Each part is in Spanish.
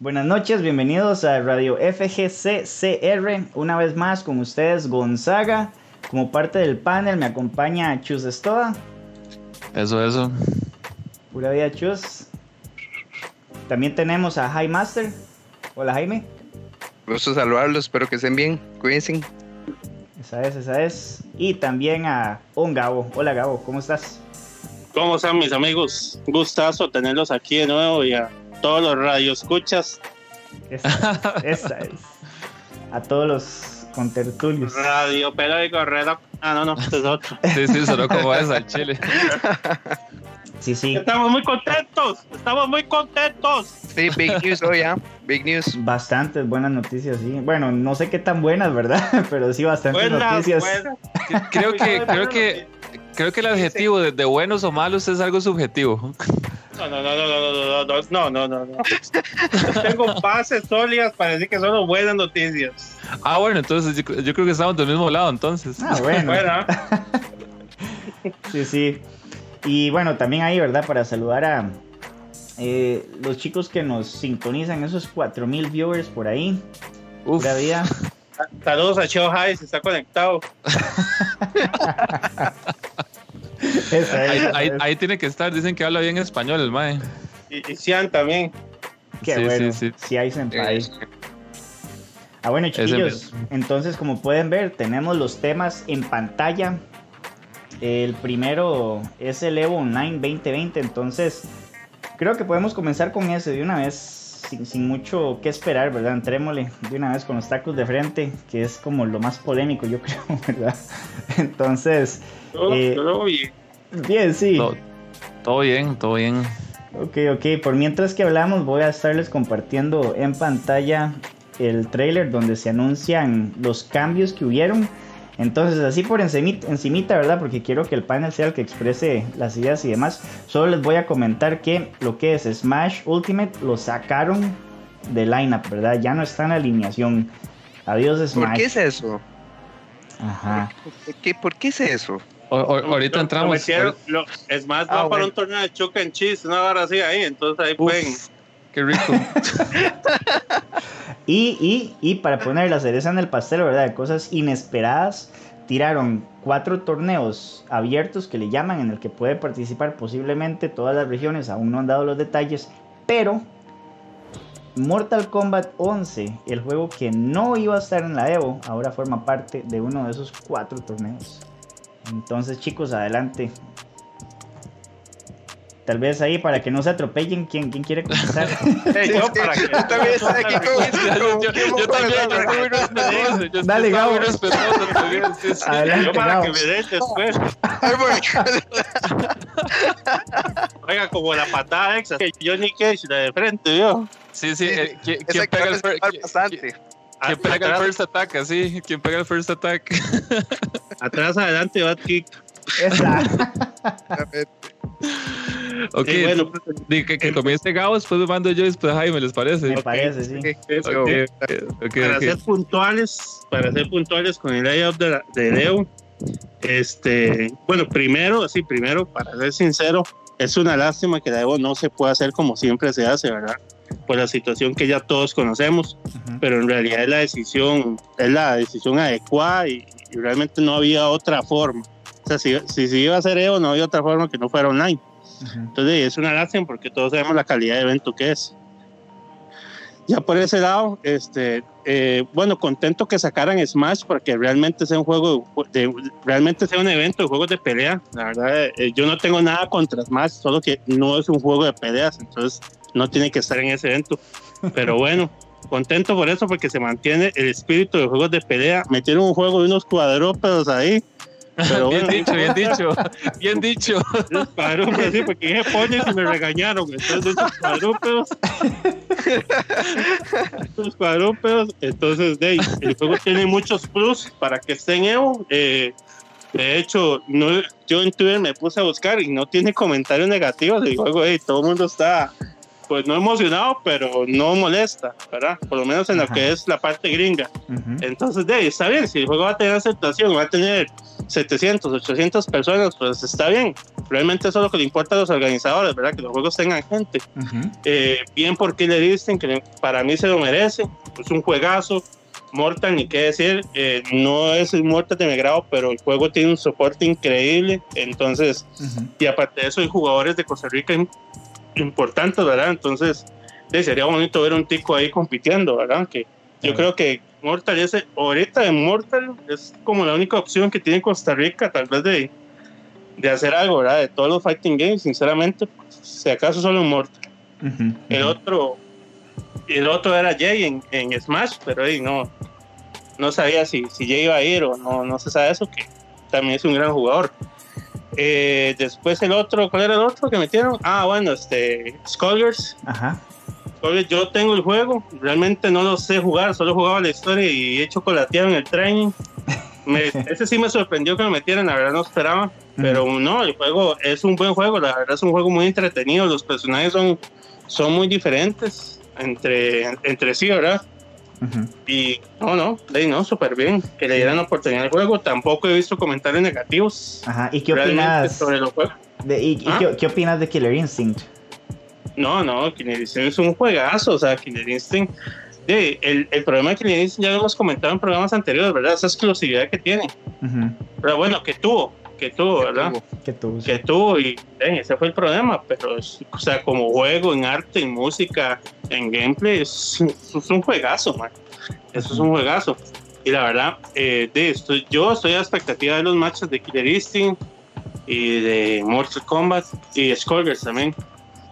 Buenas noches, bienvenidos a Radio FGCCR. Una vez más con ustedes Gonzaga. Como parte del panel me acompaña Chus Estoda. Eso, eso. Pura vida, Chus. También tenemos a High Master. Hola, Jaime. Gusto saludarlos, espero que estén bien. Cuídense. Esa es, esa es. Y también a On Gabo. Hola, Gabo, ¿cómo estás? ¿Cómo están mis amigos? Gustazo tenerlos aquí de nuevo y a todos los radioescuchas. Esa, esa es. A todos los contertulios. Radio Periódico Red. Ah, no, no, este es otro. Sí, sí, sonó como esa, el chile. Sí, sí. Estamos muy contentos, estamos muy contentos. Sí, big news hoy, ¿ah? Big news. Bastantes buenas noticias, sí. Bueno, no sé qué tan buenas, ¿verdad? Pero sí, bastantes Buenas, noticias. buenas. Creo que, creo que, creo que el adjetivo de, de buenos o malos es algo subjetivo. No, no, no, no, no, no, no, no, no, no, no. Tengo bases sólidas para decir que son buenas noticias. Ah, bueno, entonces yo, yo creo que estamos del mismo lado, entonces. Ah, bueno. Buena. Sí, sí. Y bueno, también ahí, ¿verdad? Para saludar a eh, los chicos que nos sintonizan, esos 4000 viewers por ahí. Uf. Pura vida. Saludos a Cheo High, se está conectado. Esa es, Ahí, esa ahí- es. ahí tiene que estar, dicen que habla bien español el mae. Y, y Cian también. Qué sí, bueno. sí, Sí, sí. hay senpai. Ah, bueno, chiquillos. Entonces, como pueden ver, tenemos los temas en pantalla. El primero es el Evo Online 2020. Entonces, creo que podemos comenzar con ese de una vez. Sin, sin mucho que esperar, ¿verdad? Entrémosle de una vez con los tacos de frente, que es como lo más polémico, yo creo, ¿verdad? Entonces, Eh, yo lo vi. bien, sí. Todo, todo bien, todo bien. Ok, ok. Por mientras que hablamos, voy a estarles compartiendo en pantalla el trailer donde se anuncian los cambios que hubieron. Entonces, así por encimita, encimita, ¿verdad? Porque quiero que el panel sea el que exprese las ideas y demás. Solo les voy a comentar que lo que es Smash Ultimate lo sacaron de lineup, ¿verdad? Ya no está en alineación. Adiós Smash. ¿Por qué es eso? Ajá. ¿Por qué, por qué es eso? O- o- ahorita Lo- entramos. lo metieron- lo- es más, Ah, va para un torneo de chuck and cheese, una barra así ahí, entonces ahí Uf, pueden. qué rico. Y, y, y para poner la cereza en el pastel, ¿verdad? De cosas inesperadas, tiraron cuatro torneos abiertos que le llaman, en el que puede participar posiblemente todas las regiones, aún no han dado los detalles, pero Mortal Kombat 11, el juego que no iba a estar en la Evo, ahora forma parte de uno de esos cuatro torneos. Entonces chicos, adelante. Tal vez ahí para que no se atropellen, ¿quién, quién quiere comenzar? Eh, yo para que- Yo también estoy aquí con- yo, yo- ¿qué yo también, yo estoy muy respetuoso. Yo Dale, Gabo. respetuoso también, sí, sí. Adelante, yo para Gabo. que me den después. Oiga, como la patada extra. que Johnny Cage, la de frente, ¿vio? Sí, sí. eh, ¿quién, quién pega el bastante. Quién pega el atrás, first attack? Así, ¿quién pega el first attack? atrás, adelante, va kick. Esa. Ok, Sí, bueno, pues, que, que comience Gabo, después me mando yo y después Jaime, ¿les parece? Me parece, sí. eso, Ok, eh, ok, para ser puntuales, para ser puntuales con el layout de, la, de Leo, este, bueno, primero, sí, primero, para ser sincero, es una lástima que la Evo no se pueda hacer como siempre se hace, ¿verdad? Por la situación que ya todos conocemos, Ujú. pero en realidad es la decisión, es la decisión adecuada y, y realmente no había otra forma. O sea, si, si se iba a hacer Evo, no había otra forma que no fuera online. Ujú. Entonces es una lástima porque todos sabemos la calidad de evento que es. Ya por ese lado, este, eh, bueno, contento que sacaran Smash porque realmente sea un juego, de, de- realmente sea un evento de juegos de pelea. La verdad, eh, yo no tengo nada contra Smash, solo que no es un juego de peleas, entonces no tiene que estar en ese evento. Pero bueno, contento por eso porque se mantiene el espíritu de juegos de pelea. Metieron un juego de unos cuadrúpedos ahí. Pero Bien bueno, dicho, bien dicho, bien dicho. los cuadrúpedos, sí, porque dije ponis y me regañaron. Entonces, esos cuadrúpedos. Esos cuadrúpedos. Entonces, ahí, el juego tiene muchos plus para que esté en Evo. Eh, de hecho, no, yo en Twitter me puse a buscar y no tiene comentarios negativos del juego. Hey, todo el mundo está pues no emocionado, pero no molesta, ¿verdad? Por lo menos en lo Ajá. que es la parte gringa. Ujú. Entonces, de ahí, está bien, si el juego va a tener aceptación, va a tener 700, 800 personas, pues está bien. Realmente eso es lo que le importa a los organizadores, ¿verdad? Que los juegos tengan gente. Ujú. Eh, bien por Killer Instinct, que para mí se lo merece. Es un juegazo. Mortal, ni qué decir, eh, no es el Mortal de mi grado, pero el juego tiene un soporte increíble. Entonces, Ujú. y aparte de eso, hay jugadores de Costa Rica importantes, ¿verdad? Entonces, sí, sería bonito ver un tico ahí compitiendo, ¿verdad? Que yo creo que Mortal es, ahorita en Mortal es como la única opción que tiene Costa Rica, tal vez de, de hacer algo, ¿verdad? De todos los fighting games, sinceramente, pues, si acaso solo en Mortal. Ujú. El Ujú. otro, el otro era Jay en, en Smash, pero ahí no, no sabía si, si Jay iba a ir o no, no se sabe eso, que también es un gran jugador. Eh, después el otro, ¿cuál era el otro que metieron? Ah, bueno, este, Skullgirls. Ajá. Yo tengo el juego, realmente no lo sé jugar, solo jugaba la historia y he chocolateado en el training. Me- ese sí me sorprendió que me metieran, la verdad no esperaba. Pero no, el juego es un buen juego, la verdad es un juego muy entretenido, los personajes son, son muy diferentes entre, entre sí, ¿verdad? Y no, no, no, súper bien, que le dieran oportunidad al juego, tampoco he visto comentarios negativos Ajá. ¿Y qué opinas? sobre los juegos. de- y, y ¿Ah? qué, qué opinas de Killer Instinct? No, no, Killer Instinct es un juegazo, o sea, Killer Instinct, de, el, el problema de Killer Instinct ya lo hemos comentado en programas anteriores, ¿verdad? Esa exclusividad que tiene, pero bueno, que tuvo, que tuvo, ¿verdad? ¿Qué tú? que tuvo y eh, ese fue el problema, pero es- o sea, como juego, en arte, en música, en gameplay, es, es un juegazo, man. Eso es un juegazo. Y la verdad, eh, de esto, yo estoy a expectativa de los matches de Killer Instinct y de Mortal Kombat y Skullgirls también.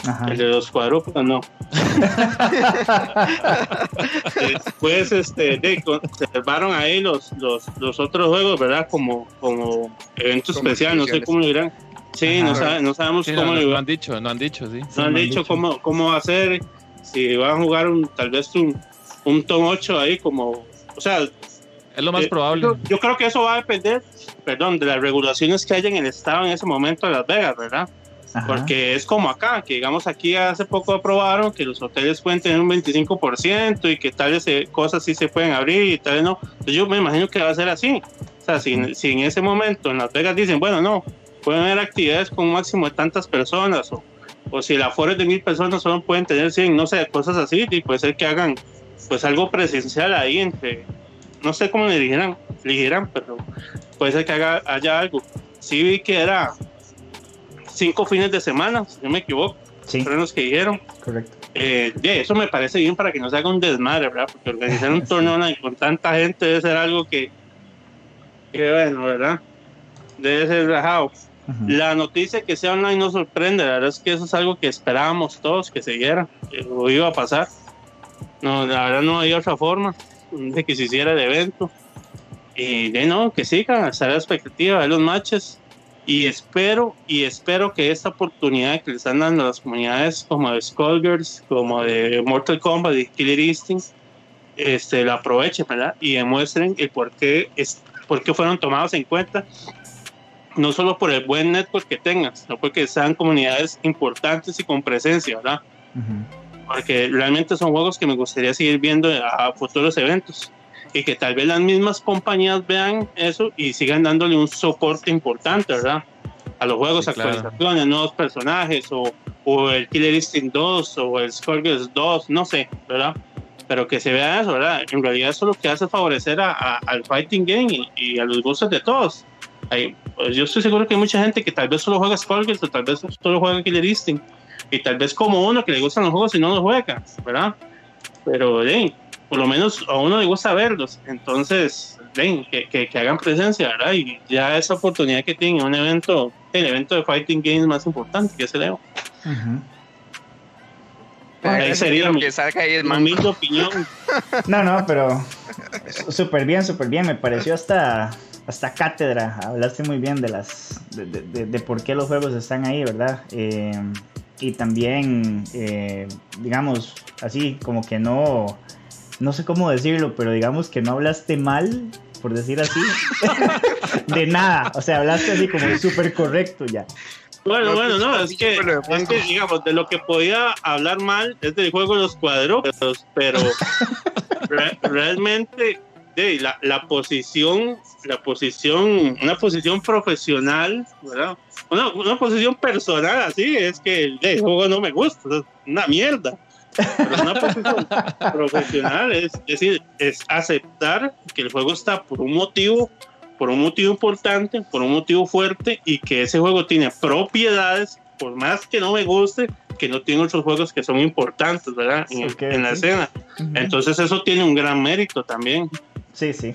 Ajá. El de los cuadrúpedos, no. Después, este, de, conservaron ahí los, los, los otros juegos, ¿verdad? Como, como evento Como especial, no sé cómo lo dirán. Sí, no, Ajá. sabe- no sabemos Sí, cómo no, lo no han dicho, no han dicho, sí. no han dicho dicho. cómo, cómo va a ser, si van a jugar un, tal vez un, un Tom 8 ahí como, o sea, Es lo más eh, probable. Yo, yo creo que eso va a depender, perdón, de las regulaciones que haya en el estado en ese momento de Las Vegas, ¿verdad? Ajá. Porque es como acá, que digamos aquí hace poco aprobaron que los hoteles pueden tener un 25% y que tales eh, cosas sí se pueden abrir y tales no. Entonces yo me imagino que va a ser así. O sea, si, si en ese momento en Las Vegas dicen, bueno, no, pueden haber actividades con un máximo de tantas personas o, o si el aforo es de mil personas solo pueden tener 100, no sé, cosas así y puede ser que hagan pues algo presencial ahí entre, no sé cómo le dijeran, le dijeran, pero puede ser que haga, haya algo. Sí vi que era cinco fines de semana, si no me equivoco, Sí, fueron los que dijeron. correcto. Eh, yeah, eso me parece bien para que no se haga un desmadre, ¿verdad? Porque organizar un torneo online con tanta gente debe ser algo que, que bueno, ¿verdad? Debe ser rajado. Ujú. La noticia que sea online no sorprende, la verdad es que eso es algo que esperábamos todos que se diera, que lo iba a pasar. No, la verdad no hay otra forma de que se hiciera el evento. Y de no, que sigan, estar a la expectativa de los matches. Y espero, y espero que esta oportunidad que le están dando a las comunidades como de Skullgirls, como de Mortal Kombat y Killer Instinct, este, la aprovechen, ¿verdad? Y demuestren el por qué, es, por qué fueron tomados en cuenta no solo por el buen network que tengan, sino porque sean comunidades importantes y con presencia, ¿verdad? Ujú. Porque realmente son juegos que me gustaría seguir viendo a futuros eventos y que tal vez las mismas compañías vean eso y sigan dándole un soporte importante, ¿verdad? A los juegos, Sí, claro. actualizaciones, nuevos personajes o, o el Killer Instinct 2 o el Skullgirls 2, no sé, ¿verdad? Pero que se vea eso, ¿verdad? En realidad eso lo que hace es favorecer a- a- al fighting game y, y a los gustos de todos. Hay- pues yo estoy seguro que hay mucha gente que tal vez solo juega Skullgirls o tal vez solo juega Killer Instinct y tal vez como uno que le gustan los juegos y no los juega, ¿verdad? Pero hey, por lo menos a uno le gusta verlos, entonces ven, que, que, que hagan presencia, ¿verdad? Y ya esa oportunidad que tienen en un evento, el evento de fighting games más importante que es el Evo. Ahí sería mi, que salga ahí el humilde opinión. No, no, pero súper bien, súper bien. Me pareció hasta, hasta cátedra. Hablaste muy bien de las de, de- de- de por qué los juegos están ahí, ¿verdad? Eh, y también, eh, digamos, así como que no, no sé cómo decirlo, pero digamos que no hablaste mal, por decir así, de nada. O sea, hablaste así como súper correcto ya. Bueno, No, bueno, no, pues, es que, es que, digamos, de lo que podía hablar mal es del juego de los cuadrúpedos, pero re- realmente de, la, la posición, la posición, una posición profesional, ¿verdad? Una, una posición personal así, es que el juego no me gusta, es una mierda. Pero una posición profesional es, decir, es aceptar que el juego está por un motivo, por un motivo importante, por un motivo fuerte y que ese juego tiene propiedades, por más que no me guste, que no tiene otros juegos que son importantes, ¿verdad? En, la escena. Entonces eso tiene un gran mérito también. Sí, sí.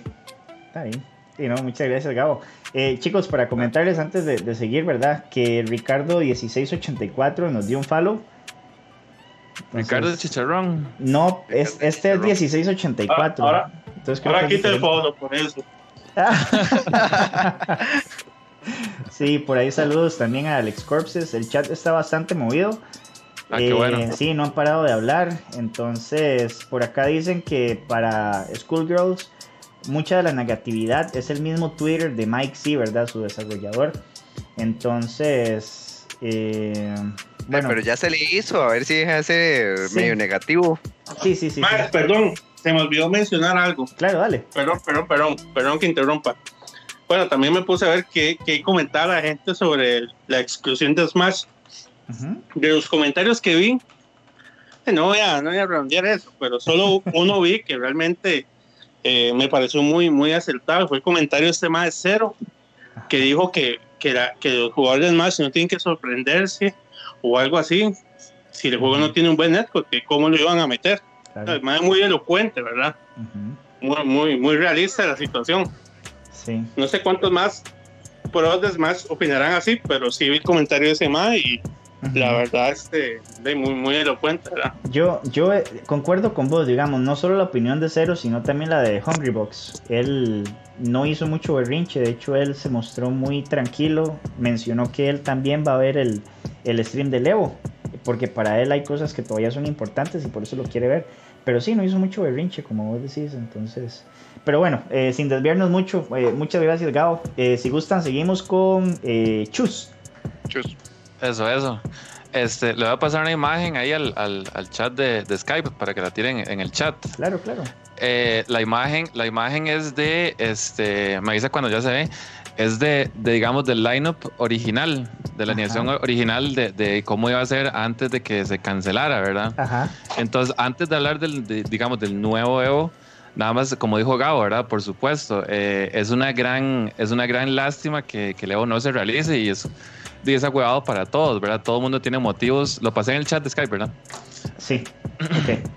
Está bien. Sí, no, muchas gracias, Gabo. Eh, chicos, para comentarles antes de, de seguir, ¿verdad? Que Ricardo1684 nos dio un follow. Entonces, Ricardo Chicharrón. No, es, este es 1684. Ahora- Entonces, creo Ahora que quita el fondo por eso. sí, por ahí saludos también a Alex Corpses. El chat está bastante movido. Ah, qué Eh, bueno. Sí, no han parado de hablar. Entonces, por acá dicen que para Schoolgirls, mucha de la negatividad es el mismo Twitter de Mike C, ¿verdad? Su desarrollador. Entonces, eh, bueno, Pero ya se le hizo, a ver si deja de ser Sí. medio negativo. sí, sí, sí, perdón, se me olvidó mencionar algo. Claro, dale. Perdón, perdón, perdón, perdón que interrumpa. Bueno, también me puse a ver qué, qué comentar a la gente sobre la exclusión de Smash. De los comentarios que vi, eh, no voy a, no voy a redondear eso, pero solo uno vi que realmente eh, me pareció muy, muy acertado. Fue el comentario de este más de cero, que dijo que, que, la- que los jugadores de Smash no tienen que sorprenderse o algo así. Si el juego no tiene un buen netcode, cómo lo iban a meter. Claro. Mae es muy elocuente, ¿verdad? Muy, muy, muy realista la situación. Sí. No sé cuántos más pros de Smash opinarán así, pero sí vi el comentario de ese mae y. la verdad este, muy, muy elocuente, ¿verdad? Yo, yo eh, concuerdo con vos, digamos, no solo la opinión de Cero, sino también la de Hungrybox. Él no hizo mucho berrinche, de hecho él se mostró muy tranquilo, mencionó que él también va a ver el, el stream de Evo, porque para él hay cosas que todavía son importantes y por eso lo quiere ver. Pero sí, no hizo mucho berrinche, como vos decís, entonces... Pero bueno, eh, sin desviarnos mucho, eh, muchas gracias Gabo. Eh, si gustan, seguimos con Chus. Chus. Eso, eso. Este, le voy a pasar una imagen ahí al, al- al chat de, de Skype para que la tiren en el chat. Claro, claro. Eh, la imagen, la imagen es de, este, me avisa cuando ya se ve, es de, de, digamos, del lineup original, de la Ajá. animación original de, de cómo iba a ser antes de que se cancelara, ¿verdad? Ajá. Entonces, antes de hablar del, de, digamos, del nuevo Evo, nada más, como dijo Gabo, ¿verdad? Por supuesto, eh, es una gran, es una gran lástima que, que el Evo no se realice y es, y es agüevado para todos, ¿verdad? Todo el mundo tiene motivos. Lo pasé en el chat de Skype, ¿verdad? Sí. Ok.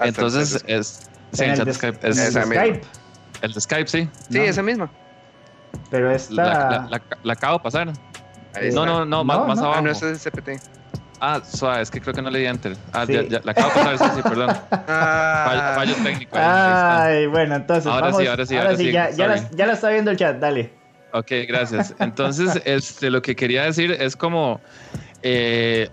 Entonces, es, sí, En el el chat de Skype. Es, el de. Skype. el de Skype, sí. Sí, No. esa misma. Pero esta. La, la- la- la acabo de pasar. No, no, no, más, No, más no. abajo. Ah, no, ese es el CPT. Ah, suave, es que creo que no le di enter. Ah, Sí. ya, ya, la acabo de pasar, sí, sí, perdón. Fallo, Ah, fallo técnico. ahí. Ay, bueno, entonces. Ahora vamos, sí, ahora sí, ahora sí, ya, ya, la, ya la está viendo el chat, dale. Ok, gracias. Entonces, este, lo que quería decir es como, eh,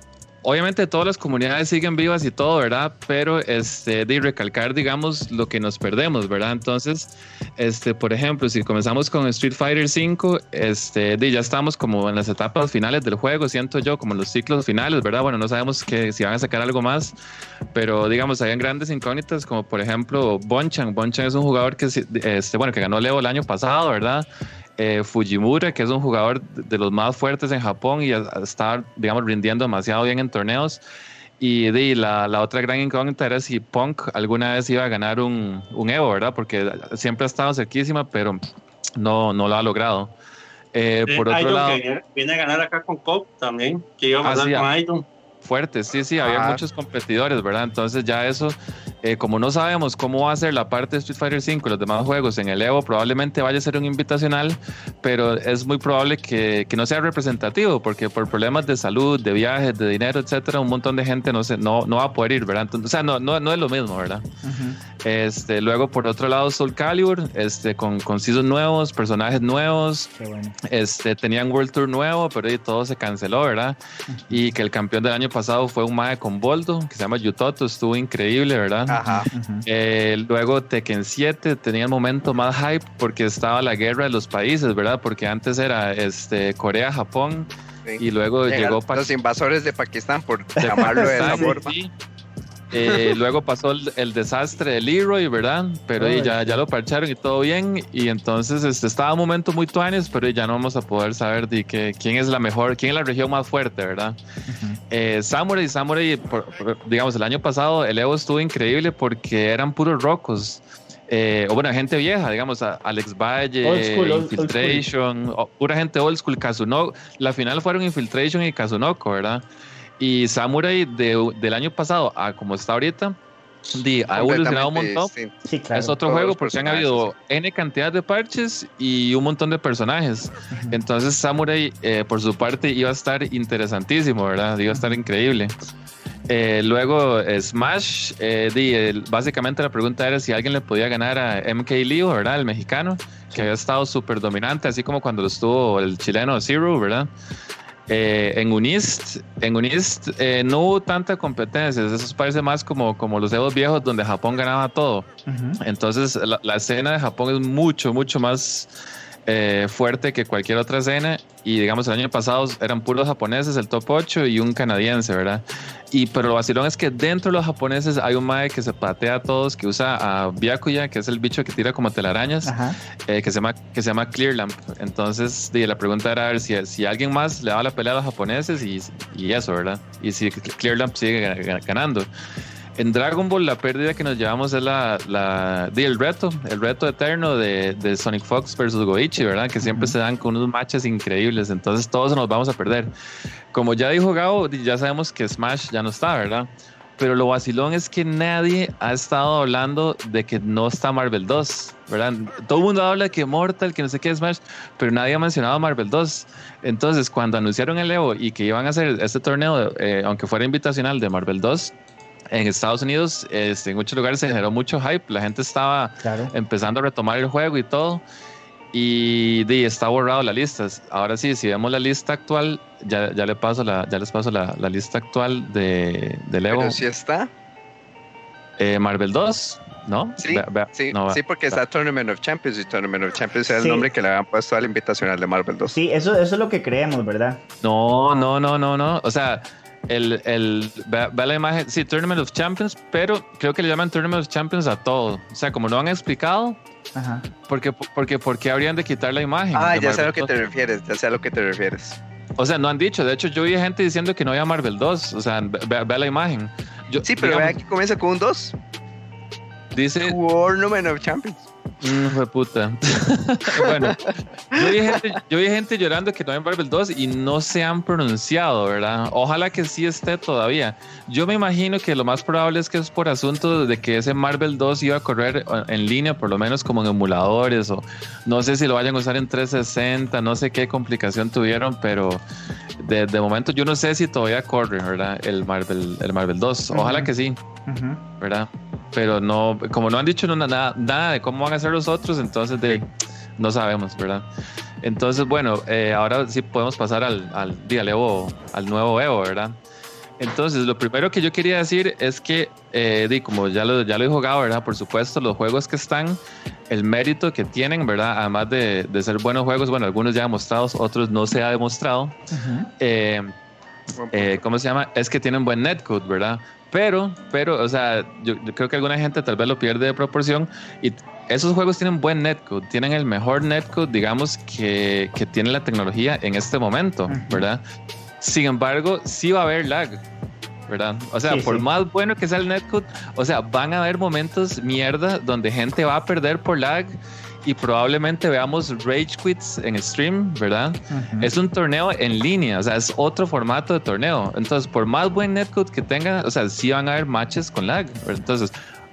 obviamente todas las comunidades siguen vivas y todo, ¿verdad? Pero este, de recalcar, digamos, lo que nos perdemos, ¿verdad? Entonces, este, por ejemplo, si comenzamos con Street Fighter V, este, de, ya estamos como en las etapas finales del juego, siento yo, como en los ciclos finales, ¿verdad? Bueno, no sabemos que, si van a sacar algo más, pero digamos, hay grandes incógnitas, como por ejemplo Bonchan. Bonchan es un jugador que, este, bueno, que ganó Leo el año pasado, ¿verdad? Eh, Fujimura, que es un jugador de los más fuertes en Japón y a- está, digamos, rindiendo demasiado bien en torneos. Y de, la, la otra gran incógnita era si Punk alguna vez iba a ganar un, un Evo, ¿verdad? Porque siempre ha estado cerquísima, pero no, no lo ha logrado. Eh, por otro Aidon, lado, que viene- a ganar acá con Cop también, que iba a Ah, sí, con ah. Aidon. fuerte, sí, sí, había Ajá. muchos competidores, ¿verdad? Entonces ya eso, eh, como no sabemos cómo va a ser la parte de Street Fighter V y los demás juegos en el Evo, probablemente vaya a ser un invitacional, pero es muy probable que, que no sea representativo, porque por problemas de salud, de viajes, de dinero, etcétera, un montón de gente no, se, no, no va a poder ir, ¿verdad? Entonces, o sea, no, no, no es lo mismo, ¿verdad? Este, luego, por otro lado, Soul Calibur, este, con, con seasons nuevos, personajes nuevos, bueno. este, tenían World Tour nuevo, pero ahí todo se canceló, ¿verdad? Y que el campeón del año pasado fue un mae con Boldo, que se llama Yutoto, estuvo increíble, ¿verdad? Ajá. Eh, luego Tekken 7 tenía el momento más hype porque estaba la guerra de los países, ¿verdad? Porque antes era este, Corea, Japón Y luego llegó los Pakistán. invasores de Pakistán, por llamarlo de esa Sí, forma. sí. Eh, luego pasó el, el desastre de Leroy, ¿verdad? Pero ya, ya lo parcharon y todo bien. Y entonces este, estaba un momento muy tuanes, pero ya no vamos a poder saber de que, quién es la mejor, quién es la región más fuerte, ¿verdad? Eh, Samurai, Samurai, por- por- digamos, el año pasado el Evo estuvo increíble porque eran puros rocos. Eh, o bueno, gente vieja, digamos, Alex Valle, school, old- Infiltration, pura gente old school, Kazunoko. La final fueron Infiltration y Kazunoko, ¿verdad? Y Samurai de- del año pasado a como está ahorita, di, ha evolucionado un montón. Sí, claro. es otro todos juego porque han habido N cantidad de parches y un montón de personajes. Entonces Samurai, eh, por su parte, iba a estar interesantísimo, ¿verdad? Iba a estar increíble. Eh, luego eh, Smash, eh, di, el- básicamente la pregunta era si alguien le podía ganar a MK Leo, ¿verdad? El mexicano, que había estado súper dominante, así como cuando lo estuvo el chileno Zero, ¿verdad? Eh, en Unist, en Unist eh, no hubo tanta competencia, eso parece más como, como los Evos viejos donde Japón ganaba todo. Entonces, la, la escena de Japón es mucho, mucho más eh, fuerte que cualquier otra escena. Y digamos, el año pasado eran puros japoneses, el top 8 y un canadiense, ¿verdad? Y pero lo vacilón es que dentro de los japoneses hay un mae que se patea a todos, que usa a Byakuya, que es el bicho que tira como telarañas, eh, que, se llama, que se llama Clear Lamp. Entonces, la pregunta era a ver si, si alguien más le daba la pelea a los japoneses y, y eso, ¿verdad? Y si Clear Lamp sigue ga- ga- ganando. En Dragon Ball la pérdida que nos llevamos es la, la el reto, el reto eterno de, de Sonic Fox versus Goichi, ¿verdad? Que siempre Ujú. se dan con unos matches increíbles, entonces todos nos vamos a perder. Como ya dijo Gabo, ya sabemos que Smash ya no está, ¿verdad? Pero lo vacilón es que nadie ha estado hablando de que no está Marvel 2, ¿verdad? Todo el mundo habla que Mortal, que no sé qué es Smash, pero nadie ha mencionado Marvel 2. Entonces, cuando anunciaron el Evo y que iban a hacer este torneo, eh, aunque fuera invitacional de Marvel 2, en Estados Unidos, este, en muchos lugares se generó mucho hype. La gente estaba Claro. empezando a retomar el juego y todo. Y di, está borrado la lista. Ahora sí, si vemos la lista actual, ya, ya, le paso la, ya les paso la, la lista actual de, del Evo. Pero sí está. Eh, Marvel 2, ¿no? Sí, Sí, no, sí, porque está Tournament of Champions y Tournament of Champions es Sí. el nombre que le habían puesto al invitacional de Marvel 2. Sí, eso, eso es lo que creemos, ¿verdad? No, no, no, no, no. O sea, el, el, ve, ve la imagen, sí, Tournament of Champions, pero creo que le llaman Tournament of Champions a todo. O sea, como no han explicado, Ajá. porque, porque, ¿por qué habrían de quitar la imagen? Ah, ya sé a lo que 2? te refieres, ya sé a lo que te refieres. O sea, no han dicho. De hecho, yo vi gente diciendo que no había Marvel 2. O sea, ve, ve la imagen. Yo, Sí, pero digamos, vea que comienza con un 2. Dice, Tournament of Champions. Mm, fue puta. bueno, yo vi, gente, yo vi gente llorando que no hay Marvel 2 y no se han pronunciado, ¿verdad? Ojalá que sí esté todavía. Yo me imagino que lo más probable es que es por asunto de que ese Marvel 2 iba a correr en línea, por lo menos como en emuladores, o no sé si lo vayan a usar en 360, no sé qué complicación tuvieron, pero de, de momento yo no sé si todavía corre, ¿verdad? El Marvel, el Marvel 2. Ojalá Ujú. que sí. ¿verdad? Pero no, como no han dicho no- nada, nada de cómo van a ser los otros, entonces de, no sabemos, ¿verdad? Entonces, bueno, eh, ahora sí podemos pasar al, al, al Evo, al nuevo Evo, ¿verdad? Entonces, lo primero que yo quería decir es que, eh, di, como ya lo, ya lo dijo Gabo, ¿verdad? Por supuesto, los juegos que están, el mérito que tienen, ¿verdad? Además de, de ser buenos juegos, bueno, algunos ya demostrados, otros no se ha demostrado. Ujú. Eh, eh, ¿cómo se llama? Es que tienen buen netcode, ¿verdad? Pero, pero, o sea, yo, yo creo que alguna gente tal vez lo pierde de proporción y esos juegos tienen buen netcode, tienen el mejor netcode, digamos, que, que tiene la tecnología en este momento. ¿verdad? Sin embargo, sí va a haber lag, ¿verdad? O sea, Sí, por sí. más bueno que sea el netcode, o sea, van a haber momentos mierda donde gente va a perder por lag y probablemente veamos rage quits en stream, ¿verdad? Ujú. Es un torneo en línea, o sea, es otro formato de torneo. Entonces, por más buen netcode que tenga, o sea, sí van a haber matches con lag. ¿verdad? Entonces,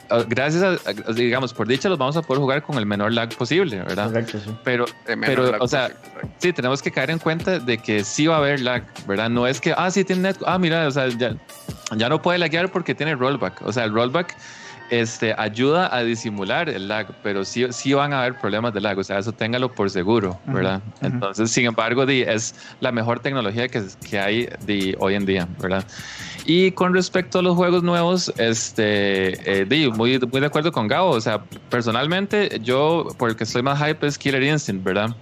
ah, gracias a, digamos, por dicha los vamos a poder jugar con el menor lag posible, ¿verdad? Correcto, sí. Pero, pero, lag o sea, posible. sí, tenemos que caer en cuenta de que sí va a haber lag, ¿verdad? No es que, ah, sí tiene netcode, ah, mira, o sea, ya, ya no puede laguear porque tiene rollback. O sea, el rollback este, ayuda a disimular el lag, pero sí, sí van a haber problemas de lag, o sea, eso téngalo por seguro, ¿verdad? ujú. Entonces, sin embargo, di, es la mejor tecnología que, que hay di, hoy en día, ¿verdad? Y con respecto a los juegos nuevos, este, eh, di, muy, muy de acuerdo con Gabo, o sea, personalmente yo, por el que estoy más hype es Killer Instinct, ¿verdad?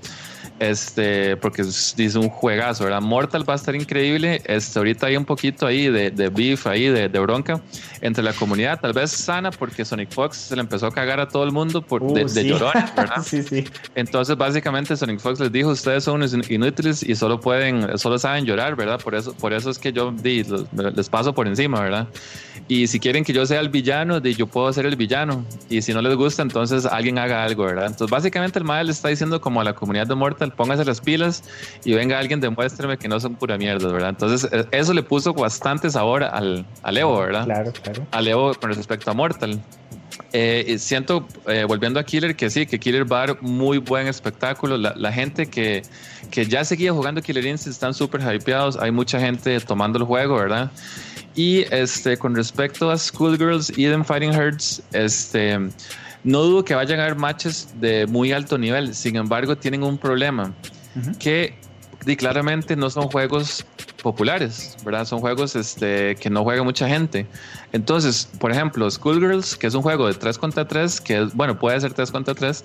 Este, porque es, es un juegazo, ¿verdad? Mortal va a estar increíble. Este, ahorita hay un poquito ahí de, de beef, ahí de, de, bronca entre la comunidad, tal vez sana, porque Sonic Fox se le empezó a cagar a todo el mundo por, Uh, de, de sí. llorón, ¿verdad? sí, sí. Entonces, básicamente, Sonic Fox les dijo: Ustedes son unos inútiles y solo pueden, solo saben llorar, ¿verdad? Por eso, por eso es que yo di, les paso por encima, ¿verdad? Y si quieren que yo sea el villano, di, yo puedo ser el villano. Y si no les gusta, entonces alguien haga algo, ¿verdad? Entonces, básicamente, el mal le está diciendo como a la comunidad de Mortal: póngase las pilas y venga alguien, demuéstreme que no son pura mierda, ¿verdad? Entonces, eh, eso le puso bastante sabor al, al Evo, ¿verdad? Claro, claro. a Leo con respecto a Mortal. Eh, siento, eh, volviendo a Killer, que sí, que Killer va a dar muy buen espectáculo. La, la gente que, que ya seguía jugando Killer Instinct están súper hypeados. Hay mucha gente tomando el juego, ¿verdad? Y este, con respecto a Schoolgirls Eden Fighting Hearts, este, no dudo que vayan a haber matches de muy alto nivel. Sin embargo, tienen un problema que claramente no son juegos populares, ¿verdad? Son juegos este, que no juega mucha gente. Entonces, por ejemplo, Schoolgirls, que es un juego de 3 contra 3, que bueno, puede ser 3 contra 3,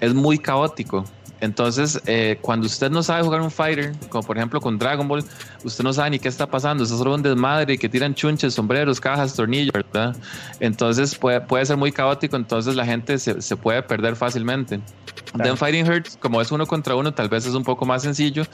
es muy caótico. Entonces, eh, cuando usted no sabe jugar un fighter, como por ejemplo con Dragon Ball, usted no sabe ni qué está pasando, es solo un desmadre que tiran chunches, sombreros, cajas, tornillos, ¿verdad? Entonces puede, puede ser muy caótico, entonces la gente se, se puede perder fácilmente. Claro. Then Fighting Hurts, como es uno contra uno, tal vez es un poco más sencillo.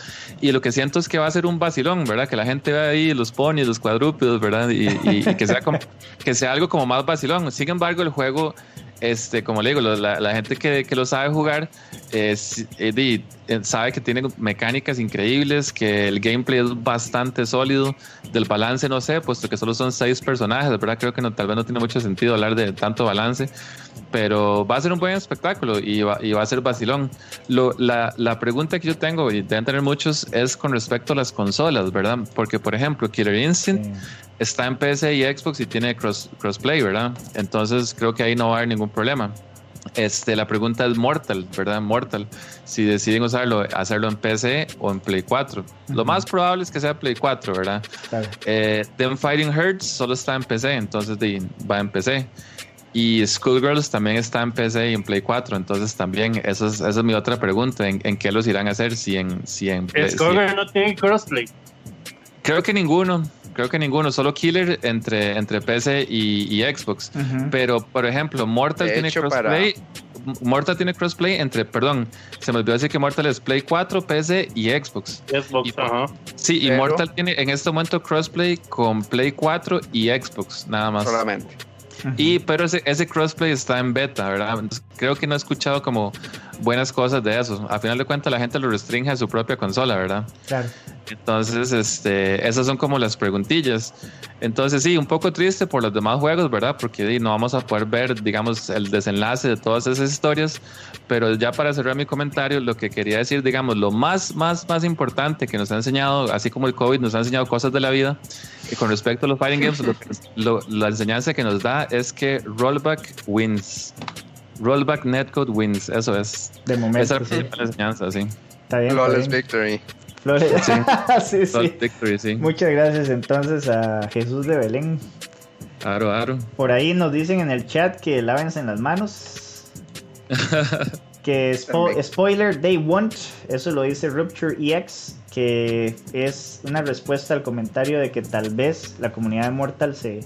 Y lo que siento es que va a ser un vacilón, ¿verdad? Que la gente vea ahí los ponies, los cuadrúpedos, ¿verdad? Y, y- y que, sea como- que sea algo como más vacilón. Sin embargo, el juego, este, como le digo, la, gente que, que lo sabe jugar es, di- eh, sabe que tiene mecánicas increíbles, que el gameplay es bastante sólido. Del balance, no sé, puesto que solo son seis personajes, ¿verdad? Creo que tal vez no tiene mucho sentido hablar de tanto balance pero va a ser un buen espectáculo y va, y va a ser vacilón. La, la pregunta que yo tengo, y deben tener muchos, es con respecto a las consolas, ¿verdad? Porque, por ejemplo, Killer Instinct. Está en PC y Xbox y tiene cross, crossplay, ¿verdad? Entonces creo que ahí no va a haber ningún problema. Este, la pregunta es Mortal, ¿verdad? Mortal. Si deciden usarlo, hacerlo en PC o en Play 4. Lo más probable es que sea Play 4, ¿verdad? Claro. Eh, Them Fighting Hurts solo está en PC, entonces di, va en PC. Y Schoolgirls también está en PC y en Play 4, entonces también, es, esa es mi otra pregunta, ¿en, en qué los irán a hacer? Si en, si en Play- si- Skullgirl no tiene crossplay. Creo que ninguno, creo que ninguno, solo Killer entre, entre PC y, y Xbox. Pero, por ejemplo, Mortal De tiene hecho, crossplay. Mortal tiene crossplay entre, perdón, se me olvidó decir que Mortal es Play 4, PC y Xbox. Xbox, Y-. Sí, y Pero- Mortal tiene en este momento crossplay con Play 4 y Xbox, nada más. Solamente. Y pero ese, ese crossplay está en beta, ¿verdad? Entonces, creo que no he escuchado como buenas cosas de eso. A final de cuentas la gente lo restringe a su propia consola, ¿verdad? Claro. Entonces, este, esas son como las preguntillas. Entonces, sí, un poco triste por los demás juegos, ¿verdad? Porque no vamos a poder ver, digamos, el desenlace de todas esas historias. Pero ya para cerrar mi comentario, lo que quería decir, digamos, lo más, más, más importante que nos ha enseñado, así como el COVID nos ha enseñado cosas de la vida, y con respecto a los fighting games, lo lo- la enseñanza que nos da es que rollback wins. Rollback netcode wins, eso es. De momento. Esa es la sí. principal enseñanza, sí. Está bien. Flawless bien. Victory. Flores. Sí. sí, sí. Roll victory, sí. Muchas gracias entonces a Jesús de Belén. Aro, aro. Por ahí nos dicen en el chat que lávense en las manos. Que spo- También. spoiler, they won't. Eso lo dice Rupture EX. Que es una respuesta al comentario de que tal vez la comunidad de Mortal se,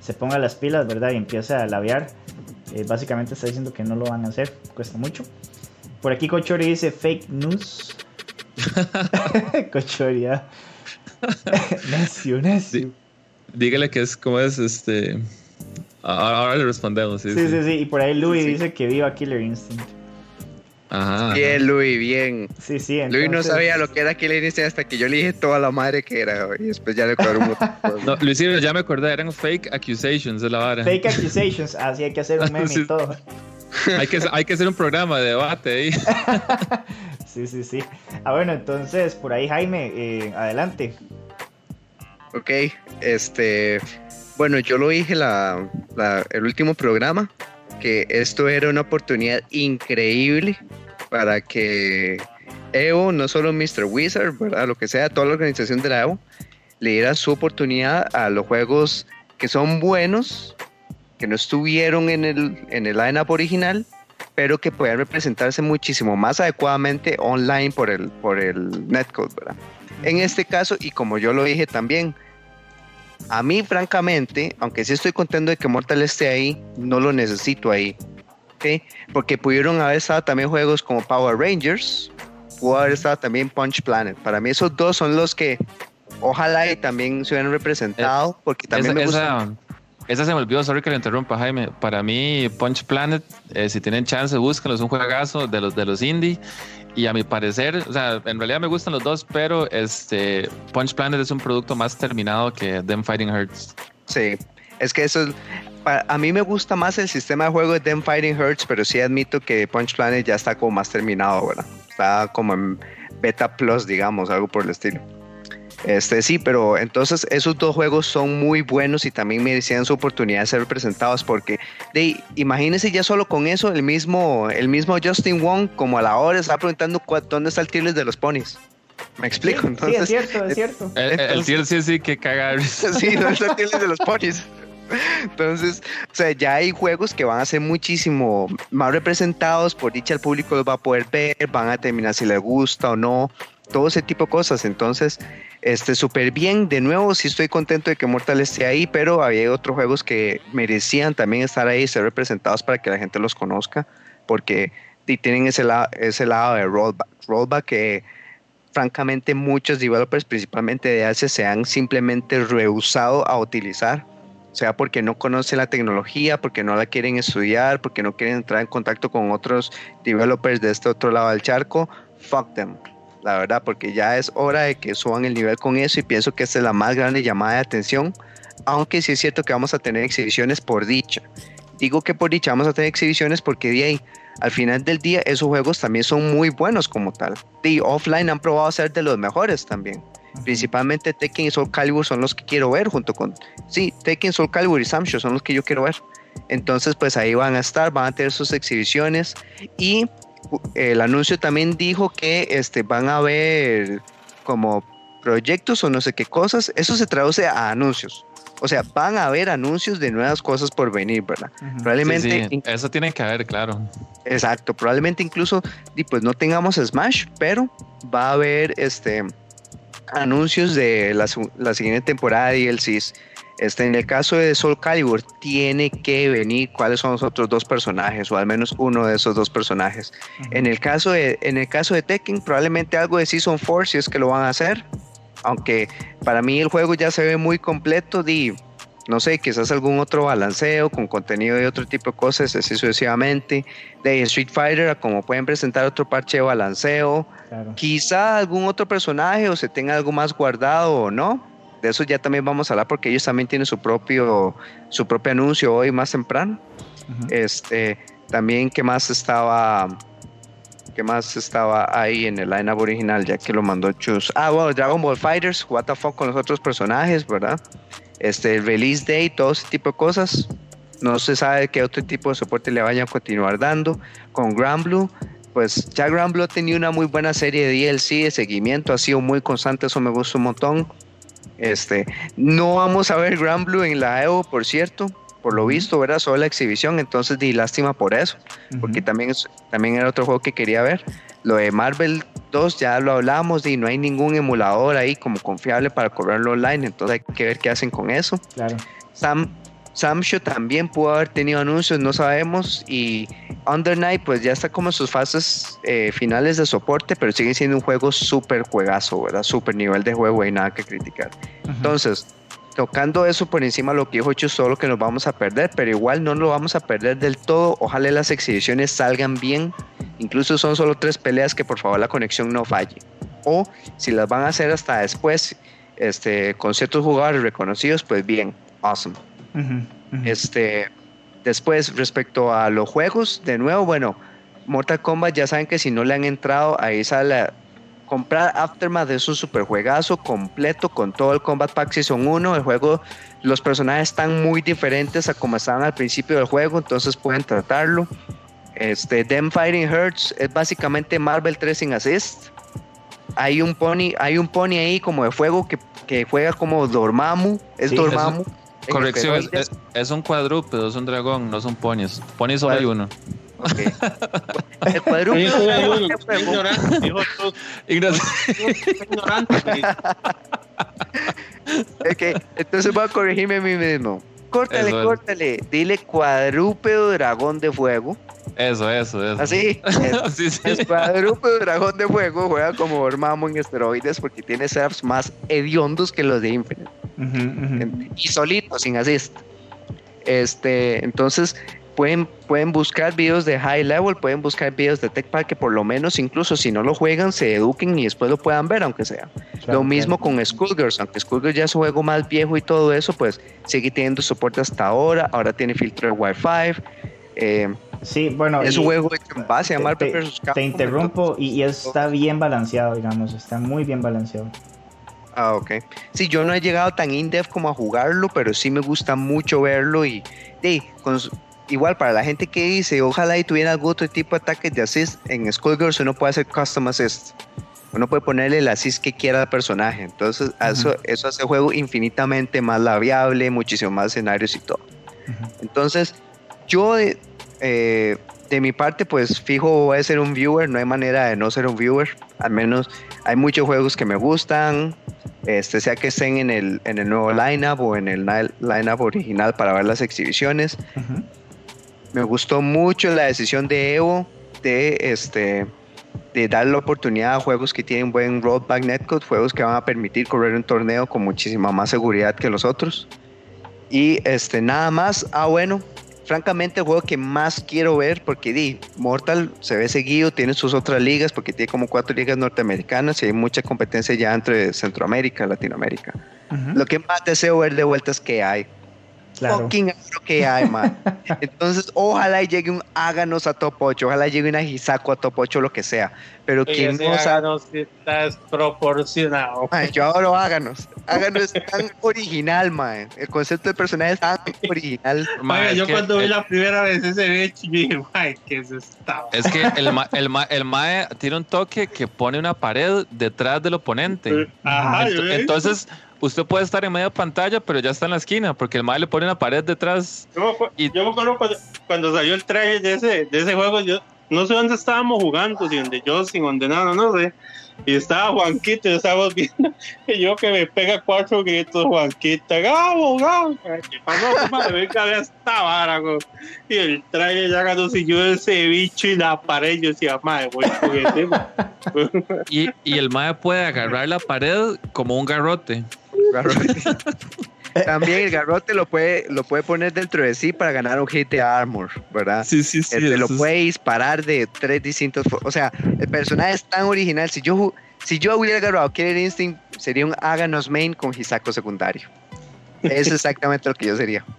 se ponga las pilas, ¿verdad? Y empiece a labiar. Eh, básicamente está diciendo que no lo van a hacer. Cuesta mucho. Por aquí Cochori dice fake news. Cochori, ah. necio, necio. Dígale que es como es este. Ahora, ahora le respondemos. Sí, Sí, sí. sí, sí. Y por ahí Louis Sí, sí. dice que viva Killer Instinct. Ajá. ajá. Bien, Luis, bien. Sí, sí. Luis no sabía lo que era Killer Instinct hasta que yo le dije toda la madre que era. Y después ya le cuadró un montón. No, Luis, ya me acordé, eran fake accusations de la vara. Fake accusations. Así hay que hacer un meme Sí. y todo. Hay que, hay que hacer un programa de debate ahí. Sí, sí, sí. Ah, bueno, entonces por ahí Jaime, eh, adelante. Ok, este. Bueno, yo lo dije la, la- el último programa, que esto era una oportunidad increíble para que EVO, no solo Mr. Wizard, ¿verdad? lo que sea, toda la organización de la EVO, le diera su oportunidad a los juegos que son buenos, que no estuvieron en el, en el lineup original, pero que pueden representarse muchísimo más adecuadamente online por el, por el netcode, ¿verdad? En este caso, y como yo lo dije también, a mí francamente, aunque sí estoy contento de que Mortal esté ahí, no lo necesito ahí. ¿ok? Porque pudieron haber estado también juegos como Power Rangers, pudo haber estado también Punch Planet. Para mí esos dos son los que ojalá y también se hubieran representado, Eh, porque también esa, me gusta. esa- esa se me olvidó, sorry que lo interrumpa, Jaime. Para mí, Punch Planet, eh, si tienen chance, búsquenlo, es un juegazo de los de los indie. Y a mi parecer, o sea, en realidad me gustan los dos, pero este Punch Planet es un producto más terminado que Them Fighting Hearts. Sí, es que eso es- a mí me gusta más el sistema de juego de Them Fighting Hearts, pero sí admito que Punch Planet ya está como más terminado, ¿verdad? Está como en beta plus, digamos, algo por el estilo. Este sí, pero entonces esos dos juegos son muy buenos y también merecían su oportunidad de ser representados porque de, imagínense ya solo con eso el mismo el mismo Justin Wong como a la hora está preguntando dónde está el tier de los ponis. Me explico, Sí, entonces sí, es cierto, es cierto. El, el Entonces- tier sí, sí, que cagar. Sí, no es de los ponis. Entonces, o sea, ya hay juegos que van a ser muchísimo más representados, por dicha el público los va a poder ver, van a determinar si les gusta o no, todo ese tipo de cosas. Entonces, este, súper bien. De nuevo, sí estoy contento de que Mortal esté ahí, pero había otros juegos que merecían también estar ahí, ser representados para que la gente los conozca, porque y tienen ese, lado ese lado de rollback. Rollback que francamente muchos developers, principalmente de Asia, se han simplemente rehusado a utilizar. Sea porque no conocen la tecnología, porque no la quieren estudiar, porque no quieren entrar en contacto con otros developers de este otro lado del charco. Fuck them. La verdad, porque ya es hora de que suban el nivel con eso y pienso que esta es la más grande llamada de atención. Aunque sí es cierto que vamos a tener exhibiciones por dicha. Digo que por dicha vamos a tener exhibiciones porque de ahí, al final del día, esos juegos también son muy buenos como tal. Y offline han probado ser de los mejores también. Principalmente Tekken y Soul Calibur son los que quiero ver junto con... Sí, Tekken, Soul Calibur y Samsho son los que yo quiero ver. Entonces, pues ahí van a estar, van a tener sus exhibiciones y el anuncio también dijo que este, van a haber como proyectos o no sé qué cosas. Eso se traduce a anuncios. O sea, van a haber anuncios de nuevas cosas por venir, ¿verdad? Probablemente, sí, eso tiene que haber, claro. exacto, probablemente incluso y pues no tengamos Smash, pero va a haber este anuncios de la siguiente temporada de DLCs. Este, en el caso de Soul Calibur, tiene que venir cuáles son los otros dos personajes, o al menos uno de esos dos personajes. Ujú. En el caso de, en el caso de Tekken, probablemente algo de Season 4, si es que lo van a hacer. Aunque para mí el juego ya se ve muy completo, di, no sé, quizás algún otro balanceo con contenido de otro tipo de cosas, así sucesivamente. De Street Fighter, como pueden presentar otro parche de balanceo. Claro. Quizá algún otro personaje o se tenga algo más guardado o no. De eso ya también vamos a hablar porque ellos también tienen su propio, su propio anuncio hoy más temprano. Ujú. Este, también qué más estaba, qué más estaba ahí en el lineup original, ya que lo mandó Chus. Ah, bueno, Dragon Ball Fighters, what the fuck con los otros personajes, ¿verdad? Este, el release day, todo ese tipo de cosas. No se sabe qué otro tipo de soporte le vayan a continuar dando. Con Grand Blue, pues ya Grand Blue ha tenido una muy buena serie de DLC de seguimiento, ha sido muy constante, eso me gusta un montón. Este, no vamos a ver Grand Blue en la Evo, por cierto, por lo visto, ¿verdad? Solo la exhibición, entonces di lástima por eso, porque también, también era otro juego que quería ver. Lo de Marvel 2 ya lo hablamos y no hay ningún emulador ahí como confiable para correrlo online, entonces hay que ver qué hacen con eso. Claro. Sam, Samsho también pudo haber tenido anuncios, no sabemos. Y Under Night, pues ya está como en sus fases eh, finales de soporte, pero sigue siendo un juego súper juegazo, ¿verdad? Súper nivel de juego y nada que criticar. Ujú. Entonces, tocando eso por encima lo que dijo Chus, todo lo que nos vamos a perder, pero igual no lo vamos a perder del todo. Ojalá las exhibiciones salgan bien. Incluso son solo tres peleas que por favor la conexión no falle. O si las van a hacer hasta después, este, con ciertos jugadores reconocidos, pues bien, awesome. Este, después, respecto a los juegos, de nuevo, bueno, Mortal Kombat ya saben que si no le han entrado, ahí sale. Comprar Aftermath es un super juegazo completo con todo el Combat Pack Season 1. El juego, los personajes están muy diferentes a como estaban al principio del juego, entonces pueden tratarlo. Este, Them Fighting Hurts es básicamente Marvel 3 sin assist. Hay un pony, hay un pony ahí como de fuego que, que juega como Dormammu, es Sí, Dormammu. Corrección, es, es- es un cuadrúpedo, es un dragón, no son ponies. Ponies solo hay uno. Ok. El cuadrúpedo ignorante, dijo tú. Ignorante, güey. Ok, entonces voy a corregirme a mí mismo. Córtale, Eso es. córtale. Dile cuadrúpedo dragón de fuego. Eso, eso, eso. Así. Sí, sí. El cuadrúpedo dragón de fuego juega como Dormammu en esteroides porque tiene setups más hediondos que los de Infinite. Y solito, sin assist. Este, entonces pueden, pueden buscar videos de high level, pueden buscar videos de Tech Pack que por lo menos, incluso si no lo juegan, se eduquen y después lo puedan ver, aunque sea. Claro, lo mismo claro. con Skullgirls, aunque Skullgirls ya es un juego más viejo y todo eso, pues sigue teniendo soporte hasta ahora. Ahora tiene filtro de Wi-Fi. eh, Sí, bueno. es un juego en base a Marvel te, vs. Capcom. te interrumpo y, y está bien balanceado, digamos. Está muy bien balanceado. Ah, ok. Sí, yo no he llegado tan in-depth como a jugarlo, pero sí me gusta mucho verlo y, y con igual para la gente que dice, ojalá y tuviera algún otro tipo de ataques de assist, en Skullgirls uno puede hacer custom assist. Uno puede ponerle el assist que quiera al personaje. Entonces, eso, eso hace el juego infinitamente más labiable, muchísimo más escenarios y todo. Entonces, yo eh, de mi parte, pues fijo voy a ser un viewer, no hay manera de no ser un viewer. Al menos hay muchos juegos que me gustan, este, sea que estén en el, en el nuevo lineup o en el lineup original para ver las exhibiciones. Ujú. Me gustó mucho la decisión de Evo de este de dar la oportunidad a juegos que tienen buen rollback netcode, juegos que van a permitir correr un torneo con muchísima más seguridad que los otros. Y este nada más, ah bueno, francamente el juego que más quiero ver porque di, Mortal se ve seguido, tiene sus otras ligas porque tiene como cuatro ligas norteamericanas y hay mucha competencia ya entre Centroamérica y Latinoamérica. Lo que más deseo ver de vuelta es que hay Claro. fucking agro que hay, man. Entonces, ojalá llegue un Áganos a top 8, ojalá llegue una Hisako a top 8, lo que sea. Pero quien no sabe. Áganos está desproporcionado. Ay, yo adoro Áganos. Áganos es tan original, man. El concepto del personaje es tan original. Ma, Oiga, es yo que- cuando vi la primera vez ese bicho, yo dije, ay, ¿qué es esta? Es que el, ma- el, ma- el mae tiene un toque que pone una pared detrás del oponente. Ajá, Ento- yo vi. entonces, usted puede estar en media pantalla, pero ya está en la esquina, porque el mae le pone una pared detrás. Yo me, acu- y- yo me acuerdo cuando, cuando salió el trailer de ese, de ese juego, yo no sé dónde estábamos jugando, si donde yo, si donde nada, no sé. Y estaba Juanquito, y estábamos viendo, y yo que me pega cuatro gritos, Juanquita, Gabo, Gabo. ¿Qué pasó, madre? Venga, ve esta vara, güey. Y el trailer ya ganó si yo ese bicho y la pared, yo decía, madre, voy juguete. ma". Y, y el mae puede agarrar la pared como un garrote. También el garrote lo puede, lo puede poner dentro de sí para ganar un hit de armor, ¿verdad? Sí, sí, Este, lo puede disparar de tres distintos. O sea, el personaje es tan original. Si yo, si yo hubiera agarrado Killer Instinct, sería un Aganos main con Hisako secundario. Es exactamente lo que yo sería.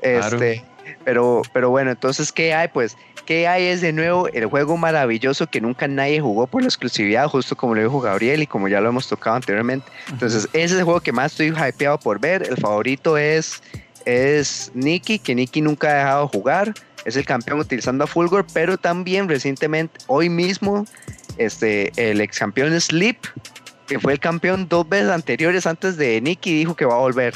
Este, pero, pero bueno, entonces, ¿qué hay? Pues, ¿qué hay? Es de nuevo el juego maravilloso que nunca nadie jugó por la exclusividad, justo como lo dijo Gabriel y como ya lo hemos tocado anteriormente. Entonces, ese es el juego que más estoy hypeado por ver. El favorito es, es Nikki, que Nikki nunca ha dejado de jugar. Es el campeón utilizando a Fulgor, pero también recientemente, hoy mismo, este, el ex campeón Sleep, que fue el campeón dos veces anteriores antes de Nikki, dijo que va a volver.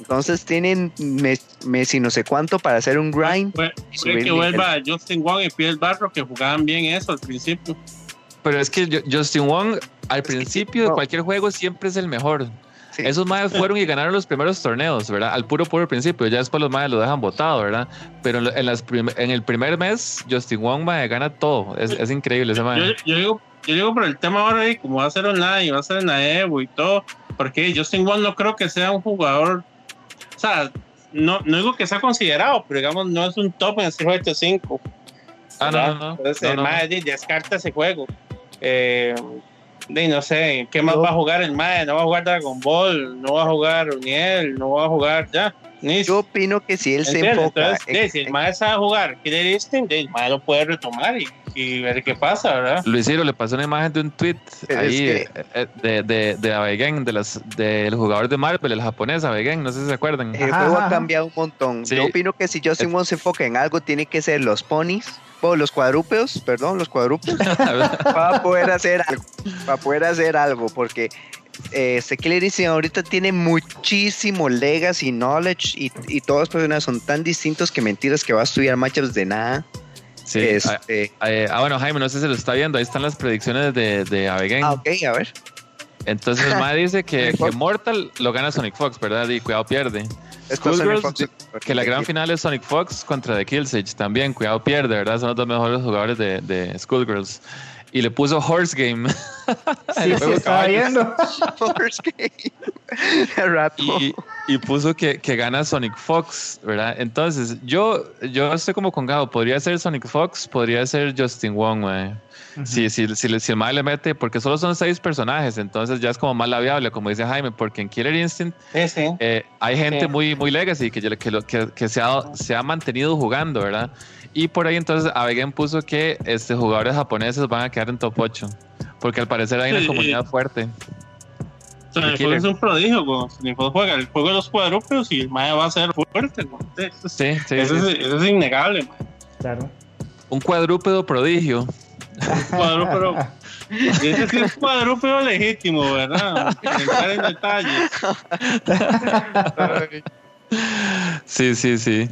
Entonces tienen mes, mes y no sé cuánto para hacer un grind. Fue subir que nivel. vuelva Justin Wong y Piel Barro, que jugaban bien eso al principio. Pero es que yo- Justin Wong, al principio de cualquier juego, siempre es el mejor. Sí. Esos maes fueron y ganaron los primeros torneos, ¿verdad? Al puro, puro principio. Ya después los maes lo dejan botado, ¿verdad? Pero en, las prim- en el primer mes, Justin Wong mae, gana todo. Es, es increíble ese Yo, mae. yo digo, yo digo por el tema ahora y como va a ser online, va a ser en la Evo y todo, porque Justin Wong no creo que sea un jugador, o sea, no, no digo que sea considerado, pero digamos no es un top en el Street Fighter 5. Ah, no, no, no. Entonces, No, el no, descarta ese juego. Eh, de, no sé, ¿qué más Yo- va a jugar el mae? No va a jugar Dragon Ball, no va a jugar Uniel, no va a jugar ya. Ni Yo opino que si él se ¿Entiendes? enfoca Entonces, en- si el mae sabe jugar Killer Instinct, el mae lo puede retomar y, y ver qué pasa, ¿verdad? Luis Ciro le pasó una imagen de un tweet Pero ahí es eh, eh, de, de, de Abegen, de las, del jugador de Marvel, el japonés Abegen, no sé si se acuerdan. el juego ajá. ha cambiado un montón. Sí. Yo opino que si Justin Wong se enfoca en algo, tiene que ser los ponies, o los cuadrúpedos, perdón, los cuadrúpedos, para poder hacer algo, para poder hacer algo, porque eh, este Killer Instinct ahorita tiene muchísimo legacy knowledge y, y todas las personas son tan distintos que mentiras que va a estudiar matchups de nada. Sí. Este- Ah, eh, ah, bueno, Jaime, no sé si lo está viendo. Ahí están las predicciones de, de Avegen. Ah, ok, a ver. Entonces, el mae dice que. Mortal lo gana Sonic Fox, ¿verdad? Y cuidado, pierde. Fox, Que la gran final es Sonic Fox contra The Killsage también. Cuidado, pierde, ¿verdad? Son los dos mejores jugadores de, de Skullgirls. Y le puso Horse Game. Sí, estaba caballos. viendo. Horse Game. Y, y puso que, que gana Sonic Fox, ¿verdad? Entonces, yo, yo estoy como con Gabo. Podría ser Sonic Fox, podría ser Justin Wong, mae. Si, si, si, le- si el mae le mete, porque solo son seis personajes, entonces ya es como más la viable, como dice Jaime, porque en Killer Instinct Sí, sí. eh, hay gente Sí. muy, muy legacy que, que, lo- que, que se, ha, se ha mantenido jugando, ¿verdad? Y por ahí entonces Avegen puso que este, jugadores japoneses van a quedar en top 8, porque al parecer hay una Sí, comunidad fuerte. Fox es un prodigio. Sonic Fox juega el juego de los cuadrúpedos y el Maya va a ser fuerte, güey. Eso es, Sí, sí, eso sí. es- eso es innegable, güey. Claro. Un cuadrúpedo prodigio. cuadrúpedo. Y ese sí es cuadrúpedo legítimo, ¿verdad? Entrar en detalles. Sí, sí, sí.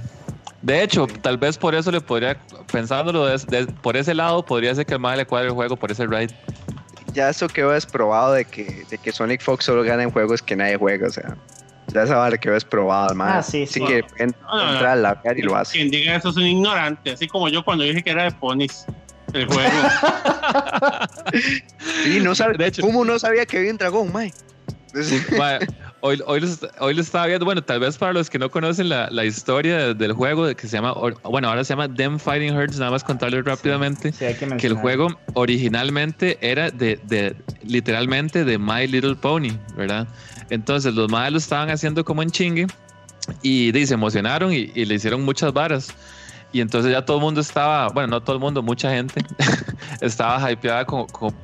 De hecho, tal vez por eso le podría, pensándolo des- des- por ese lado, podría ser que el le cuadre el juego por ese ride. Ya eso quedó desprobado de que, de que Sonic Fox solo gana en juegos que nadie juega, o sea. Ya esa vara quedó desprobado, man. Ah, sí, sí. Así que en- No, no, no. entra a la y lo hace. Quien diga eso es un ignorante, así como yo cuando dije que era de ponis el juego. Sí, no sabe, De hecho- ¿Cómo no sabía que había un dragón, mae? Hoy, hoy, lo, est- hoy lo estaba viendo, bueno, tal vez para los que no conocen la, la historia de- del juego, que se llama, bueno, ahora se llama Them Fighting Hearts, nada más contarles rápidamente. Sí, hay que que el juego originalmente era de, de literalmente de My Little Pony, ¿verdad? Entonces los madres lo estaban haciendo como en chingue y, di, se emocionaron y, y le hicieron muchas varas. Y entonces ya todo el mundo estaba, bueno, no todo el mundo, mucha gente estaba hypeada con, con,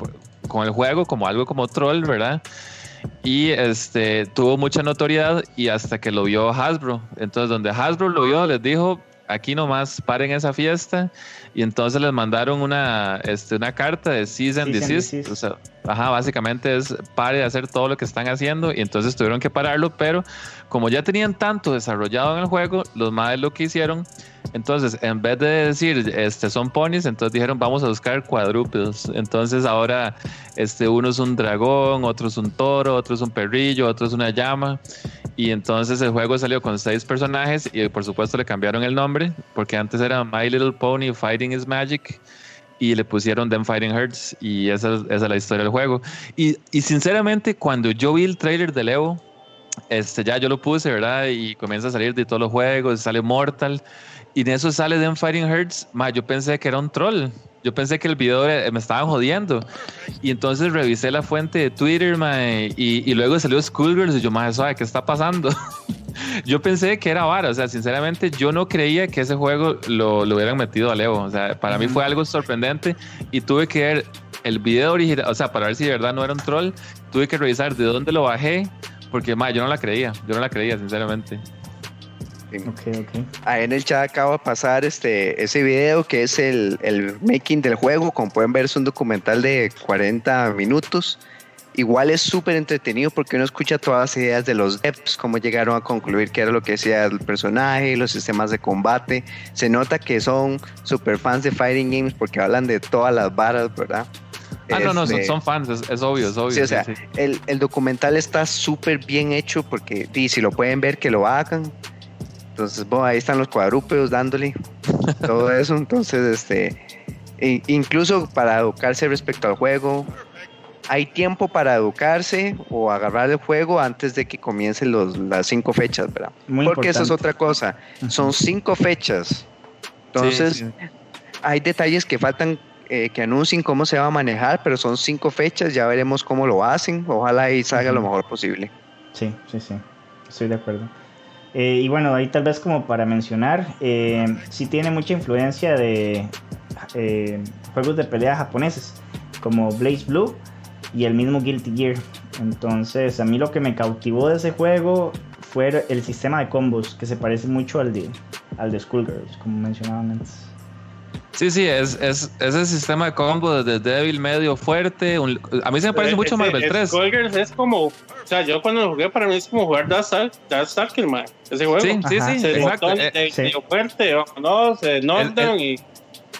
con el juego como algo como troll, ¿verdad? Y este tuvo mucha notoriedad y hasta que lo vio Hasbro. Entonces, donde Hasbro lo vio, les dijo: aquí nomás paren esa fiesta. Y entonces les mandaron una, este, una carta de cease and Cease and desist. desist. O sea, ajá, básicamente es pare de hacer todo lo que están haciendo. Y entonces tuvieron que pararlo. Pero como ya tenían tanto desarrollado en el juego, los madres lo que hicieron. Entonces, en vez de decir este son ponis, entonces dijeron vamos a buscar cuadrúpedos. Entonces ahora este uno es un dragón, otro es un toro, otro es un perrillo, otro es una llama. Y entonces el juego salió con seis personajes y por supuesto le cambiaron el nombre porque antes era My Little Pony Fighting is Magic y le pusieron Them Fighting Hearts y esa, es- la historia del juego. Y, y sinceramente cuando yo vi el trailer de Evo, este, ya yo lo puse, ¿verdad? Y comienza a salir de todos los juegos, sale Mortal y en eso sale Them Fighting Hearts, ma, yo pensé que era un troll. Yo pensé que el video era- me estaban jodiendo. Y entonces revisé la fuente de Twitter, mae, y, y luego salió Schoolgirls y yo, ¿sabe qué está pasando? yo pensé que era vara, o sea, sinceramente yo no creía que ese juego lo, lo hubieran metido a Evo. O sea, para mí fue algo sorprendente y tuve que ver el video original, o sea, para ver si de verdad no era un troll, tuve que revisar de dónde lo bajé, porque mae, yo no la creía, yo no la creía, sinceramente. Ok, ok. Ahí en el chat acaba de pasar este, ese video que es el, el making del juego. Como pueden ver, es un documental de 40 minutos. Igual es súper entretenido porque uno escucha todas las ideas de los devs, cómo llegaron a concluir qué era lo que decía el personaje, los sistemas de combate. Se nota que son super fans de Fighting Games porque hablan de todas las varas, ¿verdad? Ah, no, no, son, Este, son fans, es, es obvio, es obvio. Sí, o sea, sí, sí. El, el documental está súper bien hecho porque y si lo pueden ver, que lo hagan. Entonces, bueno, ahí están los cuadrúpedos dándole todo eso. Entonces, este, incluso para educarse respecto al juego, hay tiempo para educarse o agarrar el juego antes de que comiencen los, las cinco fechas, ¿verdad? Muy porque eso es importante. otra cosa. Son cinco fechas. Entonces, Sí, sí. hay detalles que faltan eh, que anuncien cómo se va a manejar, pero son cinco fechas, ya veremos cómo lo hacen. Ojalá y salga lo Ujú. mejor posible. Sí, sí, sí. Estoy de acuerdo. Eh, y bueno, ahí tal vez como para mencionar, eh, sí tiene mucha influencia de eh, juegos de pelea japoneses, como Blaze Blue y el mismo Guilty Gear. Entonces, a mí lo que me cautivó de ese juego fue el sistema de combos, que se parece mucho al de, al de Skullgirls, como mencionaban antes. Sí, sí, es, es, ese sistema de combo desde débil, medio, fuerte. un- a mí se me parece mucho Ese- Marvel 3. Skullgirls es como, o sea, yo cuando lo jugué para mí es como jugar Darkstalker, man. Ese juego. Sí, sí, Ajá. sí, Se exacto. botón Eh, de, sí. de fuerte, no, se Northern y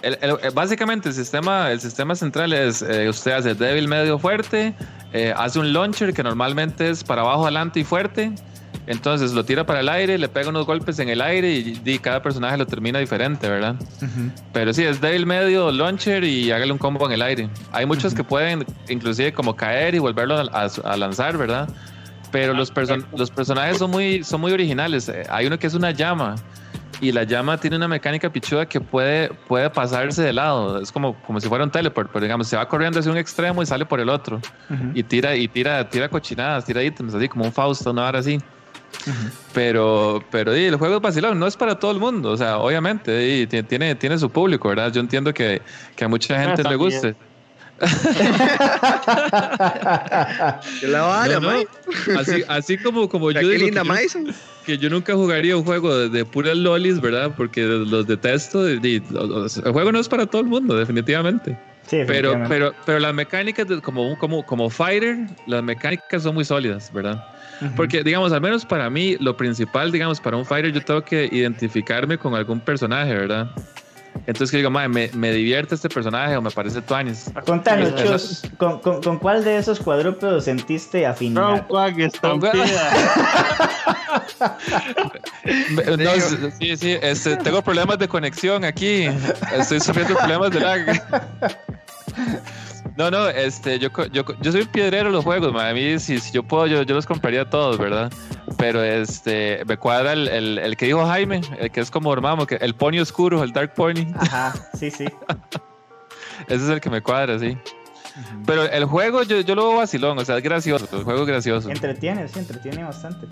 el- el- eh, básicamente el sistema, el sistema central es eh, usted hace débil, medio, fuerte, eh, hace un launcher que normalmente es para abajo, adelante y fuerte. Entonces lo tira para el aire, le pega unos golpes en el aire y, y cada personaje lo termina diferente, ¿verdad? Pero sí, es débil, medio, launcher y hágale un combo en el aire. Hay muchos que pueden inclusive como caer y volverlo a, a- a lanzar, ¿verdad? Pero los, person- los personajes son muy, son muy originales. Hay uno que es una llama y la llama tiene una mecánica pichuda que puede, puede pasarse de lado. Es como, como si fuera un teleport, pero digamos, se va corriendo hacia un extremo y sale por el otro. Y tira, y tira, tira cochinadas, tira ítems, así como un Fausto, una hora así. Pero, pero sí, el juego es vacilón, no es para todo el mundo, o sea, obviamente, y ti- tiene, tiene su público, ¿verdad? Yo entiendo que, que a mucha gente le guste. ¿Qué la vara, No, no? Así, así como, como yo digo linda que yo, que yo nunca jugaría un juego de, de puras lolis, ¿verdad? Porque los detesto. y- y- el juego no es para todo el mundo, definitivamente. Sí, Pero, definitivamente. pero, pero las mecánicas, de- como, como, como fighter, las mecánicas son muy sólidas, ¿verdad? Porque, digamos, al menos para mí, lo principal, digamos, para un fighter, yo tengo que identificarme con algún personaje, ¿verdad? Entonces, que digo, "Mae, me, me divierte este personaje o me parece Tuanis. Contanos, Chus, ¿con, con, con cuál de esos cuadrúpedos sentiste afinidad? Quack, estampida. Me- no, sí, sí, este, tengo problemas de conexión aquí. Estoy sufriendo problemas de lag. No, no, este, yo, yo, yo soy un piedrero en los juegos, man. A mí, si, si yo puedo, yo, yo los compraría todos, ¿verdad? Pero este, me cuadra el, el, el que dijo Jaime, el que es como hermano, que el pony oscuro, el Dark Pony. Ajá, sí, sí. Ese es el que me cuadra, sí. Pero el juego yo, yo lo veo vacilón, o sea, es gracioso, el juego es gracioso. Entretiene, sí, entretiene bastante.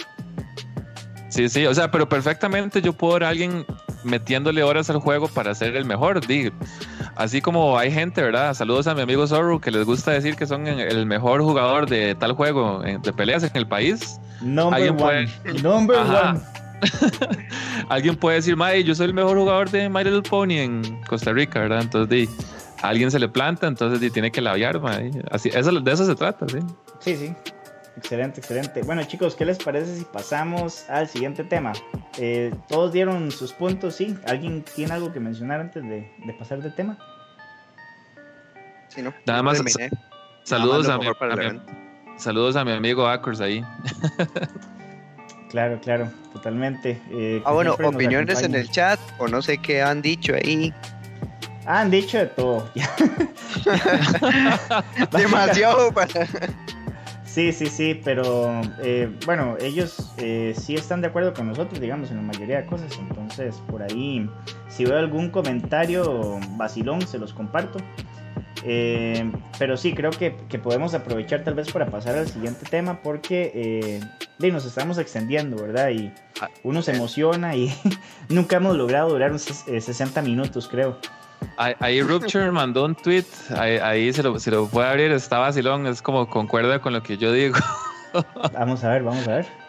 Sí, sí, o sea, pero perfectamente yo puedo ver a alguien metiéndole horas al juego para ser el mejor. di. Así como hay gente, ¿verdad? Saludos a mi amigo Zorro que les gusta decir que son el mejor jugador de tal juego de peleas en el país. Number Alguien one. Number Ajá. one. Alguien puede decir, May, yo soy el mejor jugador de My Little Pony en Costa Rica, ¿verdad? Entonces, di, a alguien se le planta, entonces di, tiene que labiar, mae. Así, eso, de eso se trata, sí. Sí, sí. Excelente, excelente. Bueno, chicos, ¿qué les parece si pasamos al siguiente tema? Eh, Todos dieron sus puntos, ¿sí? ¿Alguien tiene algo que mencionar antes de, de pasar de tema? Sí, ¿no? Nada más, Terminé. Saludos Nada a, mi, para a saludos a mi amigo Akers ahí. Claro, claro, totalmente. eh, Ah, bueno, opiniones en el chat o no sé qué han dicho ahí. Ah, han dicho de todo. Demasiado para... Sí, sí, sí, pero eh, bueno, ellos eh, sí están de acuerdo con nosotros, digamos, en la mayoría de cosas. Entonces, por ahí, si veo algún comentario vacilón, se los comparto. Eh, pero sí, creo que, que podemos aprovechar tal vez para pasar al siguiente tema porque eh, nos estamos extendiendo, ¿verdad? Y Ah, uno se emociona y nunca hemos logrado durar un ses- eh, 60 minutos, creo. Ahí, Rupture mandó un tweet, ahí, ahí se, lo, se lo puede abrir, está vacilón, es como concuerda con lo que yo digo. Vamos a ver, vamos a ver.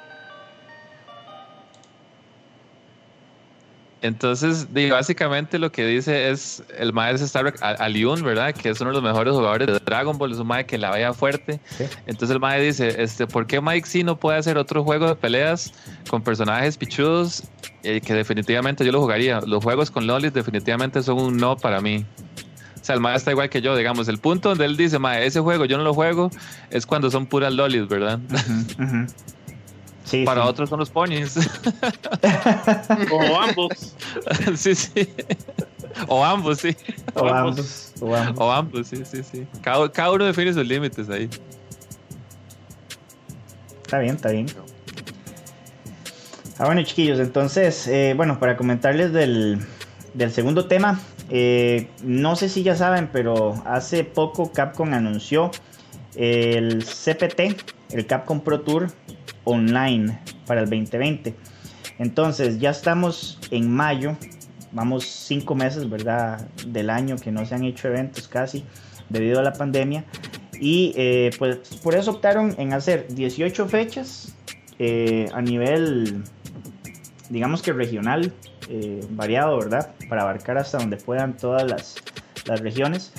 Entonces, básicamente lo que dice es el maestro Star Aliun, ¿verdad? Que es uno de los mejores jugadores de Dragon Ball, es un mae que la vaya fuerte. Sí. Entonces el mae dice, este, ¿por qué Mike sí no puede hacer otro juego de peleas con personajes pichudos eh, que definitivamente yo lo jugaría? Los juegos con lolis definitivamente son un no para mí. O sea, el mae está igual que yo, digamos. El punto donde él dice, mae, ese juego yo no lo juego, es cuando son puras lolis, ¿verdad? Sí, Para sí. otros son los ponies. O ambos. sí, sí. O ambos, sí. O ambos, o ambos. O ambos, sí, sí, sí. Cada, cada uno define sus límites ahí. Está bien, está bien. Ah, bueno, chiquillos, entonces, eh, bueno, para comentarles del, del segundo tema, eh, no sé si ya saben, pero hace poco Capcom anunció el CPT, el Capcom Pro Tour online para el 2020. Entonces, ya estamos en mayo, vamos cinco meses, ¿verdad? Del año que no se han hecho eventos casi debido a la pandemia. Y eh, pues por eso optaron en hacer 18 fechas eh, a nivel, digamos que regional, eh, variado, ¿verdad? Para abarcar hasta donde puedan todas las, las regiones.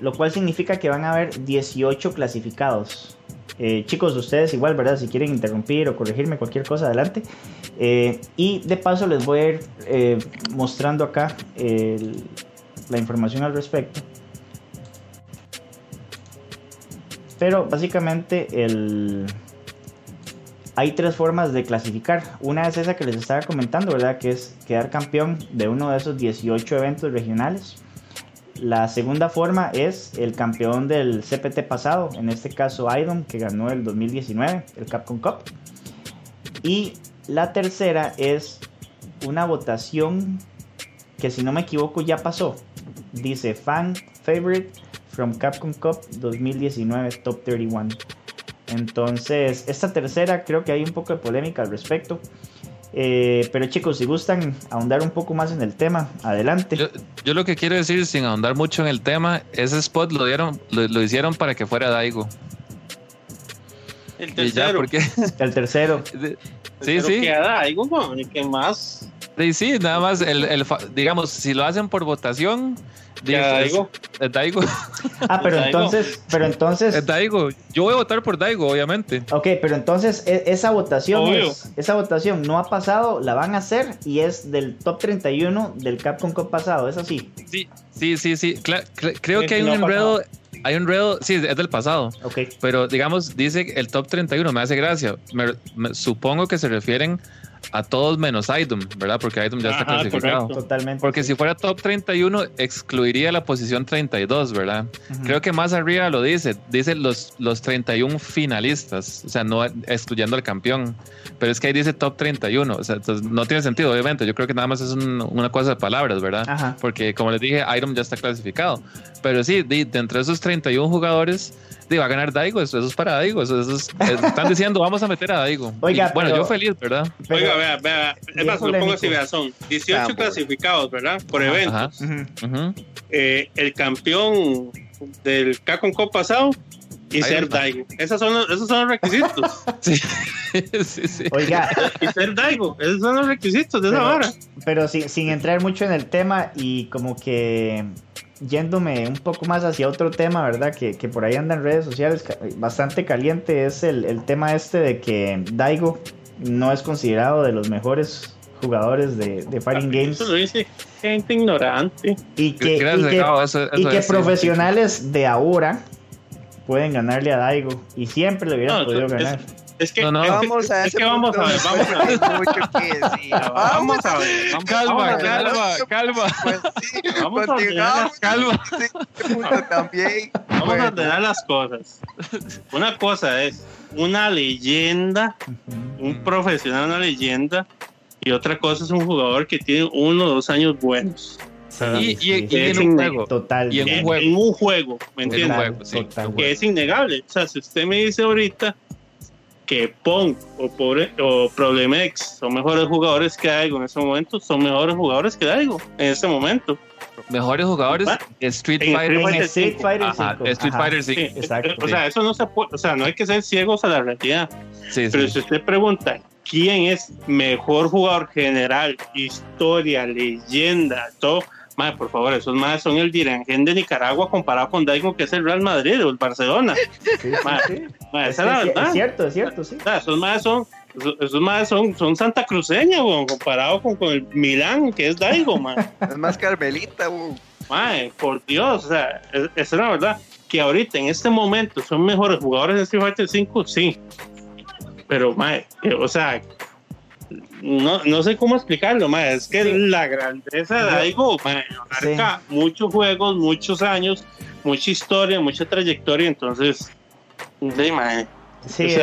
Lo cual significa que van a haber 18 clasificados. Eh, chicos, ustedes igual, ¿verdad? Si quieren interrumpir o corregirme cualquier cosa, adelante. Eh, y de paso les voy a ir eh, mostrando acá la información al respecto. Pero básicamente el... hay tres formas de clasificar. Una es esa que les estaba comentando, ¿verdad? Que es quedar campeón de uno de esos 18 eventos regionales. La segunda forma es el campeón del CPT pasado, en este caso IDOM, que ganó el 2019, el Capcom Cup. Y la tercera es una votación que si no me equivoco ya pasó. Dice Fan Favorite from Capcom Cup 2019 Top 31. Entonces, esta tercera creo que hay un poco de polémica al respecto. Eh, pero chicos, si gustan ahondar un poco más en el tema, adelante. Yo, lo que quiero decir, sin ahondar mucho en el tema, ese spot lo dieron, lo, hicieron para que fuera Daigo. El tercero. El tercero. sí, sí. Que Daigo, ¿qué más? Sí, sí, nada más, el, el, digamos, si lo hacen por votación, Daigo. Es Daigo. Ah, pero entonces, pero entonces. Es Daigo. Yo voy a votar por Daigo, obviamente. Ok, pero entonces e, esa votación esa votación no ha pasado, la van a hacer y es del top 31 del Capcom Cup pasado, ¿es así? Sí, sí, sí, sí. creo que hay un enredo. Hay un enredo, sí, es del pasado. Ok. Pero digamos, dice el top 31, me hace gracia. supongo que se refieren a todos menos IDOM, ¿verdad? Porque IDOM ya está clasificado. Totalmente. Porque si fuera top 31, excluiría la posición 32, ¿verdad? Creo que más arriba lo dice, dice los, los 31 finalistas, o sea, no excluyendo al campeón. Pero es que ahí dice top 31, o sea, no tiene sentido, obviamente. Yo creo que nada más es una cosa de palabras, ¿verdad? Porque como les dije, IDOM ya está clasificado. Pero sí, de, de entre esos 31 jugadores, va a ganar Daigo, eso, es para Daigo, eso, están diciendo vamos a meter a Daigo. Oiga, bueno, yo feliz, ¿verdad? Oiga, vea, vea, es más, lo pongo así, vea, son 18 clasificados, ¿verdad? Por eventos. Eh, el campeón del Capcom Cup pasado y ser Daigo. Esos son, los, esos son los requisitos. sí. sí, sí. Oiga. Y ser Daigo. Esos son los requisitos de esa hora. Pero sin, sin entrar mucho en el tema y como que yéndome un poco más hacia otro tema, ¿verdad? Que, que por ahí anda en redes sociales bastante caliente, es el, el, tema este de que Daigo no es considerado de los mejores jugadores de, de Fighting Games. Eso lo dice gente ignorante. Y que, y que, profesionales de ahora pueden ganarle a Daigo. Y siempre le hubieran podido ganar. Es que, vamos a es que vamos a ver, vamos a ver. mucho que decir. Vamos a ver. calma, calma, calma. Pues vamos a ordenar las calma. también. Vamos a ordenar las cosas. Una cosa es una leyenda, un profesional, una leyenda, y otra cosa es un jugador que tiene uno o dos años buenos. y, y, en un juego. Total. Y en un juego. En un juego, ¿me entiendes? Que es innegable. O sea, si usted me dice ahorita que Pong o, pobre, o Problemex son mejores jugadores que Daigo en ese momento, son mejores jugadores que Daigo en ese momento. Mejores jugadores Street Fighter, Street Fighter 5. Street Fighter 5. Exacto. O sea, eso no se puede, o sea, no hay que ser ciegos a la realidad. Pero si usted pregunta quién es mejor jugador general, historia, leyenda, todo, Madre, por favor, esos más son el dirigente de Nicaragua comparado con Daigo, que es el Real Madrid o el Barcelona. Sí, sí, esa es, la verdad. Es cierto, es cierto, sí. esos más son, esos más son, son Santa Cruceña, comparado con, con, el Milán, que es Daigo, man. Es más Carmelita, Madre, por Dios, o sea, esa es la verdad. Que ahorita, en este momento, son mejores jugadores de Street Fighter 5, sí. Pero, madre, o sea, no, no sé cómo explicarlo, ma. es que la grandeza de Daigo marca muchos juegos, muchos años, mucha historia, mucha trayectoria, entonces, de, Sí,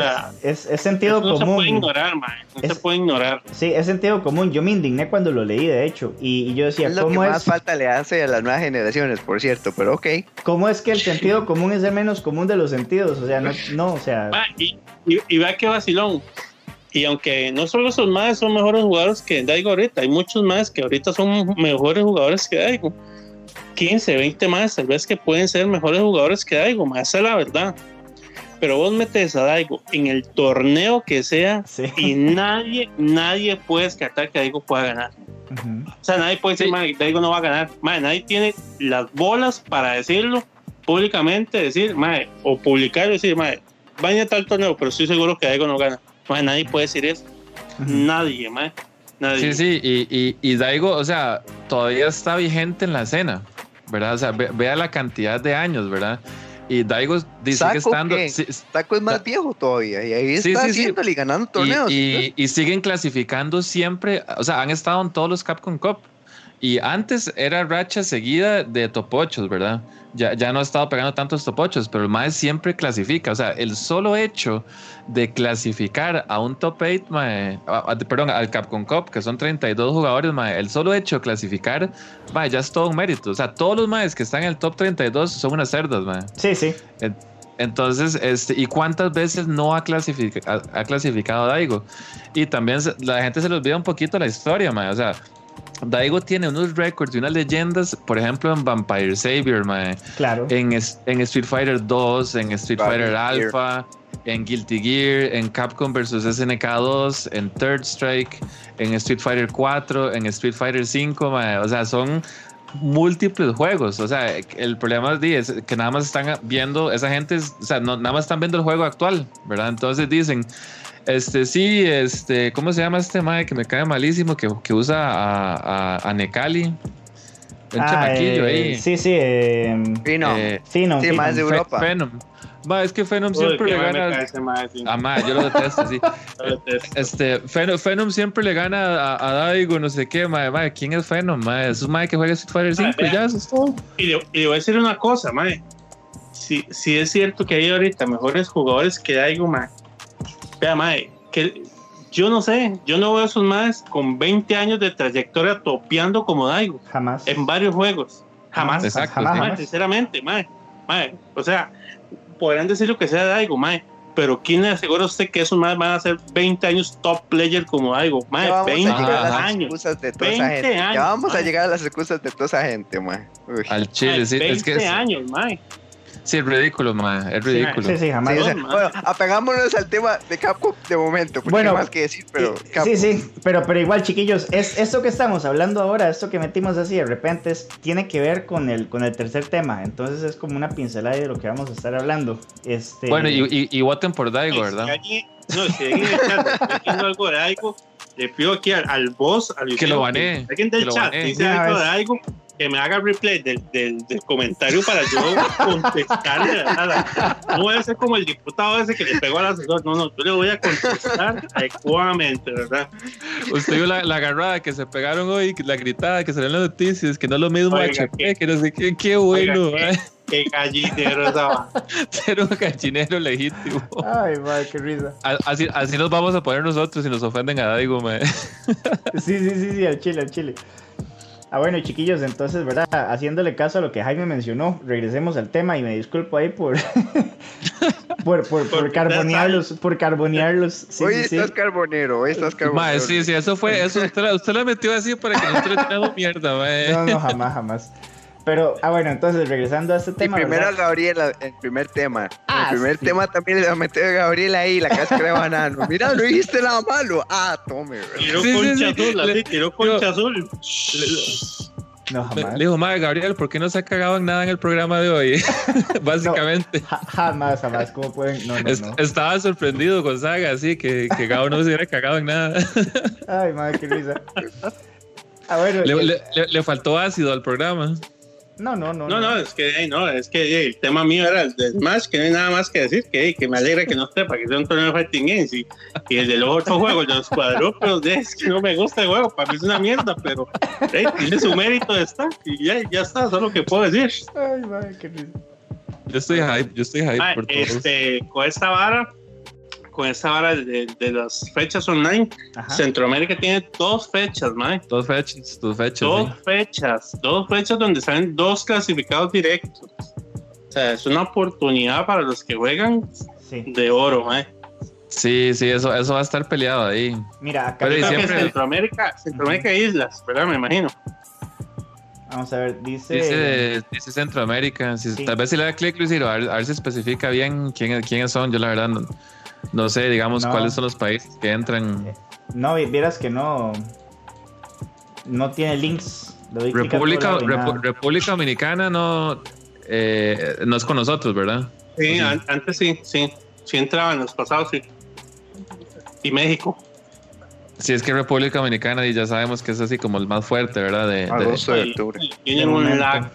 es, es, sentido común. No se puede ignorar, man. No se puede ignorar. Sí, es sentido común. Yo me indigné cuando lo leí, de hecho. Y, yo decía, es lo ¿cómo que es? más falta le hace a las nuevas generaciones, por cierto, pero ok. ¿Cómo es que el sentido común es el menos común de los sentidos? O sea, no, no o sea. y, y, y vea qué vacilón. Y aunque no solo esos más son mejores jugadores que Daigo ahorita, hay muchos más que ahorita son mejores jugadores que Daigo. 15, 20 más, tal vez que pueden ser mejores jugadores que Daigo, más es la verdad. Pero vos metes a Daigo en el torneo que sea y nadie, nadie puede descartar que Daigo pueda ganar. O sea, nadie puede decir, que Daigo no va a ganar. nadie tiene las bolas para decirlo públicamente, decir, o publicar y decir, madre, vaya a tal torneo, pero estoy seguro que Daigo no gana nadie puede decir eso. Nadie, Nadie. Sí, sí, y, y, Daigo, o sea, todavía está vigente en la escena. ¿verdad? O sea, vea la cantidad de años, ¿verdad? Y Daigo dice que estando. Taco es más viejo todavía y ahí está haciéndole y ganando torneos. Y, y, siguen clasificando siempre, o sea, han estado en todos los Capcom Cup. Y antes era racha seguida de topochos, ¿verdad? Ya, ya no ha estado pegando tantos topochos, pero el MAE siempre clasifica. O sea, el solo hecho de clasificar a un top 8, perdón, al Capcom Cup, que son 32 jugadores, mae, el solo hecho de clasificar, mae, ya es todo un mérito. O sea, todos los maes que están en el top 32 son unas cerdas, mae. Sí, sí. Entonces, este, ¿y cuántas veces no ha, clasificado ha clasificado Daigo? Y también la gente se le olvida un poquito la historia, mae. O sea, Daigo tiene unos récords y unas leyendas, por ejemplo, en Vampire Savior, mae. Claro. En, en Street Fighter 2, en Street Fighter Alpha, en Guilty Gear, en Capcom vs SNK 2, en Third Strike, en Street Fighter 4, en Street Fighter 5, o sea, son múltiples juegos. O sea, el problema es que nada más están viendo, esa gente, o sea, no, nada más están viendo el juego actual, ¿verdad? Entonces dicen, este, sí, este, ¿cómo se llama este mae que me cae malísimo que, que usa a, a, a Necali? El ah, eh, ahí. Sí, sí. Eh, Fino. Eh, Fino. Sí, más de Europa. Venom. Va, es que Phenom siempre le gana. A más, yo lo detesto, sí. Este, Phenom, siempre le gana a, Daigo, no sé qué, mae. mae ¿Quién es Phenom? Mae? Es un mae que juega Street Fighter 5 y ya, eso es todo. Y le, y voy a decir una cosa, mae. Si, si es cierto que hay ahorita mejores jugadores que Daigo, mae. Vea, mae, que yo no sé, yo no veo a esos más con 20 años de trayectoria topeando como Daigo. Jamás. En varios juegos. Jamás. Exacto, jamás, jamás. sinceramente, mae. Mae, o sea, podrán decir lo que sea de Daigo, mae. Pero ¿quién le asegura a usted que esos más van a ser 20 años top player como Daigo? Mae, 20 años. 20 años. Ya vamos a llegar a las excusas de toda esa gente, mae. Al chile, sí. 20 es que años, mae. Sí, es ridículo, ma. Es ridículo. Sí, sí, jamás. bueno, apegámonos al tema de Capcom de momento, porque bueno, más que decir, pero. Sí, sí, pero, pero igual, chiquillos, es esto que estamos hablando ahora, esto que metimos así de repente, tiene que ver con el, con el tercer tema. Entonces es como una pincelada de lo que vamos a estar hablando. Este... Bueno, y, y, y voten por Daigo, ¿verdad? no, si alguien está algo de Daigo, le pido aquí al, al boss, al que lo bané. Alguien del chat dice algo de Daigo que me haga replay del, del, del comentario para yo contestarle. No voy a ser como el diputado ese que le pegó al asesor. No, no, yo le voy a contestar adecuadamente, ¿verdad? Usted vio la, la agarrada que se pegaron hoy, la gritada que salió en las noticias, que no es lo mismo HP, que no sé qué, qué bueno. Oiga, qué, qué, gallinero estaba. Ser un gallinero legítimo. Ay, madre, qué risa. Así, así nos vamos a poner nosotros si nos ofenden a Daigo, madre. Sí, sí, sí, sí, al chile, al chile. Ah, bueno, chiquillos, entonces, ¿verdad? Haciéndole caso a lo que Jaime mencionó, regresemos al tema y me disculpo ahí por por, por, por, carbonearlos, por carbonearlos. Sí, hoy estás carbonero, hoy estás carbonero. sí, sí, eso fue, eso usted, usted lo metió así para que nosotros tiramos mierda, mae. No, no, jamás, jamás. Pero, ah, bueno, entonces regresando a este tema. Y primero a Gabriela, el primer tema. Ah, el primer tema también le metió a Gabriela ahí, la cáscara de banano. Mira, no dijiste nada malo. Ah, tome. Tiró concha azul, así, tiró concha azul. No, jamás. Le dijo, madre, Gabriel, ¿por qué no se ha cagado en nada en el programa de hoy? Básicamente. jamás, jamás. ¿Cómo pueden? No, no, no. Estaba sorprendido con Saga, así que, que Gabo no se hubiera cagado en nada. Ay, madre, qué risa. Ah, bueno, le, le, le, faltó ácido al programa. No, no, no. No, no, es que, no, es que el tema mío era el de Smash, que no hay nada más que decir, que, que me alegra que no esté para que sea un torneo de Fighting Games. Y, y el de los otros juegos, los cuadrúpedos, es que no me gusta el juego, para mí es una mierda, pero tiene su mérito de estar, y ya, ya está, eso es lo que puedo decir. Ay, madre, qué Yo estoy hype, yo estoy hype ah, por todo. Este, con esta vara, con esta vara de, de las fechas online, Centroamérica tiene dos fechas, man. Dos fechas, dos fechas. Dos fechas, dos fechas donde salen dos clasificados directos. O sea, es una oportunidad para los que juegan de oro, man. Sí, sí, eso, eso va a estar peleado ahí. Mira, acá Pero siempre... Centroamérica, Centroamérica Islas, ¿verdad? Me imagino. Vamos a ver, dice. Dice, dice Centroamérica. Tal vez si le da clic, Luis, a ver, a ver si especifica bien quién, quiénes son. Yo, la verdad, no, no sé, digamos, cuáles son los países que entran. No, vieras que no. No tiene links. República, República Dominicana no, eh, no es con nosotros, ¿verdad? Sí, antes sí, sí. Sí entraban los pasados, sí. Y México. Sí, es que República Dominicana y ya sabemos que es así como el más fuerte, ¿verdad? De, de- Agosto de octubre. Tienen un lag.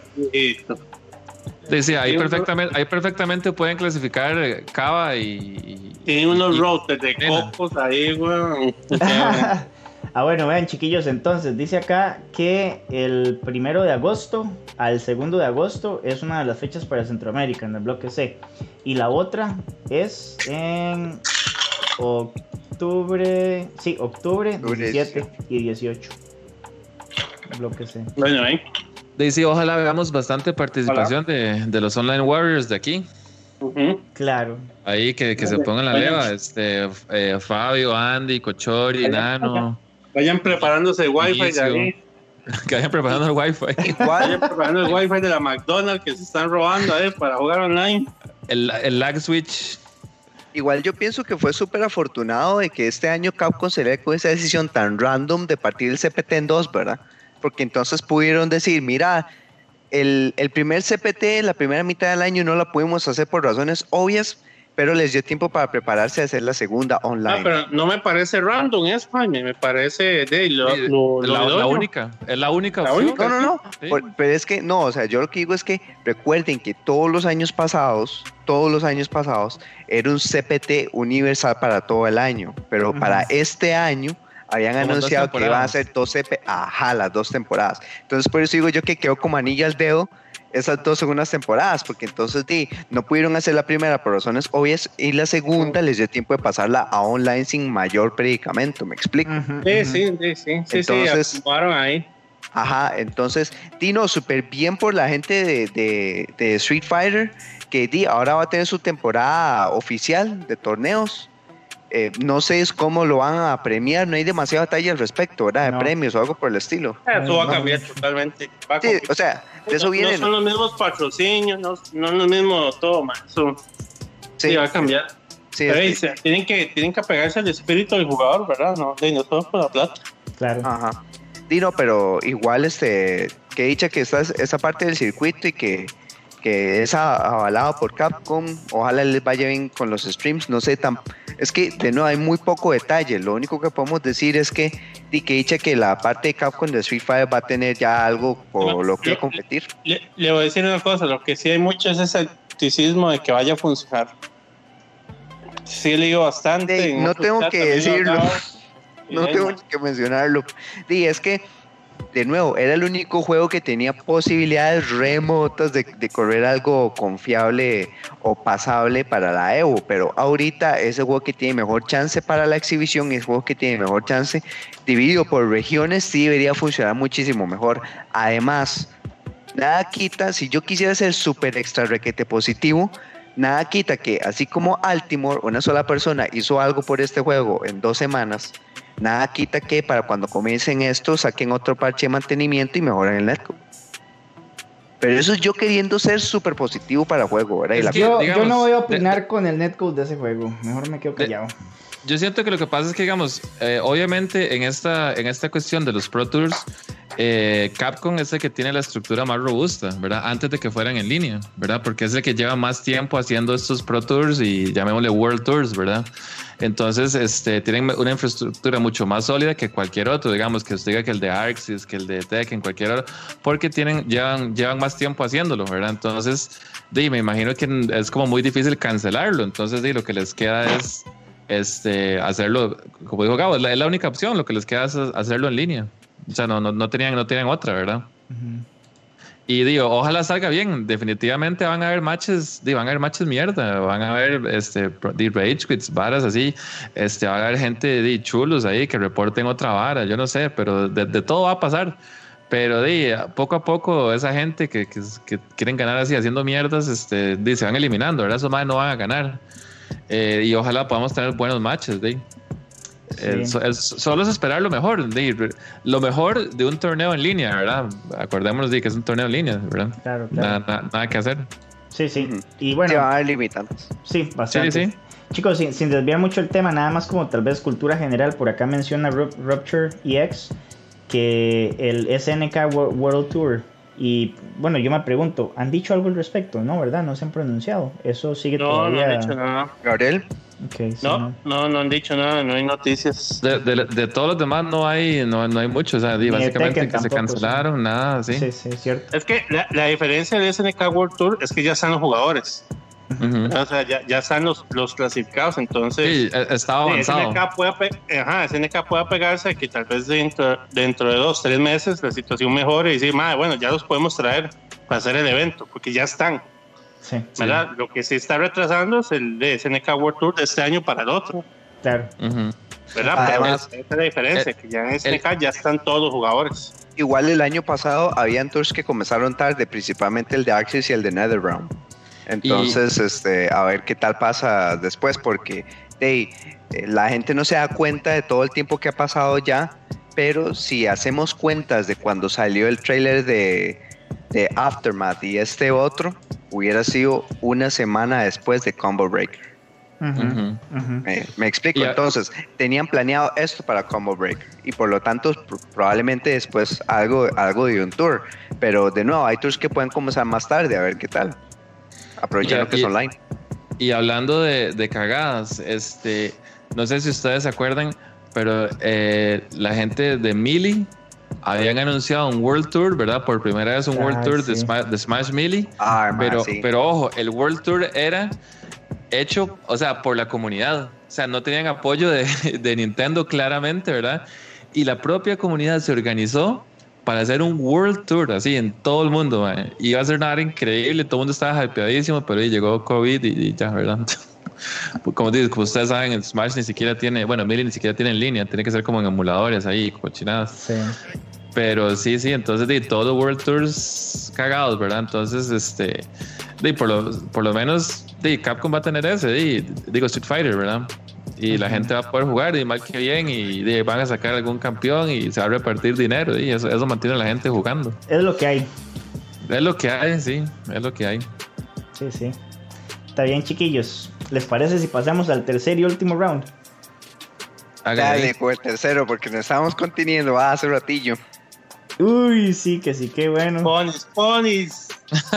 Sí, sí, ahí perfectamente, ahí perfectamente pueden clasificar eh, Cava y. Tienen unos y- routers de Nena. cocos ahí, weón. ah, bueno, vean, chiquillos, entonces dice acá que el primero de agosto al segundo de agosto es una de las fechas para Centroamérica en el bloque C. Y la otra es en octubre, sí, octubre Octubre 17 y 18. Bloque C. Bueno, ahí. Daisy, ojalá veamos bastante participación de, de los Online Warriors de aquí. Claro. Ahí que, que se pongan la Vayan. leva. Este, eh, Fabio, Andy, Cochori, Vayan, Nano. Vayan preparándose el wifi de ahí. Que vayan preparando el wifi. Vayan preparando el wifi de la McDonald's que se están robando ahí para jugar online. El, el lag switch. igual yo pienso que fue súper afortunado de que este año Capcom se le con esa decisión tan random de partir el CPT en dos, ¿verdad? Porque entonces pudieron decir, mira, el, el primer CPT, la primera mitad del año no la pudimos hacer por razones obvias, pero les dio tiempo para prepararse a hacer la segunda Ah, online. pero no me parece random eso, Jaime. Me parece de lo, lo- la, lo la única. Es la única La opción. única. No, no, no. Sí. Por- pero es que no, o sea, yo lo que digo es que recuerden que todos los años pasados, todos los años pasados, era un CPT universal para todo el año. Pero Ujú. para este año habían anunciado que iban a ser dos CP, ajá, las dos temporadas. Entonces, por eso digo yo que quedó como anillo al dedo esas dos segundas temporadas, porque entonces di, no pudieron hacer la primera por razones obvias y la segunda les dio tiempo de pasarla a online sin mayor predicamento, ¿me explico? Ujú, Sí, ujú. sí, sí, sí, sí, Entonces- sí, ahí. Ajá, entonces, Dino, súper bien por la gente de, de- de Street Fighter, que di, ahora va a tener su temporada oficial de torneos. Eh, no sé es cómo lo van a premiar, no hay demasiada detalle al respecto, ¿verdad? De No. premios o algo por el estilo. Eso va a no. cambiar totalmente. Va a Sí, cambiar. o sea, de eso viene. no son los mismos patrocinios, no, no es lo mismo todo, man. Eso sí, Sí, va a cambiar. sí, Pero es- ahí se- tienen, que, tienen que apegarse al espíritu del jugador, ¿verdad? No, de, no todo por la plata. Claro. Ajá. Dino, pero igual, este, que dicha que esta, esa parte del circuito y que, que es avalado por Capcom, ojalá les vaya bien con los streams, no sé, tan, es que de nuevo hay muy poco detalle, lo único que podemos decir es que, di que dicha que la parte de Capcom de Street Fighter va a tener ya algo por lo que competir. Le, le voy a decir una cosa, lo que sí hay mucho es ese escepticismo de que vaya a funcionar. Sí he leído bastante. Sí, no tengo que decirlo. y No tengo que mencionarlo. Di, es que, de nuevo, era el único juego que tenía posibilidades remotas de, correr algo confiable o pasable para la Evo, pero ahorita ese juego que tiene mejor chance para la exhibición y el juego que tiene mejor chance dividido por regiones sí debería funcionar muchísimo mejor. Además, nada quita, si yo quisiera ser súper extra requete positivo, nada quita que así como Altimore, una sola persona hizo algo por este juego en dos semanas, nada quita que para cuando comiencen esto saquen otro parche de mantenimiento y mejoren el netcode. Pero eso es yo queriendo ser súper positivo para el juego, ¿verdad? Y Es la- que- Yo, no voy a de- opinar con el netcode de ese juego. Mejor me quedo De- callado. Yo siento que lo que pasa es que, digamos, eh, obviamente en esta, en esta cuestión de los Pro Tours, eh, Capcom es el que tiene la estructura más robusta, ¿verdad? Antes de que fueran en línea, ¿verdad? Porque es el que lleva más tiempo haciendo estos Pro Tours y llamémosle World Tours, ¿verdad? Entonces, este, tienen una infraestructura mucho más sólida que cualquier otro, digamos, que usted diga que el de Arxis, que el de Tekken, cualquier otro, porque tienen, llevan, llevan más tiempo haciéndolo, ¿verdad? Entonces, me imagino que es como muy difícil cancelarlo, entonces, di, lo que les queda es este, hacerlo, como dijo Gabo, es la, es la única opción, lo que les queda es hacerlo en línea. O sea, no, no, no, tenían, no tenían otra, ¿verdad? Ujú. Y digo, ojalá salga bien. Definitivamente van a haber matches, digo, van a haber matches mierda, van a haber este, de rage quits, varas así. Este, va a haber gente de chulos ahí que reporten otra vara, yo no sé, pero de, de todo va a pasar. Pero di, poco a poco esa gente que, que, que quieren ganar así haciendo mierdas, este, di, se van eliminando, ¿verdad? Esos más no van a ganar. Eh, y ojalá podamos tener buenos matches, di. Sí. Eh, so- es- solo es esperar lo mejor, di, re- lo mejor de un torneo en línea, ¿verdad? Acordémonos de que es un torneo en línea, ¿verdad? Claro, Nada, claro. nada- nada que hacer. Sí, sí. Y bueno, va a haber limitantes. sí, bastante. Sí, sí. Chicos, sin, sin desviar mucho el tema, nada más como tal vez cultura general, por acá menciona Rup- Rupture EX que el SNK Wo- World Tour. Y bueno, yo me pregunto, ¿han dicho algo al respecto? No, ¿verdad? No se han pronunciado. Eso sigue No, no todavía. han hecho nada. Gabriel, Ok, sí, No, no. no, no han dicho nada, no hay noticias. De, de- de todos los demás no hay, no, no hay mucho. O sea, de básicamente que se tampoco, cancelaron, nada, sí. Sí, sí, es cierto. Es que la, la diferencia del SNK World Tour es que ya están los jugadores. Ujú. O sea, ya, ya están los, los clasificados. Entonces, Sí, eh, estaba Sí, avanzado. SNK puede, pe- ajá, SNK puede pegarse a que tal vez dentro, dentro de dos, tres meses la situación mejore y decir, "Mae, bueno, ya los podemos traer para hacer el evento, porque ya están, Sí, ¿verdad? Lo que se está retrasando es el de SNK World Tour de este año para el otro, claro. ¿verdad? Además, Pero esa es la diferencia, el- que ya en SNK ya están todos los jugadores. Igual el año pasado habían tours que comenzaron tarde, principalmente el de Axis y el de NetherRealm. Entonces, este, a ver qué tal pasa después, porque hey, eh, la gente no se da cuenta de todo el tiempo que ha pasado ya, pero si hacemos cuentas de cuando salió el trailer de, de Aftermath y este otro, hubiera sido una semana después de Combo Breaker. Ujú, Ujú. ujú. Me, me explico. Y a- Entonces, tenían planeado esto para Combo Breaker y por lo tanto pr- probablemente después algo, algo de un tour. Pero de nuevo, hay tours que pueden comenzar más tarde, a ver qué tal. Aprovechando Y- que es y- online. Y hablando de, de cagadas, este, no sé si ustedes se acuerdan, pero eh, la gente de Melee habían anunciado un World Tour, ¿verdad? Por primera vez un World Ah, Tour de, sí. Sma- de Smash Melee. Ah, ma, Pero, sí. pero ojo, el World Tour era hecho, o sea, por la comunidad. O sea, no tenían apoyo de, de Nintendo claramente, ¿verdad? Y la propia comunidad se organizó para hacer un World Tour así en todo el mundo. mae. Y Iba a ser nada increíble, todo el mundo estaba hypeadísimo, pero ahí llegó COVID y, y ya, ¿verdad? Como, dices, como ustedes saben, el Smash ni siquiera tiene, bueno, Melee ni siquiera tiene en línea, tiene que ser como en emuladores ahí, cochinadas. Sí. Pero sí, sí, entonces de todos los World Tours cagados, ¿verdad? Entonces, este, de, por, lo, por lo menos, de, Capcom va a tener ese, de, digo Street Fighter, ¿verdad? Y la gente va a poder jugar, y mal que bien, y de, van a sacar algún campeón y se va a repartir dinero, y eso, eso mantiene a la gente jugando. Es lo que hay. Es lo que hay, sí, es lo que hay. Sí, sí. Está bien, chiquillos. ¿Les parece si pasamos al tercer y último round? Dale, con el tercero, porque nos estamos conteniendo ah, hace ratillo. Uy, sí, que sí, qué bueno. Ponis, ponis.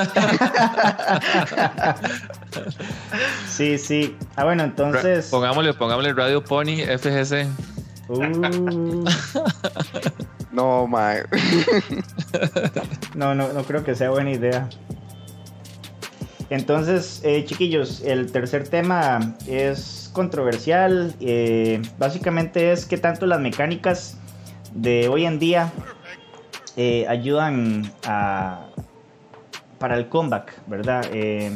Sí, sí. Ah, bueno, entonces. Pongámosle, pongámosle Radio Pony FGC. Uh, No, ma. no, no, no creo que sea buena idea. Entonces, eh, chiquillos, el tercer tema es controversial. eh, básicamente es que tanto las mecánicas de hoy en día eh, ayudan a, para el comeback, ¿verdad? Eh,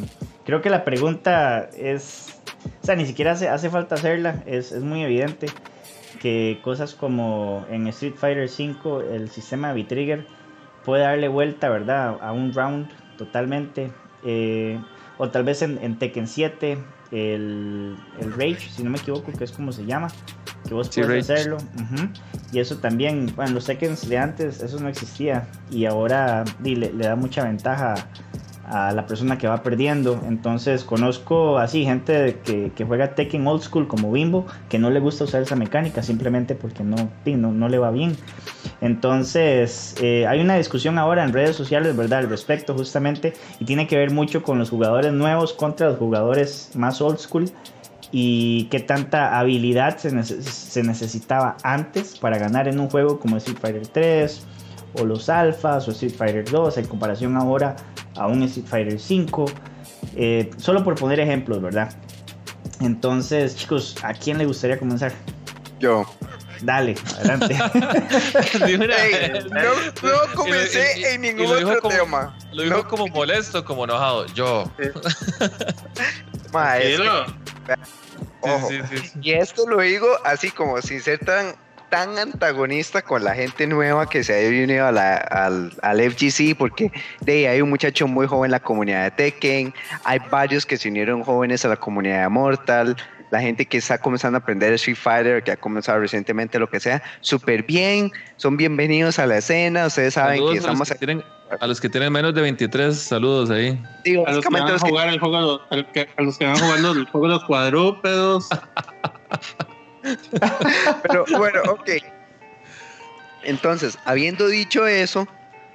creo que la pregunta es, o sea, ni siquiera hace, falta hacerla, es, es muy evidente que cosas como en Street Fighter V el sistema de V-Trigger puede darle vuelta, ¿verdad? A un round totalmente. Eh, o tal vez en, en Tekken 7 el, el Rage, si no me equivoco, que es como se llama, que vos Sí, puedes Rage. hacerlo. Y eso también, bueno, los Tekkens de antes, eso no existía. Y ahora le, le da mucha ventaja a la persona que va perdiendo. Entonces conozco así gente que, que juega Tekken Old School como Bimbo, que no le gusta usar esa mecánica simplemente porque no, no, no le va bien. Entonces eh, hay una discusión ahora en redes sociales, ¿verdad? Al respecto justamente, y tiene que ver mucho con los jugadores nuevos contra los jugadores más old school y qué tanta habilidad se, neces- se necesitaba antes para ganar en un juego como Street Fighter 3 o los alfas o Street Fighter 2 en comparación ahora a un Street Fighter 5 eh, solo por poner ejemplos verdad entonces chicos a quién le gustaría comenzar Yo. dale adelante no, no comencé Y lo- y- en ningún otro como- tema. Lo dijo No. como molesto, como enojado. Yo. Ma, es que- Tranquilo. ojo. Sí, sí, sí. Y esto lo digo así como sin ser tan, tan antagonista con la gente nueva que se ha unido a la- al, al FGC, porque de ahí hay un muchacho muy joven en la comunidad de Tekken, hay varios que se unieron jóvenes a la comunidad de Mortal, la gente que está comenzando a aprender Street Fighter, que ha comenzado recientemente lo que sea, súper bien, son bienvenidos a la escena, ustedes saben Saludos que a, los estamos que tienen, a los que tienen menos de 23, saludos ahí. digo, A los que van a jugar el juego, a los que van a jugar los- el juego de los cuadrúpedos. Pero bueno, ok. Entonces, habiendo dicho eso,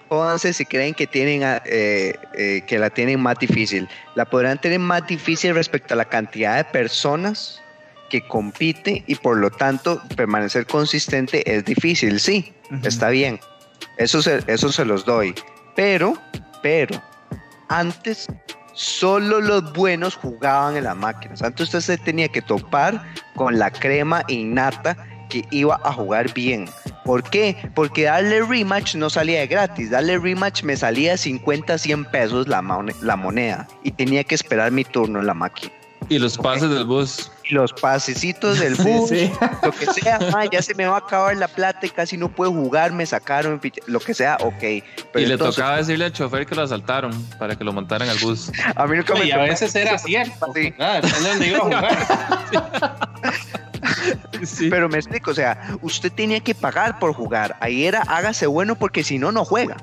jódanse si creen que tienen ah, eh, eh, que la tienen más difícil. La podrán tener más difícil respecto a la cantidad de personas que compite y por lo tanto permanecer consistente es difícil. Sí, Ujú. está bien. Eso se, eso se los doy. Pero, pero, antes solo los buenos jugaban en las máquinas. Antes usted se tenía que topar con la crema innata que iba a jugar bien. ¿Por qué? Porque darle rematch no salía de gratis. Darle rematch me salía 50, 100 pesos la, mone- la moneda. Y tenía que esperar mi turno en la máquina. Y los pases del bus. Y los pasecitos del Sí, bus, sí. lo que sea, "Ma, ya se me va a acabar la plata y casi no puedo jugar, me sacaron, piche-", lo que sea, ok. Pero y le tocaba decirle al chofer que lo asaltaron para que lo montaran al bus. A mí nunca me Y a veces era cierto. Sí. Iba a jugar. Sí. Pero me explico, o sea, usted tenía que pagar por jugar. Ahí era hágase bueno porque si no, no juega.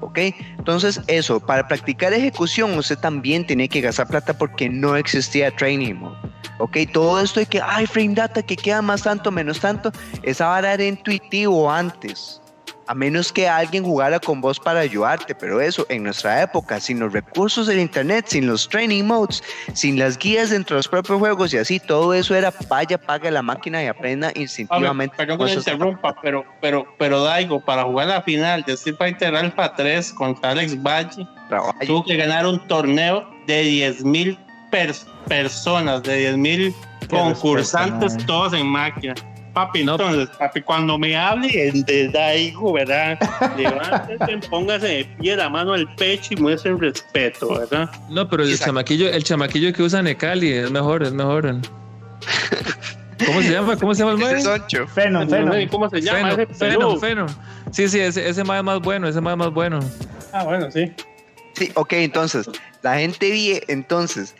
¿Ok? Entonces, eso, para practicar ejecución, usted también tenía que gastar plata porque no existía training mode. ¿Ok? Todo esto de que, ay, frame data, que queda más tanto, menos tanto, esa vara era intuitivo antes. A menos que alguien jugara con vos para ayudarte, pero eso en nuestra época, sin los recursos del internet, sin los training modes, sin las guías dentro de los propios juegos y así, todo eso era vaya, pague la máquina y aprenda ver, instintivamente. perdón que me interrumpa, pero, pero, pero Daigo, para jugar la final de Street Fighter Alpha 3 contra Alex Valle, tuvo que ganar un torneo de 10.000 pers- personas, de 10.000 concursantes, respeto, todos en máquina. Papi, No. entonces, papi, cuando me hable el de Daigo, ¿verdad? Levántese, póngase de pie la mano al pecho y muestre respeto, ¿verdad? No, pero el Exacto. chamaquillo, el chamaquillo que usa Necali es mejor, es mejor. ¿Cómo se llama? ¿Cómo se llama el Ese mae? es Oncho. Fenon, No sé Fenon. ¿Cómo se llama? Feno, ese Feno? Feno. Sí, sí, ese, ese mae es más bueno, ese mae es más bueno. Ah, bueno, sí. Sí, ok, entonces, la gente vi, entonces,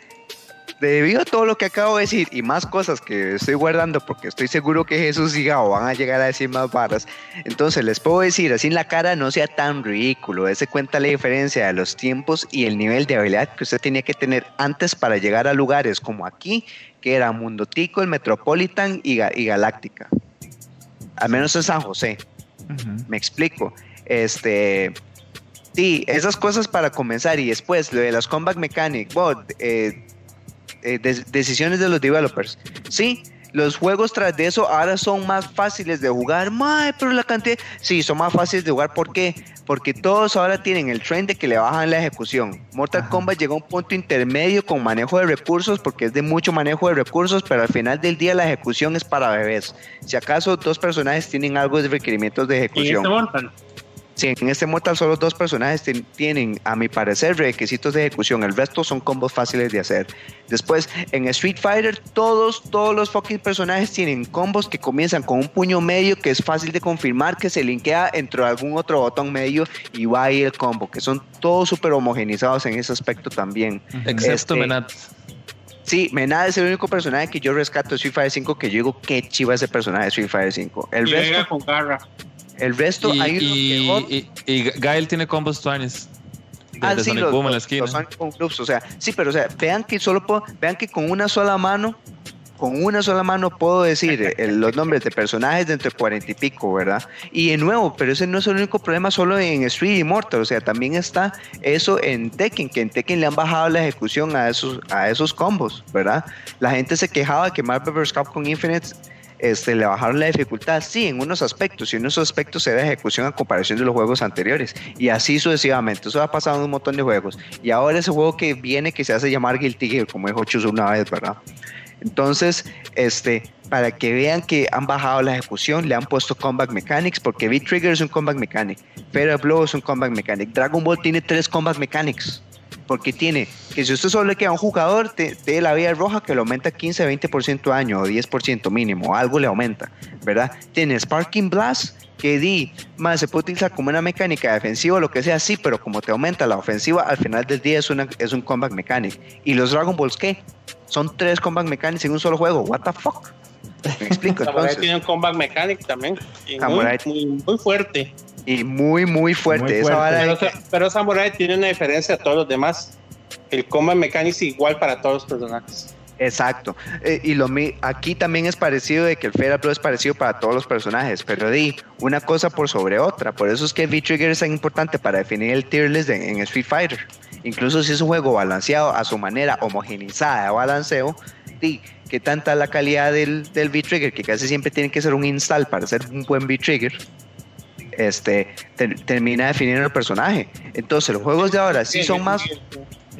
debido a todo lo que acabo de decir y más cosas que estoy guardando porque estoy seguro que Jesús y Gao van a llegar a decir más barras, entonces les puedo decir, así en la cara no sea tan ridículo, ese cuenta la diferencia de los tiempos y el nivel de habilidad que usted tenía que tener antes para llegar a lugares como aquí, que era Mundo Tico, el Metropolitan y, Ga- y Galáctica. Al menos en San José. Ujú. Me explico. Este. Sí, esas cosas para comenzar y después lo de las comeback mechanic, bueno, eh, eh, decisiones de los developers. Sí, los juegos tras de eso ahora son más fáciles de jugar, mae, pero la cantidad, sí, son más fáciles de jugar. ¿Por qué? Porque todos ahora tienen el trend de que le bajan la ejecución. Mortal Ajá. Kombat llegó a un punto intermedio con manejo de recursos, porque es de mucho manejo de recursos, pero al final del día la ejecución es para bebés. Si acaso dos personajes tienen algo de requerimientos de ¿Quién ejecución. este Mortal? Sí, en este Mortal solo dos personajes tienen, a mi parecer, requisitos de ejecución. El resto son combos fáciles de hacer. Después, en Street Fighter, todos, todos los fucking personajes tienen combos que comienzan con un puño medio que es fácil de confirmar que se linkea entre algún otro botón medio y va ahí el combo, que son todos súper homogenizados en ese aspecto también. Excepto Este, Menat. Sí, Menada es el único personaje que yo rescato de Street Fighter 5 que yo digo qué chiva ese personaje de Street Fighter 5. El Y resto, con garra. El resto Y, hay unos que y, y, y Gael tiene combos tuanes. De, Ah, de sí, Sonic los, Boom en la esquina. los Sonic Boom Clubs, o sea, sí, pero o sea, vean que solo puedo, vean que con una sola mano, con una sola mano puedo decir eh, el- los nombres de personajes de entre cuarenta y pico, ¿verdad? Y de nuevo, pero ese no es el único problema solo en Street Immortal, o sea, también está eso en Tekken, que en Tekken le han bajado la ejecución a esos, a esos combos, ¿verdad? La gente se quejaba que Marvel vs. Capcom Infinite este, le bajaron la dificultad, sí, en unos aspectos, y en unos aspectos era ejecución a comparación de los juegos anteriores, y así sucesivamente, eso ha pasado en un montón de juegos, y ahora ese juego que viene que se hace llamar Guilty Gear, como dijo Chus una vez, ¿verdad? Entonces, este, para que vean que han bajado la ejecución, le han puesto Combat Mechanics, porque V-Trigger es un Combat Mechanic, Fatal Blow es un Combat Mechanic, Dragon Ball tiene tres Combat Mechanics, porque tiene que si usted solo le queda un jugador, te da la vía roja que le aumenta 15, 20% año o 10% mínimo, algo le aumenta, ¿verdad? Tiene Sparking Blast, que di, más se puede utilizar como una mecánica defensiva o lo que sea, sí, pero como te aumenta la ofensiva, al final del día es, una, es un combat mechanic. ¿Y los Dragon Balls qué? Son tres combat mechanics en un solo juego, what the fuck? Me explico, Samurai entonces. tiene un combat mechanic también. muy, muy, muy fuerte. Y muy, muy fuerte. Muy Esa fuerte. vara de Pero, pero Samurai tiene una diferencia a todos los demás. El combat mechanic es igual para todos los personajes. Exacto. Eh, y lo aquí también es parecido de que el Fatal Blow es parecido para todos los personajes, pero di una cosa por sobre otra. Por eso es que V-Trigger es tan importante para definir el tier list en, en Street Fighter. Incluso si es un juego balanceado a su manera, homogenizada de balanceo, di, qué tanta la calidad del, del V-Trigger, que casi siempre tiene que ser un install para ser un buen V-Trigger, este, termina definiendo el personaje. Entonces, los juegos de ahora sí son más,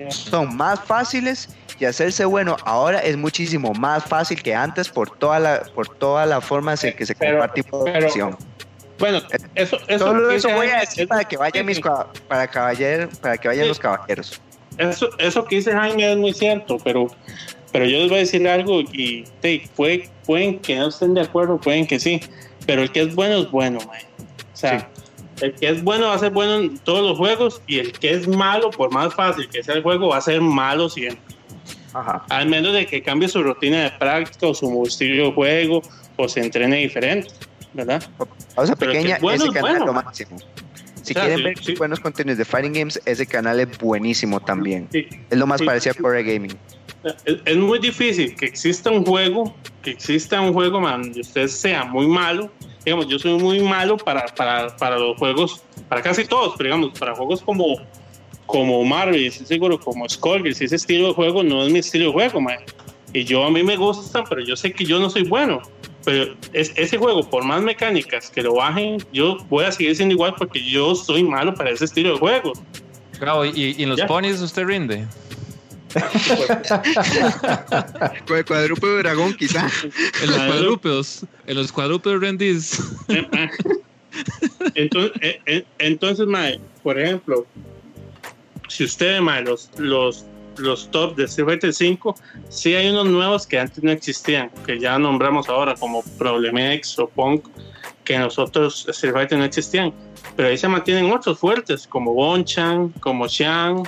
son más fáciles y hacerse bueno ahora es muchísimo más fácil que antes por toda la, por toda la forma en que se comparte información. Bueno, eso, eso, Solo eso voy a decir para que vayan mis para caballer, para que vayan los caballeros. Eso, eso que dice Jaime es muy cierto, pero, pero yo les voy a decir algo y pueden que no estén de acuerdo, pueden que sí, pero el que es bueno es bueno, O sea, el que es bueno va a ser bueno en todos los juegos y el que es malo, por más fácil que sea el juego, va a ser malo siempre. Ajá. Al menos de que cambie su rutina de práctica o su estilo de juego o se entrene diferente. ¿verdad? sea, pequeña, ese canal es lo máximo. Si quieren ver buenos contenidos de Fighting Games, ese canal es buenísimo también. es lo más parecido a Core Gaming. Es, muy difícil que exista un juego, que exista un juego donde usted sea muy malo. Digamos, yo soy muy malo para, para, para los juegos, para casi todos, pero digamos, para juegos como, como Marvel, seguro, como Skullgirls, ese estilo de juego no es mi estilo de juego, man. Y yo a mí me gustan, pero yo sé que yo no soy bueno. Pero es, ese juego, por más mecánicas que lo bajen, yo voy a seguir siendo igual porque yo soy malo para ese estilo de juego. Claro, y, y en los ponies usted rinde. Con el cuadrúpedo dragón, quizá. En los cuadrúpedos. En los cuadrúpedos rendís. entonces, eh, eh, entonces por ejemplo, si usted, mae, los, los los top de Street Fighter 5, sí hay unos nuevos que antes no existían, que ya nombramos ahora como Problemex o Punk, que nosotros Street Fighter no existían. Pero ahí se mantienen otros fuertes, como Bonchan, como Xiang,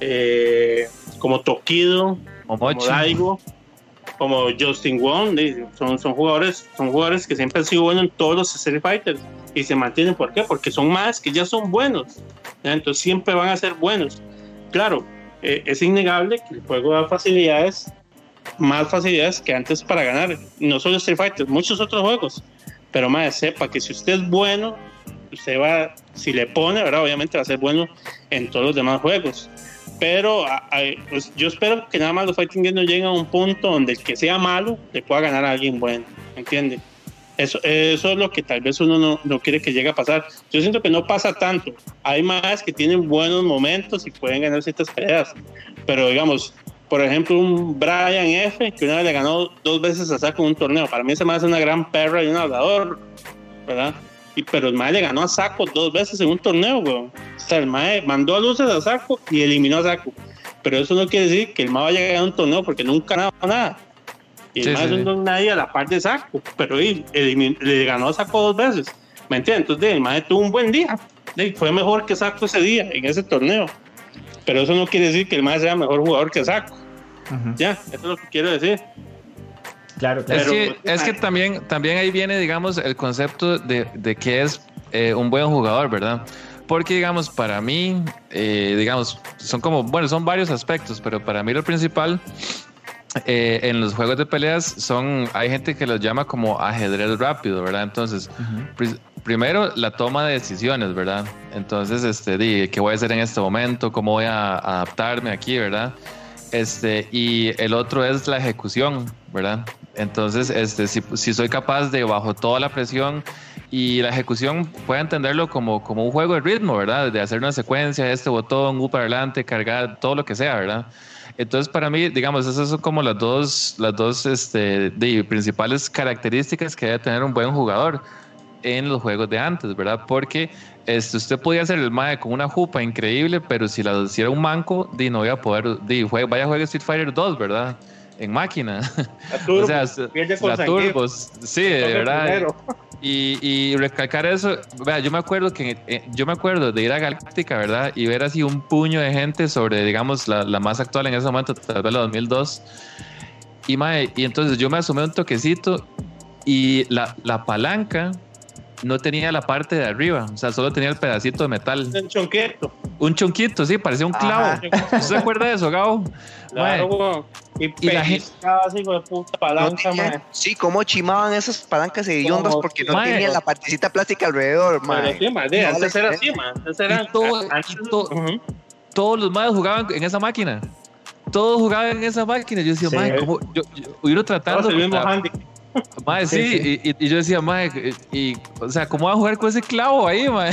eh, como Tokido, como Daigo, como Justin Wong. Son, son, jugadores, son jugadores que siempre han sido buenos en todos los Street Fighters y se mantienen. ¿Por qué? Porque son más que ya son buenos. Entonces siempre van a ser buenos. Claro, eh, es innegable que el juego da facilidades, más facilidades que antes para ganar. No solo Street Fighter, muchos otros juegos. Pero más sepa que si usted es bueno, usted va, si le pone, ¿verdad? Obviamente va a ser bueno en todos los demás juegos. Pero pues, yo espero que nada más los fighting games no lleguen a un punto donde el que sea malo le pueda ganar a alguien bueno, ¿entiende? Eso, eso es lo que tal vez uno no, no, quiere que llegue a pasar. Yo siento que no pasa tanto. Hay más que tienen buenos momentos y pueden ganar ciertas peleas. Pero digamos, por ejemplo, un Brian F, que una vez le ganó dos veces a Saco un torneo. Para mí se me hace una gran perra y un hablador, ¿verdad? Y, pero el Mae le ganó a Saco dos veces en un torneo, weón. O sea, el Mae mandó a luces a Saco y eliminó a Saco. Pero eso no quiere decir que el Mae vaya a ganar un torneo porque nunca ganaba nada. Y el sí, es un nadie a la par de Saco, pero él, le ganó a Saco dos veces. ¿Me entiendes? Entonces el Mae tuvo un buen día. Fue mejor que Saco ese día, en ese torneo. Pero eso no quiere decir que el Mae sea mejor jugador que Saco. Ya, eso es lo que quiero decir. Claro, claro. Es que, es que también, también ahí viene, digamos, el concepto de, de que es eh, un buen jugador, ¿verdad? Porque, digamos, para mí, eh, digamos, son como, bueno, son varios aspectos, pero para mí lo principal eh, en los juegos de peleas son, hay gente que los llama como ajedrez rápido, ¿verdad? Entonces, primero la toma de decisiones, ¿verdad? Entonces, este, di, ¿qué voy a hacer en este momento? ¿Cómo voy a adaptarme aquí, ¿verdad? Este, y el otro es la ejecución, ¿verdad? Entonces, este, si, si soy capaz de, bajo toda la presión, y la ejecución puede entenderlo como, como un juego de ritmo, ¿verdad? De hacer una secuencia, este botón, U para adelante, cargar, todo lo que sea, ¿verdad? Entonces, para mí, digamos, esas son como las dos, las dos este, de, principales características que debe tener un buen jugador en los juegos de antes, ¿verdad? Porque este, usted podía hacer el MAE con una jupa increíble, pero si la hiciera un manco, di, no voy a poder, di, vaya a jugar Street Fighter 2, ¿verdad? En máquina. o sea, la turbos, sí, de verdad. Y, recalcar eso, vea, yo me acuerdo que eh, yo me acuerdo de ir a Galáctica, ¿verdad? Y ver así un puño de gente sobre, digamos, la, la más actual en ese momento, tal vez la 2002. Y, mae, y entonces yo me asumí un toquecito y la, la palanca no tenía la parte de arriba, o sea, solo tenía el pedacito de metal. Un chonquito. Un chonquito, sí, parecía un clavo. ¿Usted se acuerda de eso, Gabo? Claro, Y, y la gente así con puta palanca, no Sí, cómo chimaban esas palancas hediondas porque no tenía la partecita plástica alrededor, man. Sí, man, antes era así, man. Antes era, todo, todos los madres jugaban en esa máquina. todos jugaban en esa máquina. Yo decía, Sí. mae, ¿cómo? Yo, yo, uno tratando. Todos el mismo contra- handy. Mae, sí, Sí, Y, y- y yo decía, mae, y, o sea, ¿cómo va a jugar con ese clavo ahí, mae?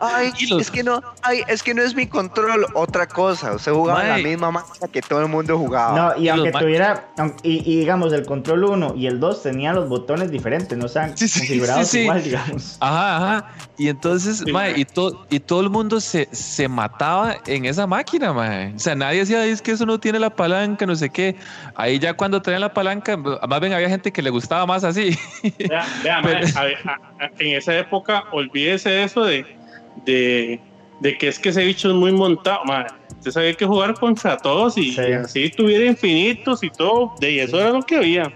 Ay, los- es que no, ay, es que no es mi control, otra cosa. Usted jugaba en Mae. la misma máquina que todo el mundo jugaba. No, y Y aunque tuviera, y, y digamos, el control 1 y el 2 tenían los botones diferentes, no estaban Sí, sí, configurados sí, sí. igual, digamos. Ajá, ajá. Y entonces, Sí, mae, y, todo y todo el mundo se, se mataba en esa máquina, mae. O sea, nadie decía, "Ay, es que eso no tiene la palanca, no sé qué. Ahí ya cuando traían la palanca, más bien había gente que le gustaba más así. Vea, vea, Pero- a ver, a- a- en esa época, olvídese eso de, de, de que es que ese bicho es muy montado. mae. Usted sabía que jugar contra todos y, Sí. y así tuviera infinitos y todo. De y eso era lo que había.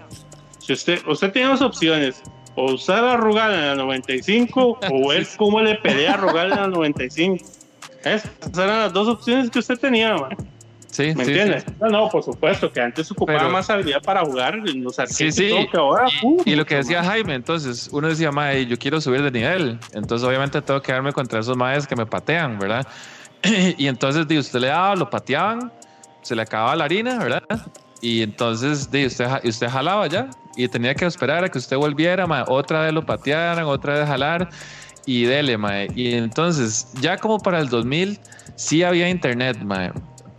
Si usted, usted tenía dos opciones. O usar a Rugal en la 95 o ver cómo le pelea a Rugal en la 95. Esas eran las dos opciones que usted tenía, mae. Sí, ¿Me sí, entiendes? sí. No, no, por supuesto que antes ocupaba Pero- más habilidad para jugar en los arcades Sí, y sí. que ahora, uh, Y lo que decía. Jaime, entonces, uno decía, mae, yo quiero subir de nivel. Entonces, obviamente, tengo que darme contra esos maes que me patean, ¿verdad? y entonces, di, usted le daba, lo pateaban, se le acababa la harina, ¿verdad? Y entonces, di, usted, y usted jalaba ya. Y tenía que esperar a que usted volviera, mae, otra vez lo patearan, otra vez jalar. Y dele, mae. Y entonces, ya como para el 2000, sí había internet, mae.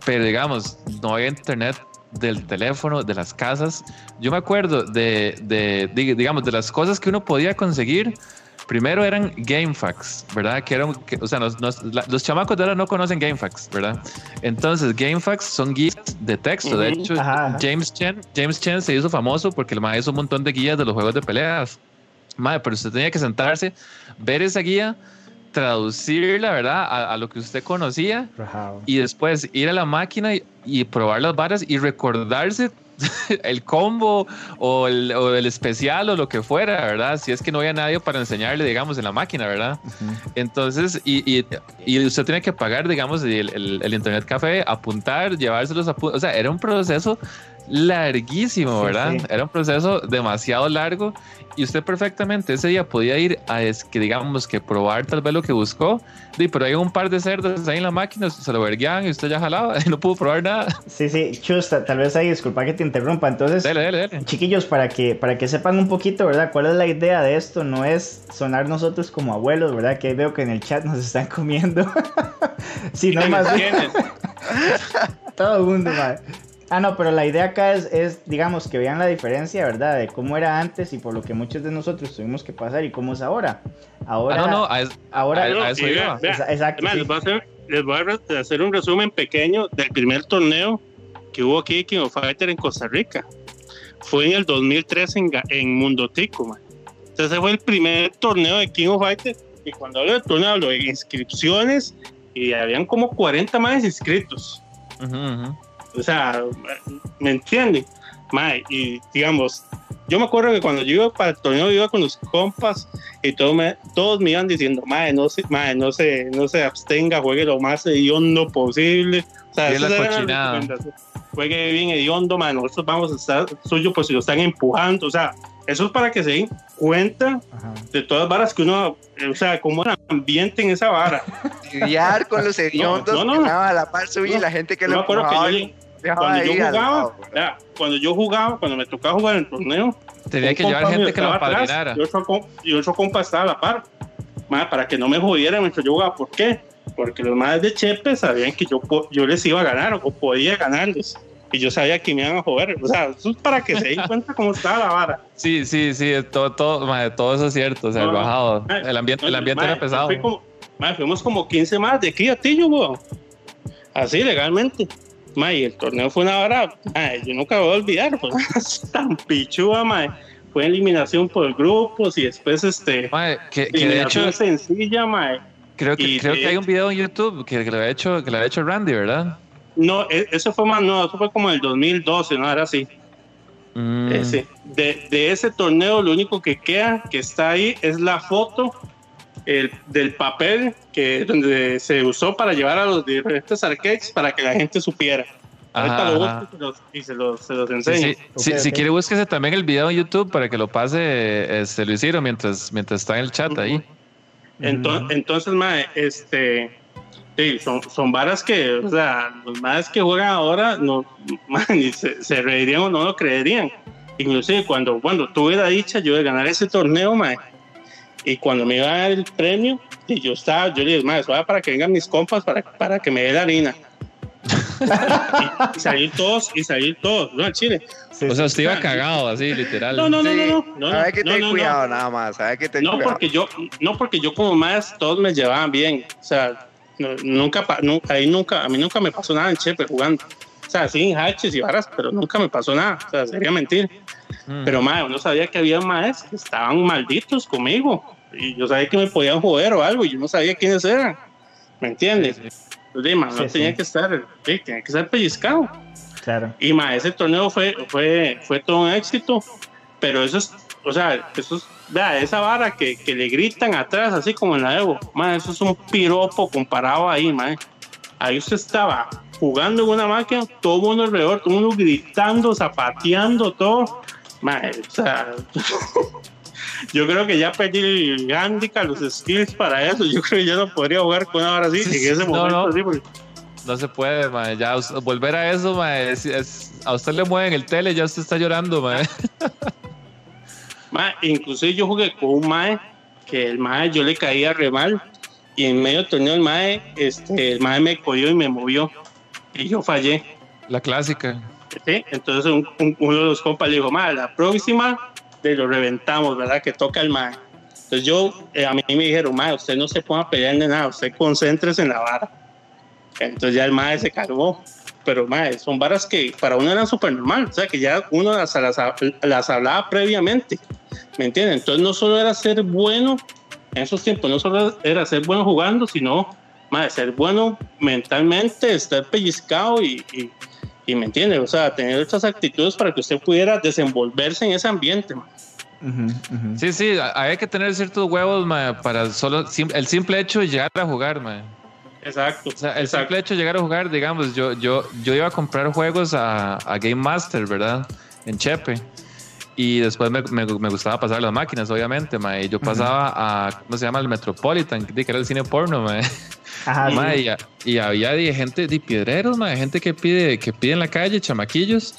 Pero digamos, no había internet del teléfono, de las casas. Yo me acuerdo de, de, dig- digamos, de las cosas que uno podía conseguir. Primero eran GameFAQs, ¿verdad? Que eran, que- o sea, nos- nos- la- los chamacos de ahora no conocen GameFAQs, ¿verdad? Entonces, GameFAQs son guías de texto. De hecho, Ajá, ajá. James Chen, James Chen se hizo famoso porque el mae hizo un montón de guías de los juegos de peleas. Mae, pero usted tenía que sentarse, ver esa guía, traducirla, ¿verdad? A, a lo que usted conocía Rajado. y después ir a la máquina y, y probar las varas y recordarse el combo o el, o el especial o lo que fuera, ¿verdad? Si es que no había nadie para enseñarle, digamos, en la máquina, ¿verdad? Ujú. Entonces, y, y, y usted tiene que pagar, digamos, el, el- el internet café, apuntar, llevárselos a... O sea, era un proceso larguísimo, Sí, ¿verdad? sí. Era un proceso demasiado largo y usted perfectamente ese día podía ir a, es que digamos, que probar tal vez lo que buscó, y, pero hay un par de cerdos ahí en la máquina, se lo verguían y usted ya jalaba y no pudo probar nada. Sí, sí, Chusta, tal vez ahí, disculpa que te interrumpa. Entonces, Dele, dele, dele. chiquillos, para que, para que sepan un poquito, ¿verdad? ¿Cuál es la idea de esto? No es sonar nosotros como abuelos, ¿verdad? Que veo que en el chat nos están comiendo. Sino más bien todo el mundo, madre. Ah, no, pero la idea acá es, es, digamos, que vean la diferencia, ¿verdad? De cómo era antes y por lo que muchos de nosotros tuvimos que pasar y cós es ahora. Ahora, Ah, no, no, a es- ahora, a- No, a eso iba. vea, vea, Exa- exacto, además, sí. les, voy a hacer, les voy a hacer un resumen pequeño del primer torneo que hubo aquí King of Fighter en Costa Rica. Fue en el 2003 en, en Mundo Tico, man. Entonces ese fue el primer torneo de King of Fighter. Y cuando hablo de torneo, hablo de inscripciones y habían como 40 más inscritos. Ujú, ujú. O sea, ¿me entienden? Mae, y digamos, yo me acuerdo que cuando yo iba para el torneo, iba con los compas y todo me- todos me iban diciendo, mae, no se, mae, no se, no se abstenga, juegue lo más hediondo posible. O sea, Sí, es la. Juegue bien hediondo, mae, nosotros vamos a estar suyo por si lo están empujando. O sea, eso es para que se den cuenta Ajá. de todas las varas que uno, eh, o sea, cómo el ambiente en esa vara. Lidiar con los hediondos no, no, no. a la par suya y la gente que Yo lo me acuerdo que yo, cuando yo jugaba, cuando yo jugaba, cuando me tocaba jugar en el torneo, Tenía que llevar gente que lo apadrinara. Y otro, y otro compa estaba a la par. Ma, para que no me jodieran mientras yo jugaba. ¿Por qué? Porque los madres de Chepe sabían que yo, yo les iba a ganar o podía ganarles. Y yo sabía que me iban a joder. O sea, eso es para que se den cuenta cómo estaba la vara. Sí, sí, sí, todo, todo, mae, todo eso es cierto. O sea, el No, no. bajado. Mae, El ambiente, el ambiente ma, era pesado. fui como- fuimos como 15 más de aquí a Tillo, weón. Así, legalmente. Ma, y el torneo fue una vara. ma, yo nunca voy a olvidar. Pues, tan pichuda, ma. Fue eliminación por grupos y después este. Mae, que, que de hecho, sencilla, ma. creo que, y creo de que hay un video en YouTube que, que lo había hecho, que lo había hecho Randy, ¿verdad? No, e- eso fue más, no, eso fue como el 2012, no era así. Mm, Ese. De, de ese torneo, lo único que queda, que está ahí, es la foto el- del papel que donde se usó para llevar a los diferentes arcades para que la gente supiera. Ahorita lo busco y se los, y se los, se los Sí, enseño. sí. Si- Ok, Si quiere, búsquese también el video en YouTube para que lo pase este, Luis Ciro mientras, mientras está en el chat ahí. Entonces, entonces mae, este, Sí, son, son varas que, o sea, los más que juegan ahora no, se, se, reirían o no lo creerían. Inclusive cuando, cuando tuve la dicha yo de ganar ese torneo, man, y cuando me iba a dar el premio, y yo estaba, yo le dije, va para que vengan mis compas para, para que me dé la harina. y, y, salir todos, y salir todos, ¿no? Al Chile. Sí, o sea, usted iba cagado, así, literal. No, no, no, no, no. no, que no, no, cuidado no. nada más, que ten No, cuidado. porque yo, no porque yo como más todos me llevaban bien. O sea, no- nunca, pa- nu- ahí nunca, a mí nunca me pasó nada en Chepe jugando. Sea, sí, haches y varas, pero nunca me pasó nada. O sea, sería mentir. Mm. Pero más, uno sabía que había más que estaban malditos conmigo. Y yo sabía que me podían joder o algo. Y yo no sabía quiénes eran. ¿Me entiendes? Sí, sí. Entonces, no Sí, tenía que estar, tenía que estar pellizcado. Claro. Y ma, ese torneo fue, fue, fue todo un éxito, pero eso es, o sea, eso es, vea, esa vara que, que le gritan atrás, así como en la Evo, ma, eso es un piropo comparado ahí, ma. Ahí usted estaba jugando en una máquina, todo el mundo alrededor, todo el mundo gritando, zapateando, todo. Ma, o sea, yo creo que ya perdí el handicap, los skills para eso. Yo creo que ya no podría jugar con así, Sí, en ese no, momento no. así, porque- No se puede, mae. Ya volver a eso, mae, es- es- a usted le mueven el tele, ya usted está llorando, mae. Ma, inclusive yo jugué con un mae que el mae yo le caía re mal y en medio torneo el mae, este, el mae me cogió y me movió y yo fallé. La clásica. ¿sí? Entonces un- un- uno de los compas le dijo, mae, la próxima de lo reventamos, ¿verdad? Que toca el mae. Entonces yo, eh, a mí me dijeron, mae, usted no se ponga a pelear ni nada, usted concéntrese en la vara. Entonces ya el mae se cargó. Pero mae, son varas que para uno eran súper normal, o sea que ya uno las, las, las hablaba previamente. ¿Me entienden? Entonces no solo era ser bueno en esos tiempos, no solo era ser bueno jugando, sino ser bueno mentalmente, estar pellizcado y, y, y me entiende, o sea, tener estas actitudes para que usted pudiera desenvolverse en ese ambiente. Sí, sí, hay que tener ciertos huevos, mae, para solo sim- el simple hecho de llegar a jugar, mae. Exacto. O sea, el exacto. simple hecho de llegar a jugar, digamos, yo, yo, yo iba a comprar juegos a, a Game Master, ¿verdad? En Chepe. Y después me, me, me gustaba pasar las máquinas, obviamente, mae. Y yo pasaba a, ¿cómo se llama? El Metropolitan, que era el cine porno, mae. Ajá, sí. Mae, y, y había de gente de piedreros, mae, gente que pide, que pide en la calle, chamaquillos,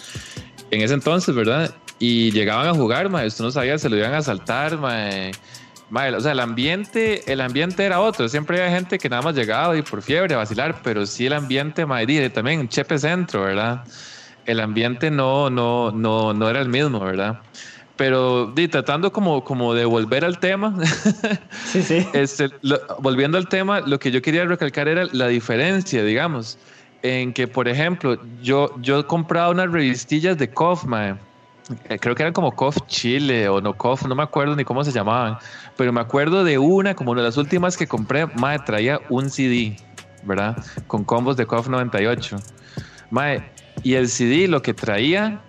en ese entonces, ¿verdad? Y llegaban a jugar, mae, usted no sabía, se lo iban a asaltar, mae. Mae, o sea, el ambiente, el ambiente era otro. Siempre había gente que nada más llegaba y por fiebre a vacilar, pero sí el ambiente, mae, di, también Chepe Centro, ¿verdad? El ambiente no, no, no, no era el mismo, ¿verdad? Pero di, tratando como, como de volver al tema, Sí, sí. este, lo- volviendo al tema, lo que yo quería recalcar era la diferencia, digamos, en que, por ejemplo, yo, yo compraba unas revistillas de KOF, mae. Eh, creo que eran como KOF Chile o no KOF, no me acuerdo ni cómo se llamaban, pero me acuerdo de una, como una de las últimas que compré, mae, traía un CD, ¿verdad? Con combos de KOF 98. Mae, y el CD lo que traía,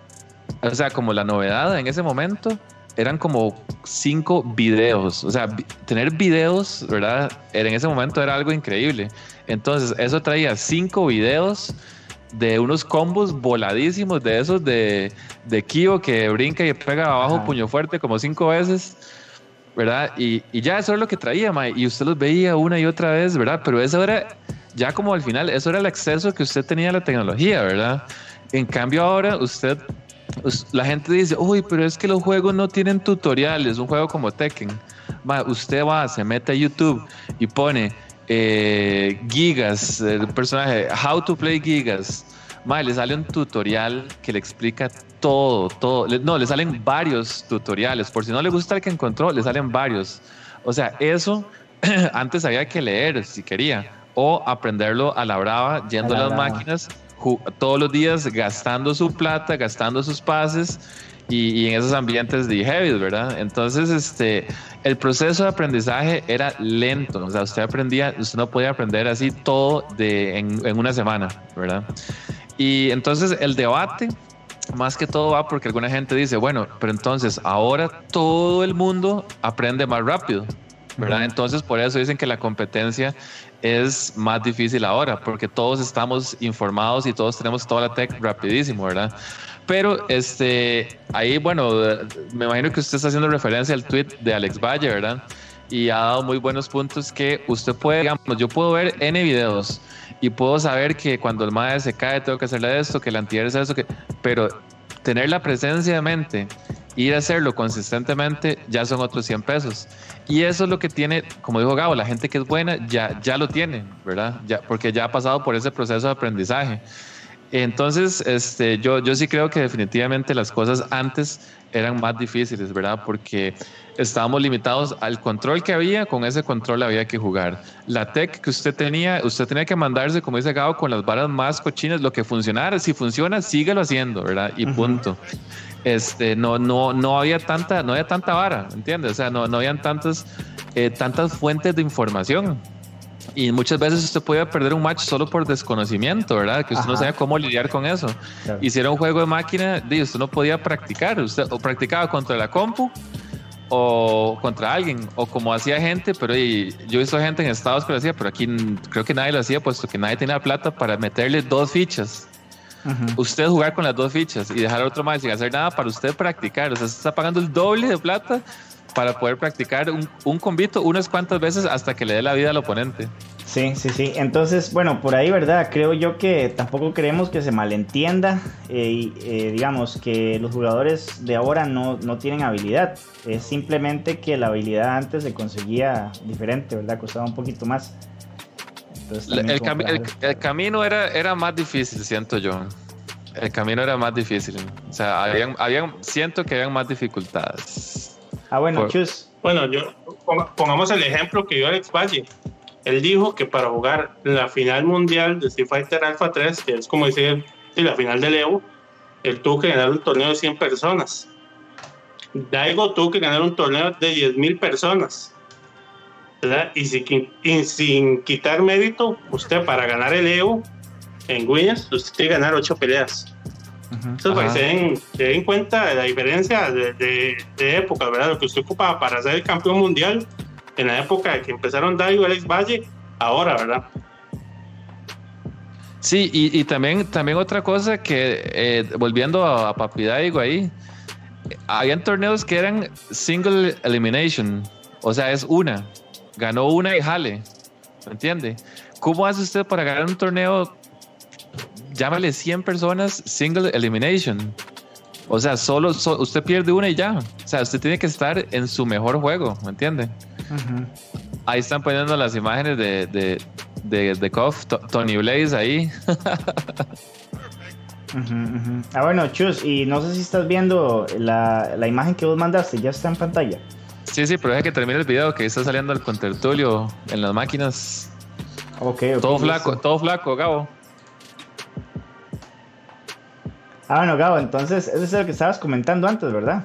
o sea, como la novedad en ese momento, eran como cinco videos. O sea, tener videos, ¿verdad? En ese momento era algo increíble. Entonces, eso traía cinco videos de unos combos voladísimos, de esos de, de Kyo que brinca y pega abajo Ajá. puño fuerte como cinco veces. ¿Verdad? Y, y ya eso era lo que traía, mae, y usted los veía una y otra vez, ¿verdad? Pero eso era, ya como al final, eso era el acceso que usted tenía a la tecnología, ¿verdad? En cambio ahora usted, us- la gente dice, uy, pero es que los juegos no tienen tutoriales, un juego como Tekken. Ma, usted va, se mete a YouTube y pone eh, Gigas, el personaje, How to Play Gigas. Ma, le sale un tutorial que le explica todo, todo. No, le salen varios tutoriales. Por si no le gusta el que encontró, le salen varios. O sea, eso antes había que leer si quería. O aprenderlo a la brava, yendo A a, la las brava. máquinas, todos los días gastando su plata, gastando sus pases y, y en esos ambientes de heavy, ¿verdad? Entonces, este, el proceso de aprendizaje era lento. O sea, usted aprendía, usted no podía aprender así todo de, en, en una semana, ¿verdad? Y entonces el debate, más que todo va porque alguna gente dice, bueno, pero entonces ahora todo el mundo aprende más rápido, ¿verdad? Entonces por eso dicen que la competencia es más difícil ahora, porque todos estamos informados y todos tenemos toda la tech rapidísimo, ¿verdad? Pero este, ahí, bueno, me imagino que usted está haciendo referencia al tweet de Alex Valle, ¿verdad? y ha dado muy buenos puntos que usted puede, digamos, yo puedo ver N videos y puedo saber que cuando el madre se cae tengo que hacerle esto, que el antier es eso, que, pero tener la presencia de mente, ir a hacerlo consistentemente, ya son otros 100 pesos. Y eso es lo que tiene, como dijo Gabo, la gente que es buena ya, ya lo tiene, ¿verdad? Ya, porque ya ha pasado por ese proceso de aprendizaje. Entonces, este, yo, yo sí creo que definitivamente las cosas antes eran más difíciles, ¿verdad? Porque estábamos limitados al control que había, con ese control había que jugar. La tech que usted tenía, usted tenía que mandarse, como dice Gabo, con las varas más cochinas, lo que funcionara, si funciona, síguelo haciendo, ¿verdad? Y punto. Este, no, no, no había tanta, no había tanta vara, ¿entiendes? O sea, no, no habían tantas, eh, tantas fuentes de información. Y muchas veces usted podía perder un match solo por desconocimiento, ¿verdad? Que usted no sabía cómo lidiar con eso. Y si era un juego de máquina, usted no podía practicar. Usted o practicaba contra la compu o contra alguien, o como hacía gente, pero yo he visto gente en Estados que lo hacía, pero aquí creo que nadie lo hacía, puesto que nadie tenía plata para meterle dos fichas. Usted jugar con las dos fichas y dejar a otro más sin hacer nada para usted practicar. O sea, se está pagando el doble de plata para poder practicar un, un combito unas cuantas veces hasta que le dé la vida al oponente. Sí, sí, sí. Entonces, bueno, por ahí, ¿verdad? Creo yo que tampoco queremos que se malentienda. Eh, eh, digamos que los jugadores de ahora no, no, tienen habilidad. Es simplemente que la habilidad antes se conseguía diferente, ¿verdad? Costaba un poquito más. el, el, camino era, era más difícil, siento yo. El camino era más difícil. O sea, habían, habían, siento que habían más dificultades. Ah, bueno, chus. Bueno, yo pongamos el ejemplo que dio Alex Valle. Él dijo que para jugar la final mundial de Street Fighter Alpha 3, que es como decir la final del Evo, él tuvo que ganar un torneo de 100 personas. Daigo tuvo que ganar un torneo de 10.000 personas. ¿verdad? Y, sin quitar mérito, usted para ganar el Evo en Winners, usted tiene que ganar 8 peleas. Entonces, para que se den, cuenta de la diferencia de, de, época, ¿verdad? Lo que usted ocupaba para ser el campeón mundial en la época de que empezaron Daigo y Alex Valle, ahora, ¿verdad? Sí, y, también, también otra cosa que, eh, volviendo a, Papi Daigo ahí, habían torneos que eran single elimination, o sea, es una, ganó una y jale, ¿me entiende? ¿Cómo hace usted para ganar un torneo llámale 100 personas single elimination. O sea, solo usted pierde una y ya. O sea, usted tiene que estar en su mejor juego, ¿me entiende? Ahí están poniendo las imágenes de, de, de, de Tony Blaze ahí. Ah, bueno, Chus, y no sé si estás viendo la, la, imagen que vos mandaste, ya está en pantalla. Sí, sí, pero deja que termine el video que está saliendo el contertulio en las máquinas. Ok, Todo flaco, todo flaco, Gabo. Ah, bueno, Gabo, entonces ese es el que estabas comentando antes, ¿verdad?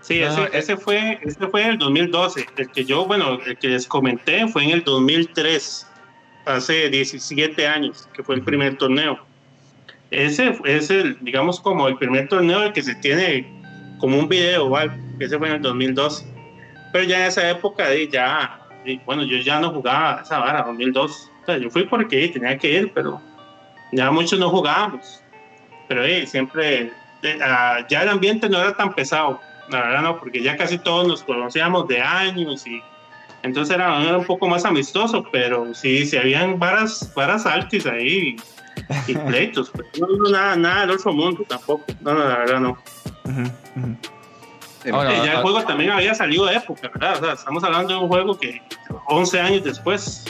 Sí, ese, ese, fue, ese fue el 2012. El que yo, bueno, el que les comenté fue en el 2003, hace 17 años, que fue el primer torneo. Ese es el, digamos, como el primer torneo el que se tiene como un video, ¿vale? Ese fue en el 2012. Pero ya en esa época, ya, bueno, yo ya no jugaba esa vara, 2002. O sea, yo fui porque tenía que ir, pero ya muchos no jugábamos pero siempre, eh, ah, ya el ambiente no era tan pesado, la verdad no, porque ya casi todos nos conocíamos de años y entonces era, un poco más amistoso, pero sí, sí habían varas, varas altis ahí y, pleitos, pero no, nada, nada del otro mundo tampoco, no, no la verdad no. ya el juego también había salido de época, ¿verdad? O sea, estamos hablando de un juego que 11 años después.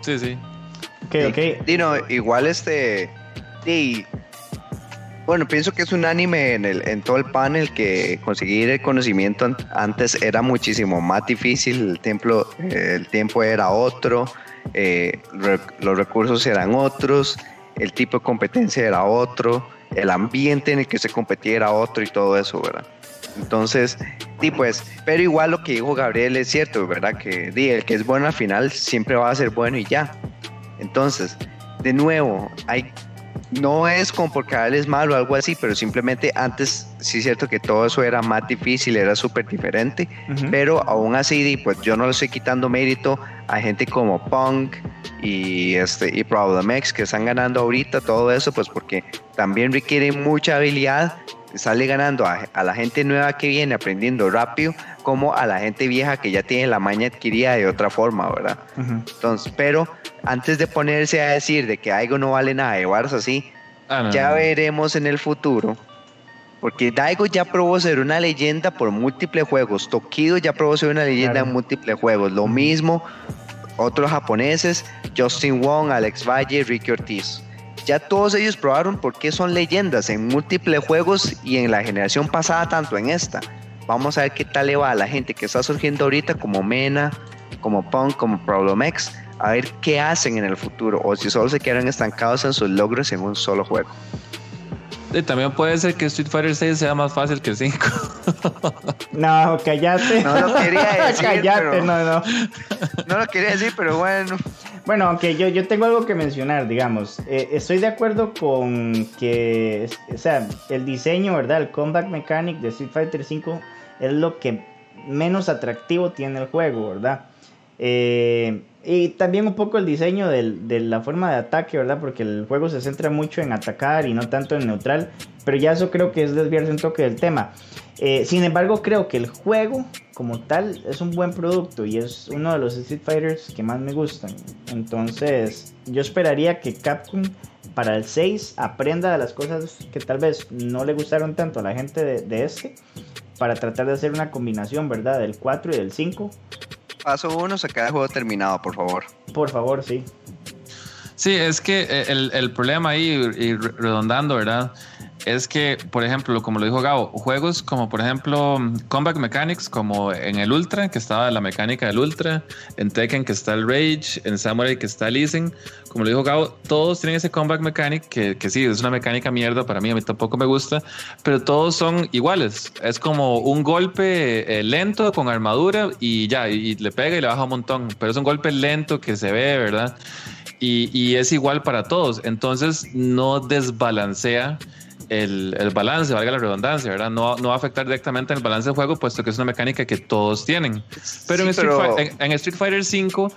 Sí, sí. Ok, ok. Dino, igual este. Sí, bueno, pienso que es un anime en, el, en todo el panel que conseguir el conocimiento antes era muchísimo más difícil, el, templo, el tiempo era otro, eh, los recursos eran otros, el tipo de competencia era otro, el ambiente en el que se competía era otro y todo eso, ¿verdad? Entonces, sí, pues, pero igual lo que dijo Gabriel es cierto, ¿verdad? Que di, el que es bueno al final siempre va a ser bueno y ya. Entonces, de nuevo, hay no es como porque él es malo o algo así, pero simplemente antes sí es cierto que todo eso era más difícil, era súper diferente, pero aún así, pues yo no le estoy quitando mérito a gente como Punk y, este, y Problem X que están ganando ahorita todo eso, pues porque también requiere mucha habilidad sale ganando a, a, la gente nueva que viene aprendiendo rápido como a la gente vieja que ya tiene la maña adquirida de otra forma, ¿verdad? Uh -huh. Entonces, pero antes de ponerse a decir de que algo no vale nada, de varas así, ah, no, ya no. veremos en el futuro. Porque Daigo ya probó ser una leyenda por múltiples juegos. Tokido ya probó ser una leyenda claro. en múltiples juegos. Lo mismo otros japoneses, Justin Wong, Alex Valle, Ricky Ortiz. Ya todos ellos probaron por qué son leyendas en múltiples juegos y en la generación pasada, tanto en esta. Vamos a ver qué tal le va a la gente que está surgiendo ahorita, como Mena, como Punk, como Problemex, a ver qué hacen en el futuro o si solo se quedan estancados en sus logros en un solo juego. Y también puede ser que Street Fighter 6 sea más fácil que el 5. no, callate. No lo quería decir. callate, pero... no, no. No lo quería decir, pero bueno. Bueno, aunque yo, yo tengo algo que mencionar, digamos. Eh, estoy de acuerdo con que, o sea, el diseño, ¿verdad? El comeback mechanic de Street Fighter 5 es lo que menos atractivo tiene el juego, ¿verdad? Eh, y también un poco el diseño de la forma de ataque, ¿verdad? Porque el juego se centra mucho en atacar y no tanto en neutral. Pero ya eso creo que es desviarse un toque del tema. Eh, sin embargo, creo que el juego como tal es un buen producto y es uno de los Street Fighters que más me gustan. Entonces, yo esperaría que Capcom para el 6 aprenda de las cosas que tal vez no le gustaron tanto a la gente de, de este. Para tratar de hacer una combinación, ¿verdad? Del 4 y del 5 paso uno se queda el juego terminado, por favor. Por favor, sí. Sí, es que el, el problema ahí, y redondando, ¿verdad? Es que, por ejemplo, como lo dijo Gabo, juegos como por ejemplo Combat Mechanics, como en el Ultra, que estaba la mecánica del Ultra, en Tekken que está el Rage, en Samurai que está el Easing, como lo dijo Gabo, todos tienen ese Combat Mechanic que, que sí, es una mecánica mierda para mí, a mí tampoco me gusta, pero todos son iguales. Es como un golpe eh, lento con armadura y ya, y, y le pega y le baja un montón, pero es un golpe lento que se ve, ¿verdad? Y, y es igual para todos, entonces no desbalancea el, el, balance, valga la redundancia, ¿verdad? No, no va a afectar directamente en el balance del juego, puesto que es una mecánica que todos tienen. Pero, sí, en, Street pero... En, en, Street Fighter 5,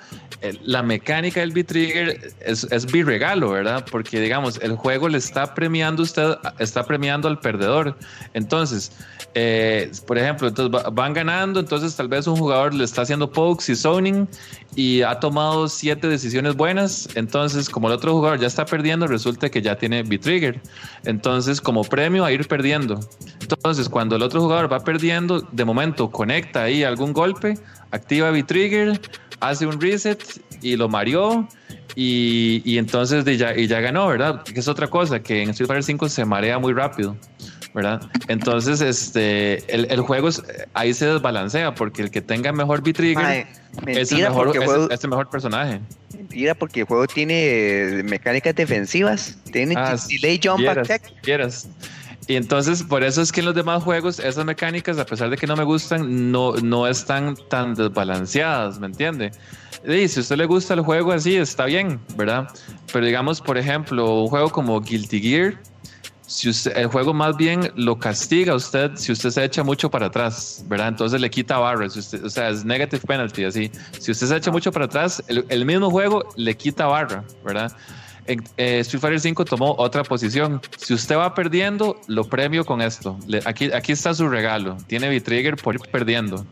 la mecánica del B-Trigger es, es birregalo, ¿verdad? Porque, digamos, el juego le está premiando usted, está premiando al perdedor. Entonces, eh, por ejemplo, entonces van ganando, entonces tal vez un jugador le está haciendo pokes y zoning y ha tomado siete decisiones buenas, entonces como el otro jugador ya está perdiendo, resulta que ya tiene B-Trigger. Entonces, como premio a ir perdiendo. Entonces, cuando el otro jugador va perdiendo, de momento conecta ahí algún golpe, activa B-Trigger, hace un reset y lo mareó. Y, y entonces ya, y ya ganó, ¿verdad? Que es otra cosa, que en Street Fighter 5 se marea muy rápido. ¿Verdad? Entonces, este, el, el, juego es, ahí se desbalancea porque el que tenga mejor B-Trigger es, el mejor, es, juego, es el mejor personaje. Mentira, porque el juego tiene mecánicas defensivas, tiene ah, delay jump quieras, attack. Quieras. Y entonces, por eso es que en los demás juegos, esas mecánicas, a pesar de que no me gustan, no, no están tan desbalanceadas, ¿me entiende? Y si a usted le gusta el juego así, está bien, ¿verdad? Pero digamos, por ejemplo, un juego como Guilty Gear, si usted, el juego más bien lo castiga a usted si usted se echa mucho para atrás, ¿verdad? Entonces le quita barras, o sea, es negative penalty, así. Si usted se echa mucho para atrás, el, mismo juego le quita barra, ¿verdad? Eh, Street Fighter 5 tomó otra posición. Si usted va perdiendo, lo premio con esto. Aquí, aquí está su regalo. Tiene V-Trigger por ir perdiendo.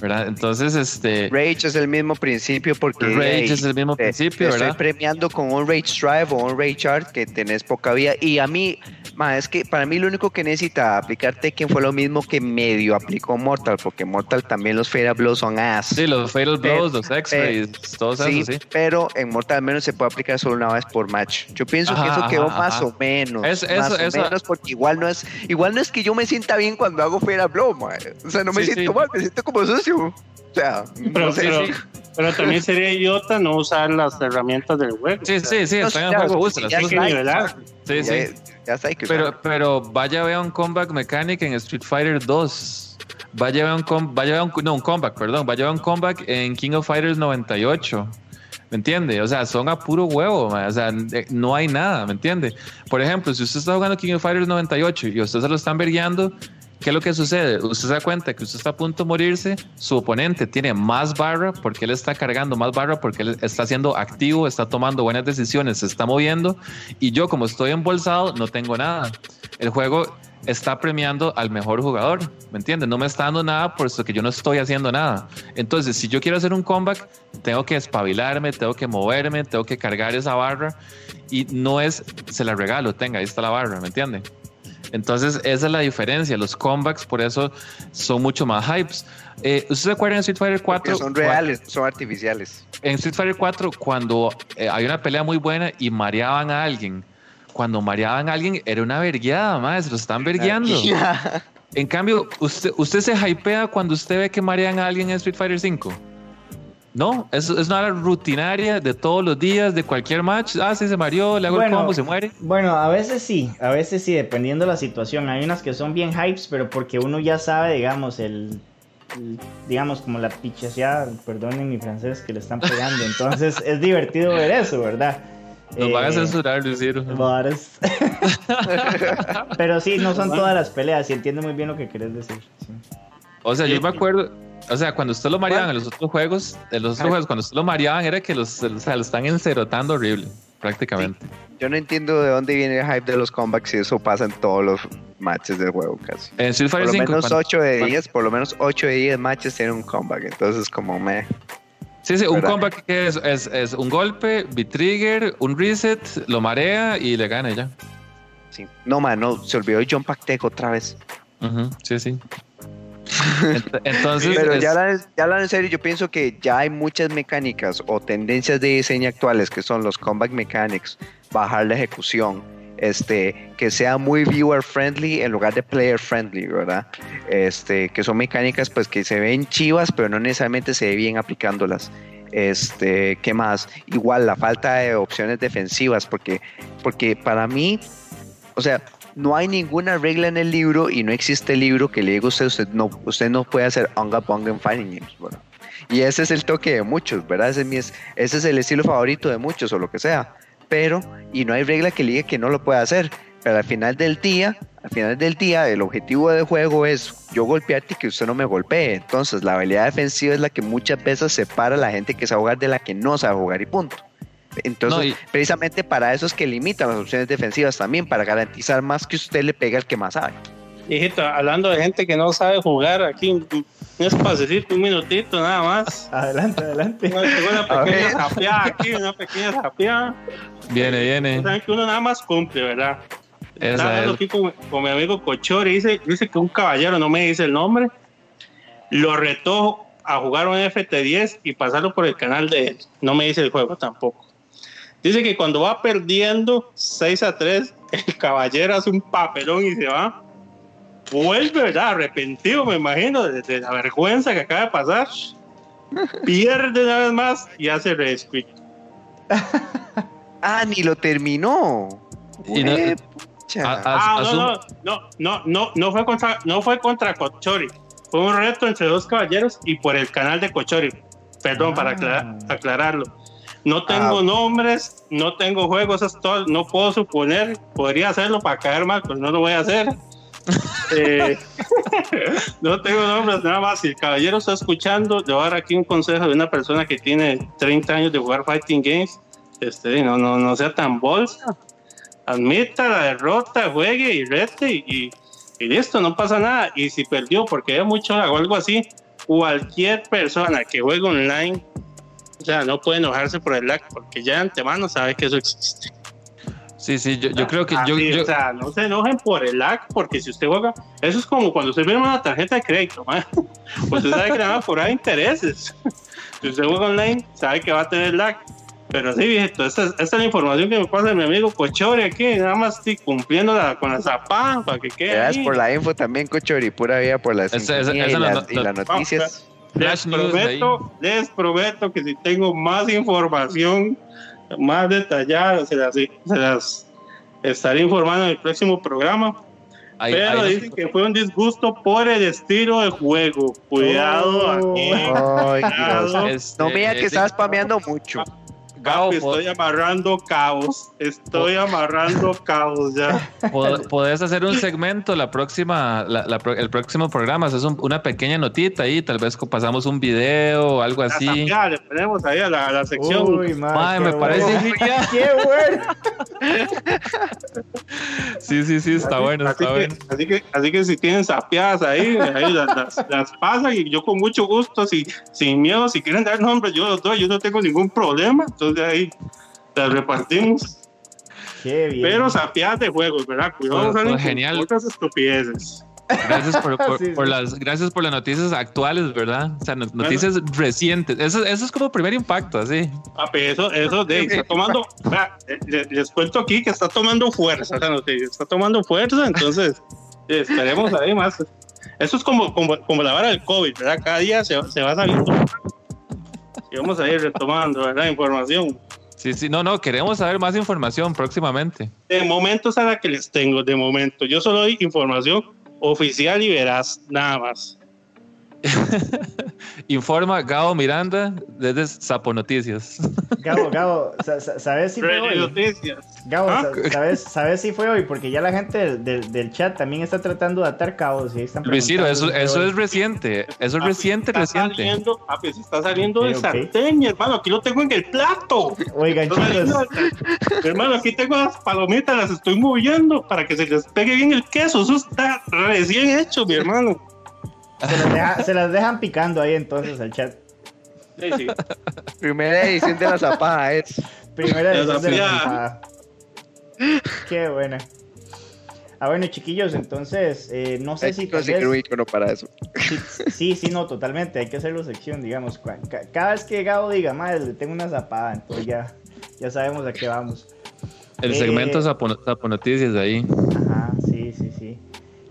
¿Verdad? Entonces, este. Rage es el mismo principio porque. Rage hey, es el mismo te, principio, te ¿verdad? Estoy premiando con un Rage Drive o un Rage Art que tenés poca vida. Y a mí, ma, es que para mí lo único que necesita aplicar Tekken fue lo mismo que medio aplicó Mortal, porque Mortal también los Fatal Blows son ass. Sí, los Fatal Blows, los X-Rays, todos sí, esos, sí. Pero en Mortal al menos se puede aplicar solo una vez por match. Yo pienso Ajá, que eso quedó ajá, más ajá. o menos. Es- más eso- o eso- menos, porque igual no es, igual no es que yo me sienta bien cuando hago Fatal Blow, ma. O sea, no me Sí, siento mal, me siento como sucio. O sea, Pero, no sé pero, si- pero también sería idiota no usar las herramientas del juego. Sí, sí, sí, No, está en juego, sí, nivelar. Sí, sí. ya, ya está, hay que usarlo. Pero, pero vaya a ver un comeback mechanic en Street Fighter 2. Vaya a ver un, com- vaya a ver un, no, un comeback, perdón. Vaya a ver un comeback en King of Fighters 98. ¿Me entiende? O sea, son a puro huevo, man. o sea, eh, no hay nada, ¿me entiende? Por ejemplo, si usted está jugando King of Fighters 98 y usted se lo están vergueando, ¿qué es lo que sucede? Usted se da cuenta que usted está a punto de morirse, su oponente tiene más barra porque él está cargando más barra porque él está siendo activo, está tomando buenas decisiones, se está moviendo y yo como estoy embolsado no tengo nada. El juego está premiando al mejor jugador, ¿me entiendes? No me está dando nada por eso que yo no estoy haciendo nada. Entonces, si yo quiero hacer un comeback, tengo que espabilarme, tengo que moverme, tengo que cargar esa barra y no es, se la regalo, tenga, ahí está la barra, ¿me entiende? Entonces, esa es la diferencia. Los comebacks, por eso, son mucho más hypes. Eh, ¿Ustedes se acuerdan en Street Fighter 4? Porque son reales, son artificiales. En Street Fighter 4, cuando eh, hay una pelea muy buena y mareaban a alguien, cuando mareaban a alguien era una vergueada, más, lo están vergueando. En cambio, usted, usted se hypea cuando usted ve que marean a alguien en Street Fighter 5. No, es, es una rutinaria de todos los días, de cualquier match. Ah, sí, se mareó, le hago Bueno, el combo, se muere. Bueno, a veces sí, a veces sí, dependiendo de la situación. Hay unas que son bien hypes, pero porque uno ya sabe, digamos, el, el- digamos, como la pichaseada, perdonen mi francés, que le están pegando. Entonces es divertido ver eso, ¿verdad? Nos van a Eh, censurar, Lucero. Pero sí, no son todas las peleas y entiendo muy bien lo que querés decir. sí. O sea, yo me acuerdo, o sea, cuando usted lo mareaban en los otros juegos, en los otros juegos, cuando usted lo mareaban era que los, o sea, lo están encerotando horrible, prácticamente. Yo no entiendo de dónde viene el hype de los comebacks y eso pasa en todos los matches del juego casi. En Street Por Fighter lo 5. menos cuando- 8 de cuando- 10, por lo menos 8 de 10 matches tienen un comeback. Entonces, como me. Sí, sí, un comeback que es, es, es un golpe, B-trigger, un reset, lo marea y le gana ya. Sí. No, man, no, se olvidó John Pactec otra vez. Ujú, sí, sí. Ent- Entonces, Pero es- ya hablando, ya hablando en serio, yo pienso que ya hay muchas mecánicas o tendencias de diseño actuales que son los comeback mechanics, bajar la ejecución, este, que sea muy viewer friendly en lugar de player friendly, ¿verdad? Este, que son mecánicas pues que se ven chivas, pero no necesariamente se ve bien aplicándolas. Este, ¿qué más? Igual la falta de opciones defensivas, porque, porque para mí, o sea, no hay ninguna regla en el libro y no existe libro que le diga a usted, usted no, usted no puede hacer Onga Bonga en Fighting Games. Bueno, y ese es el toque de muchos, ¿verdad? Ese es, mi- ese es el estilo favorito de muchos o lo que sea. Pero, y no hay regla que le diga que no lo puede hacer. Pero al final del día, al final del día, el objetivo del juego es yo golpearte y que usted no me golpee. Entonces, la habilidad defensiva es la que muchas veces separa a la gente que sabe jugar de la que no sabe jugar y punto. Entonces, No, y- precisamente para eso es que limitan las opciones defensivas también, para garantizar más que usted le pegue al que más sabe. Hijito, hablando de gente que no sabe jugar, aquí un, espacecito, un minutito nada más. Adelante, adelante. Una, pequeña zapeada aquí, una pequeña zapeada. viene, viene. Saben que uno nada más cumple, ¿verdad? Esa Estaba hablando es. aquí con, con mi amigo Cochori, dice, dice que un caballero, no me dice el nombre, lo retó a jugar un FT10 y pasarlo por el canal de él. No me dice el juego tampoco. Dice que cuando va perdiendo 6 a 3, el caballero hace un papelón y se va. Vuelve, ¿verdad? Arrepentido, me imagino, de, de la vergüenza que acaba de pasar. Pierde una vez más y hace resquit. Ah, ni lo terminó. Y no- pucha. a- a- Ah, no, no, no, no, no, no fue contra, no fue contra Cochori. Fue un reto entre dos caballeros y por el canal de Cochori. Perdón, para aclarar- Ah. aclararlo. No tengo Ah. nombres, no tengo juegos, es no puedo suponer, podría hacerlo para caer mal, pero no lo voy a hacer. Eh, no tengo nombres, nada más. Si el caballero está escuchando, le voy a dar aquí un consejo de una persona que tiene 30 años de jugar Fighting Games. Este, no, no, no sea tan bolsa admita la derrota, juegue y rete y, y listo, no pasa nada. Y si perdió porque hay mucho o algo así, cualquier persona que juegue online, o sea, no puede enojarse por el lag porque ya de antemano sabe que eso existe. Sí, sí, yo, yo creo que yo, Así, yo- O sea, no se enojen por el lag porque si usted juega, eso es como cuando usted firma una tarjeta de crédito, ¿ma? pues usted sabe que nada por ahí intereses. Si usted juega online, sabe que va a tener lag. Pero sí, viejito, esta, es- esta es la información que me pasa mi amigo Cochori aquí, nada más estoy cumpliendo la- con la zapada para que quede. Gracias ahí. por la info también, Cochori, pura vida por las Esa- esa- sintonía y, las noticias. Les news prometo, les prometo que si tengo más información, más detallada, se las, se las estaré informando en el próximo programa. ahí- Pero ahí- dicen que fue un disgusto por el estilo de juego. Cuidado Oh. aquí. Cuidado. este, No me que estás spameando mucho. Po- estoy amarrando caos. Estoy amarrando caos ya. pod- podés hacer un segmento la próxima, la- la el próximo programa, haces un- una pequeña notita ahí, tal vez pasamos un video o algo así. zapeada le ponemos ahí a la, a la sección. Uy, qué me parece bueno. genial. Qué bueno. Sí, sí, sí, está Así- bueno, así está que, bueno. Así que, así que si tienen sapeadas ahí, ahí las, las, las pasan y yo con mucho gusto, si, sin miedo, si quieren dar nombres, yo los doy, yo no tengo ningún problema. Entonces ahí las repartimos. Qué bien. Pero sapeadas de juegos, ¿verdad? Cuidado, Pues- pues con genial. Otras estupideces. Gracias por, por- Sí, sí. por las, gracias por las noticias actuales, ¿verdad? O sea, no- noticias recientes. Eso, eso es como primer impacto, así. Papi, eso, eso de, está tomando, vea, eh, le- les, cuento aquí que está tomando fuerza, o sea, no, que está tomando fuerza, entonces esperemos ahí más. Eso es como, como, como la vara del COVID, ¿verdad? Cada día se, se va saliendo. Y vamos a ir retomando, ¿verdad? Información. Sí, sí, no, no, queremos saber más información próximamente. De momento es a la que les tengo, de momento. Yo solo doy información oficial y verás, nada más. Informa Gabo Miranda desde Sapo Noticias. Gabo, Gabo, sa- sa- ¿sabes si fue hoy? Noticias. Gabo, ¿Ah? sa- ¿sabes, ¿sabes si fue hoy? Porque ya la gente del, del- del chat también está tratando de atar cabos. Y ahí están Luis Ciro, eso, eso es reciente. Eso es Papi, reciente, está reciente. Saliendo, papi, se está saliendo del Ok, ok. sartén, mi hermano. Aquí lo tengo en el plato. Oigan, chicos, hermano, aquí tengo las palomitas, las estoy moviendo para que se les pegue bien el queso. Eso está recién hecho, mi hermano. Se las, deja- se las dejan picando ahí entonces al chat. Sí, sí. Primera edición de la zapada es. Primera La edición de la temporada. Qué buena. Ah, bueno, chiquillos, entonces, eh, no sé Hay si que tal vez... icono para eso. Sí, sí, sí, no, totalmente. Hay que hacerlo sección, digamos. Cada vez que Gabo diga, madre, le tengo una zapada, entonces ya, ya sabemos a qué vamos. El Eh, segmento Sapo, Sapo Noticias de ahí. Ajá, sí, sí.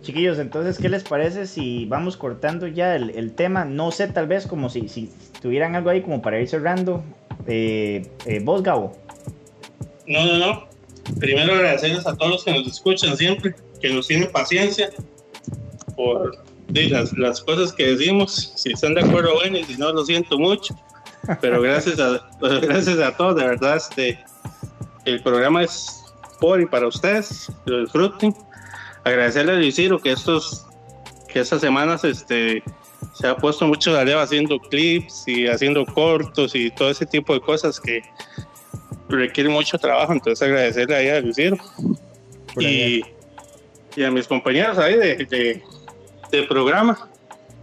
Chiquillos, entonces, ¿qué les parece si vamos cortando ya el, el tema? No sé, tal vez como si, si tuvieran algo ahí como para ir cerrando. Eh, eh, vos, Gabo. No, no, no. Primero agradecerles a todos los que nos escuchan siempre, que nos tienen paciencia por las, las cosas que decimos. Si están de acuerdo, bueno, y si no, lo siento mucho. Pero gracias a, gracias a todos, de verdad, este, el programa es por y para ustedes, lo disfruten. Agradecerle a Luis Ciro que estos, que estas semanas este, se ha puesto mucho tarea haciendo clips y haciendo cortos y todo ese tipo de cosas que requiere mucho trabajo, entonces agradecerle ahí a ahí. y, y a mis compañeros ahí de, de, de programa.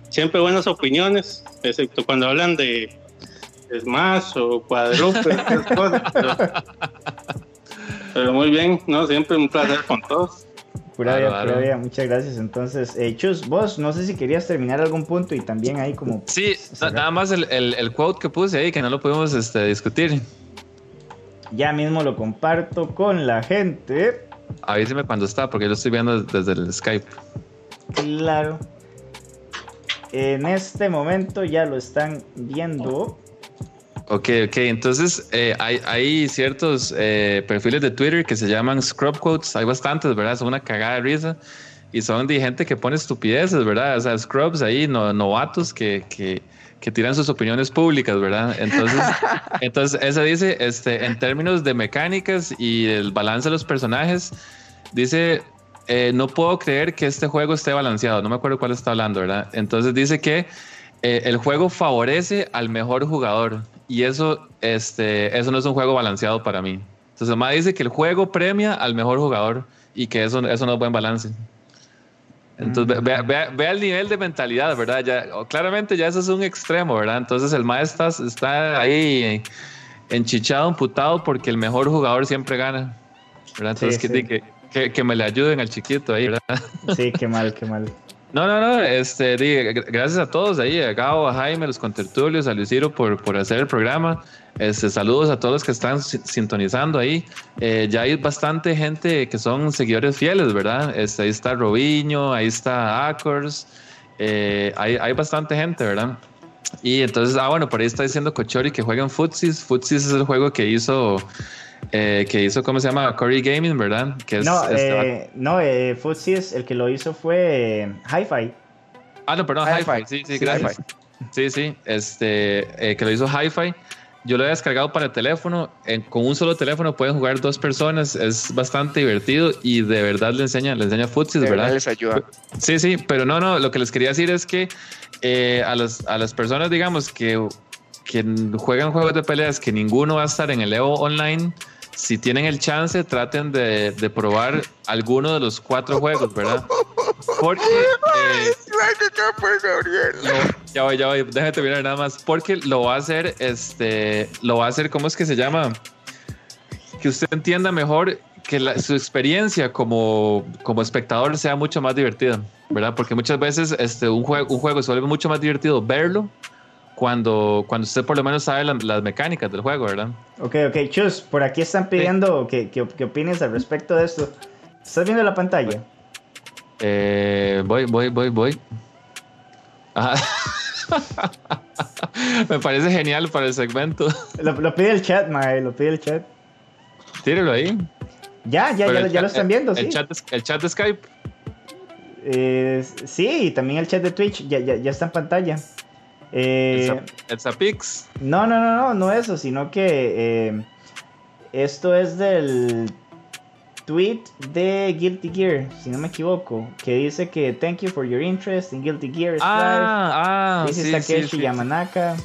Siempre buenas opiniones, excepto cuando hablan de Smash o cuadruple, esas cosas. Pero, pero muy bien, ¿no? Siempre un placer con todos. Pura vida, Bárbaro. pura vida, muchas gracias. Entonces, eh, Chus, vos, no sé si querías terminar algún punto y también ahí como... Sí, cerrar. nada más el, el, el quote que puse ahí, que no lo pudimos este, discutir. Ya mismo lo comparto con la gente. Avíseme cuando está, porque yo lo estoy viendo desde el Skype. Claro. En este momento ya lo están viendo. Ok, ok. Entonces, eh, hay, hay ciertos eh, perfiles de Twitter que se llaman Scrub Quotes. Hay bastantes, ¿verdad? Son una cagada de risa. Y son de gente que pone estupideces, ¿verdad? O sea, Scrubs ahí, no- novatos que, que, que tiran sus opiniones públicas, ¿verdad? Entonces, entonces ese dice, este, en términos de mecánicas y el balance de los personajes, dice, eh, no puedo creer que este juego esté balanceado. No me acuerdo cuál está hablando, ¿verdad? Entonces dice que eh, el juego favorece al mejor jugador y eso, este, eso no es un juego balanceado para mí. Entonces, además dice que el juego premia al mejor jugador y que eso, eso no es buen balance. Entonces, Mm. vea, vea- vea el nivel de mentalidad, ¿verdad? Ya, claramente ya eso es un extremo, ¿verdad? Entonces, el maestro está, está ahí enchichado, emputado porque el mejor jugador siempre gana, ¿verdad? Sí, Entonces, que, sí. que, que- que me le ayuden al chiquito ahí, ¿verdad? Sí, qué mal, qué mal. No, no, no, este, gracias a todos ahí, a Gabo, a Jaime, los contertulios, a Luciro por, por hacer el programa. Este, saludos a todos los que están si- sintonizando ahí. Eh, ya hay bastante gente que son seguidores fieles, ¿verdad? Este, ahí está Robiño, ahí está Acors, eh, hay, hay bastante gente, ¿verdad? Y entonces, ah, bueno, por ahí está diciendo Cochori que juegan Futsis. Futsis es el juego que hizo, eh, que hizo, ¿cómo se llama? Corey Gaming, ¿verdad? Que es, No, este, eh, no, eh, Futsis, el que lo hizo fue eh, Hi-Fi. Ah, no, perdón, Hi-Fi. Sí, sí, Sí, gracias. Sí, sí, este, eh, que lo hizo Hi-Fi. Yo lo he descargado para teléfono. En- con un solo teléfono pueden jugar dos personas. Es bastante divertido y de verdad le enseña, le enseña futsis, De verdad les ayuda. Sí, sí, pero no, no, lo que les quería decir es que eh, a, las, a las personas, digamos, que, que juegan juegos de peleas que ninguno va a estar en el Evo Online, si tienen el chance, traten de, de probar alguno de los cuatro juegos, ¿verdad? Porque. Eh, lo- ya voy, ya voy, déjame terminar nada más. Porque lo va a hacer, este. Lo va a hacer, ¿cómo es que se llama? Que usted entienda mejor que la- su experiencia como, como espectador sea mucho más divertida, ¿verdad? Porque muchas veces este, un, juego, un juego se vuelve mucho más divertido verlo cuando, cuando usted por lo menos sabe la- las mecánicas del juego, ¿verdad? Ok, ok, Chus, por aquí están pidiendo que, que, que opines al respecto de esto. ¿Estás viendo la pantalla? Eh, voy, voy, voy, voy. Ajá. Me parece genial para el segmento. Lo, lo pide el chat, mae, lo pide el chat. Tírelo ahí. Ya, ya, ya, el lo chat- están viendo, el sí. Chat, de- el chat de Skype. Eh, sí, y también el chat de Twitch ya, ya, ya está en pantalla. Eh, El, Zap- el Zapix. no, no, no, no, no eso, sino que eh, esto es del tweet de Guilty Gear, si no me equivoco, que dice que thank you for your interest in Guilty Gear. Strive". Ah, ah, dice sí, Takeshi sí, sí. Yamanaka.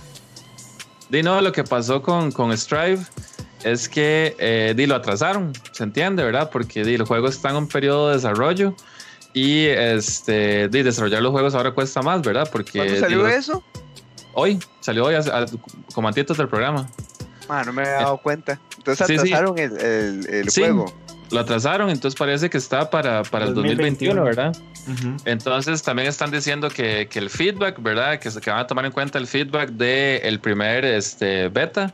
Di, no, lo que pasó con, con Strive es que eh, di, lo atrasaron, se entiende, ¿verdad? Porque di, los juegos están en un periodo de desarrollo y este, di, desarrollar los juegos ahora cuesta más, ¿verdad? Porque ¿Cuándo di, salió los- eso? Hoy, salió hoy, a- a- como del programa. Ah, no me había dado cuenta. Entonces Sí, sí. atrasaron el, el, el Sí. juego. Lo atrasaron, entonces parece que está para, para el 2021, 2021, ¿verdad? Entonces también están diciendo que, que el feedback, ¿verdad? Que, se- que van a tomar en cuenta el feedback del primer este, beta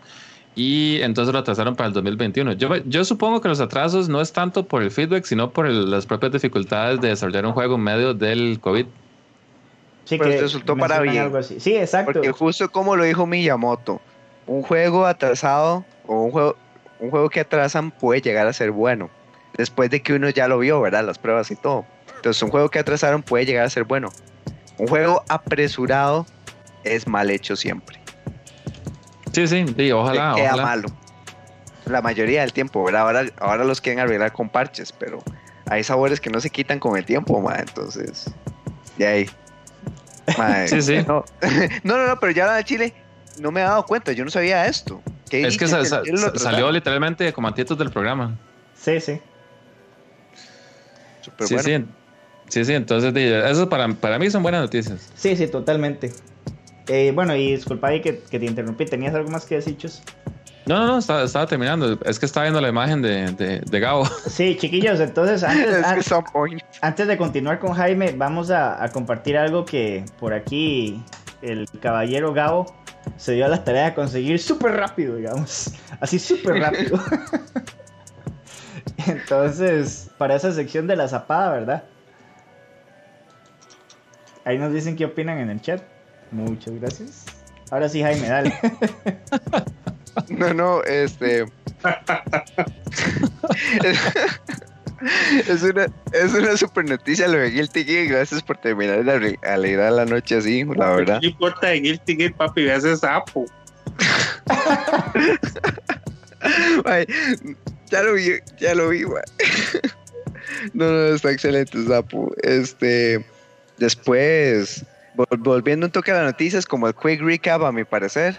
y entonces lo atrasaron para el 2021. Yo, yo supongo que los atrasos no es tanto por el feedback, sino por el- las propias dificultades de desarrollar un juego en medio del COVID. Sí, Pues que resultó para bien. algo así. Sí, exacto. Porque justo como lo dijo Miyamoto, un juego atrasado o un juego, un juego que atrasan puede llegar a ser bueno. Después de que uno ya lo vio, ¿verdad? Las pruebas y todo. Entonces un juego que atrasaron puede llegar a ser bueno. Un juego apresurado es mal hecho siempre. Sí, sí, sí, ojalá, Le queda ojalá. malo. La mayoría del tiempo, ¿verdad? Ahora, ahora los quieren arreglar con parches, pero hay sabores que no se quitan con el tiempo, ma. Entonces, de ahí. Sí, sí. No, no, no, no, pero ya la de Chile no me he dado cuenta, yo no sabía esto. ¿Qué Es que salió literalmente como antitos del programa. Sí, sí. Súper sí, bueno. sí. Sí, sí, entonces eso para, para mí son buenas noticias. Sí, sí, totalmente. Eh, bueno, y disculpa ahí que, que te interrumpí. ¿Tenías algo más que decir, Chus? No, no, no, estaba, estaba terminando. Es que estaba viendo la imagen de, de, de Gabo. Sí, chiquillos, entonces antes, antes de continuar con Jaime, vamos a, a compartir algo que por aquí el caballero Gabo se dio a la tarea de conseguir súper rápido, digamos. Así súper rápido. Entonces, para esa sección de la zapada, ¿verdad? Ahí nos dicen qué opinan en el chat. Muchas gracias. Ahora sí, Jaime, dale. No, no, este. es, una, es una super noticia lo de Guilty Gear. Gracias por terminar de alegrar la noche así, la verdad. No importa de Guilty Gear, papi, ve ese sapo. Ay, ya lo vi, ya lo vi, güey. No, no, está excelente, Sapo. Este, después, vol- volviendo un toque a las noticias, como el quick recap, a mi parecer,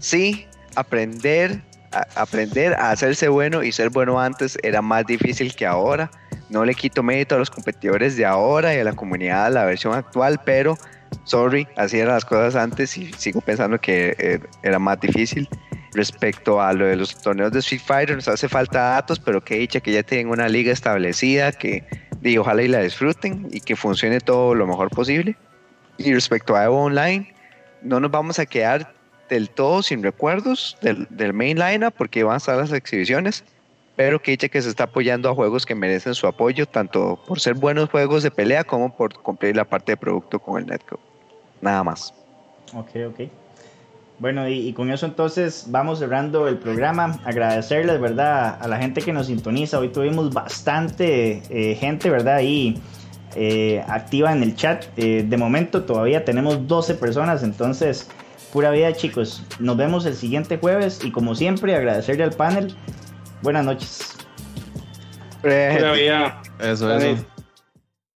sí, aprender, a, aprender a hacerse bueno y ser bueno antes era más difícil que ahora. No le quito mérito a los competidores de ahora y a la comunidad de la versión actual, pero, sorry, así eran las cosas antes y sigo pensando que eh, era más difícil respecto a lo de los torneos de Street Fighter, nos hace falta datos, pero que dicha que ya tienen una liga establecida, que y ojalá y la disfruten y que funcione todo lo mejor posible. Y respecto a Evo Online, no nos vamos a quedar del todo sin recuerdos del, del main lineup porque van a estar las exhibiciones, pero que dicha que se está apoyando a juegos que merecen su apoyo, tanto por ser buenos juegos de pelea como por cumplir la parte de producto con el netcode. Nada más. Ok, ok. Bueno, y, y con eso entonces vamos cerrando el programa. Agradecerles, ¿verdad? A la gente que nos sintoniza. Hoy tuvimos bastante eh, gente, ¿verdad? Ahí eh, activa en el chat. Eh, de momento todavía tenemos 12 personas, entonces pura vida chicos. Nos vemos el siguiente jueves y como siempre agradecerle al panel. Buenas noches. Pura vida. Eso, eso.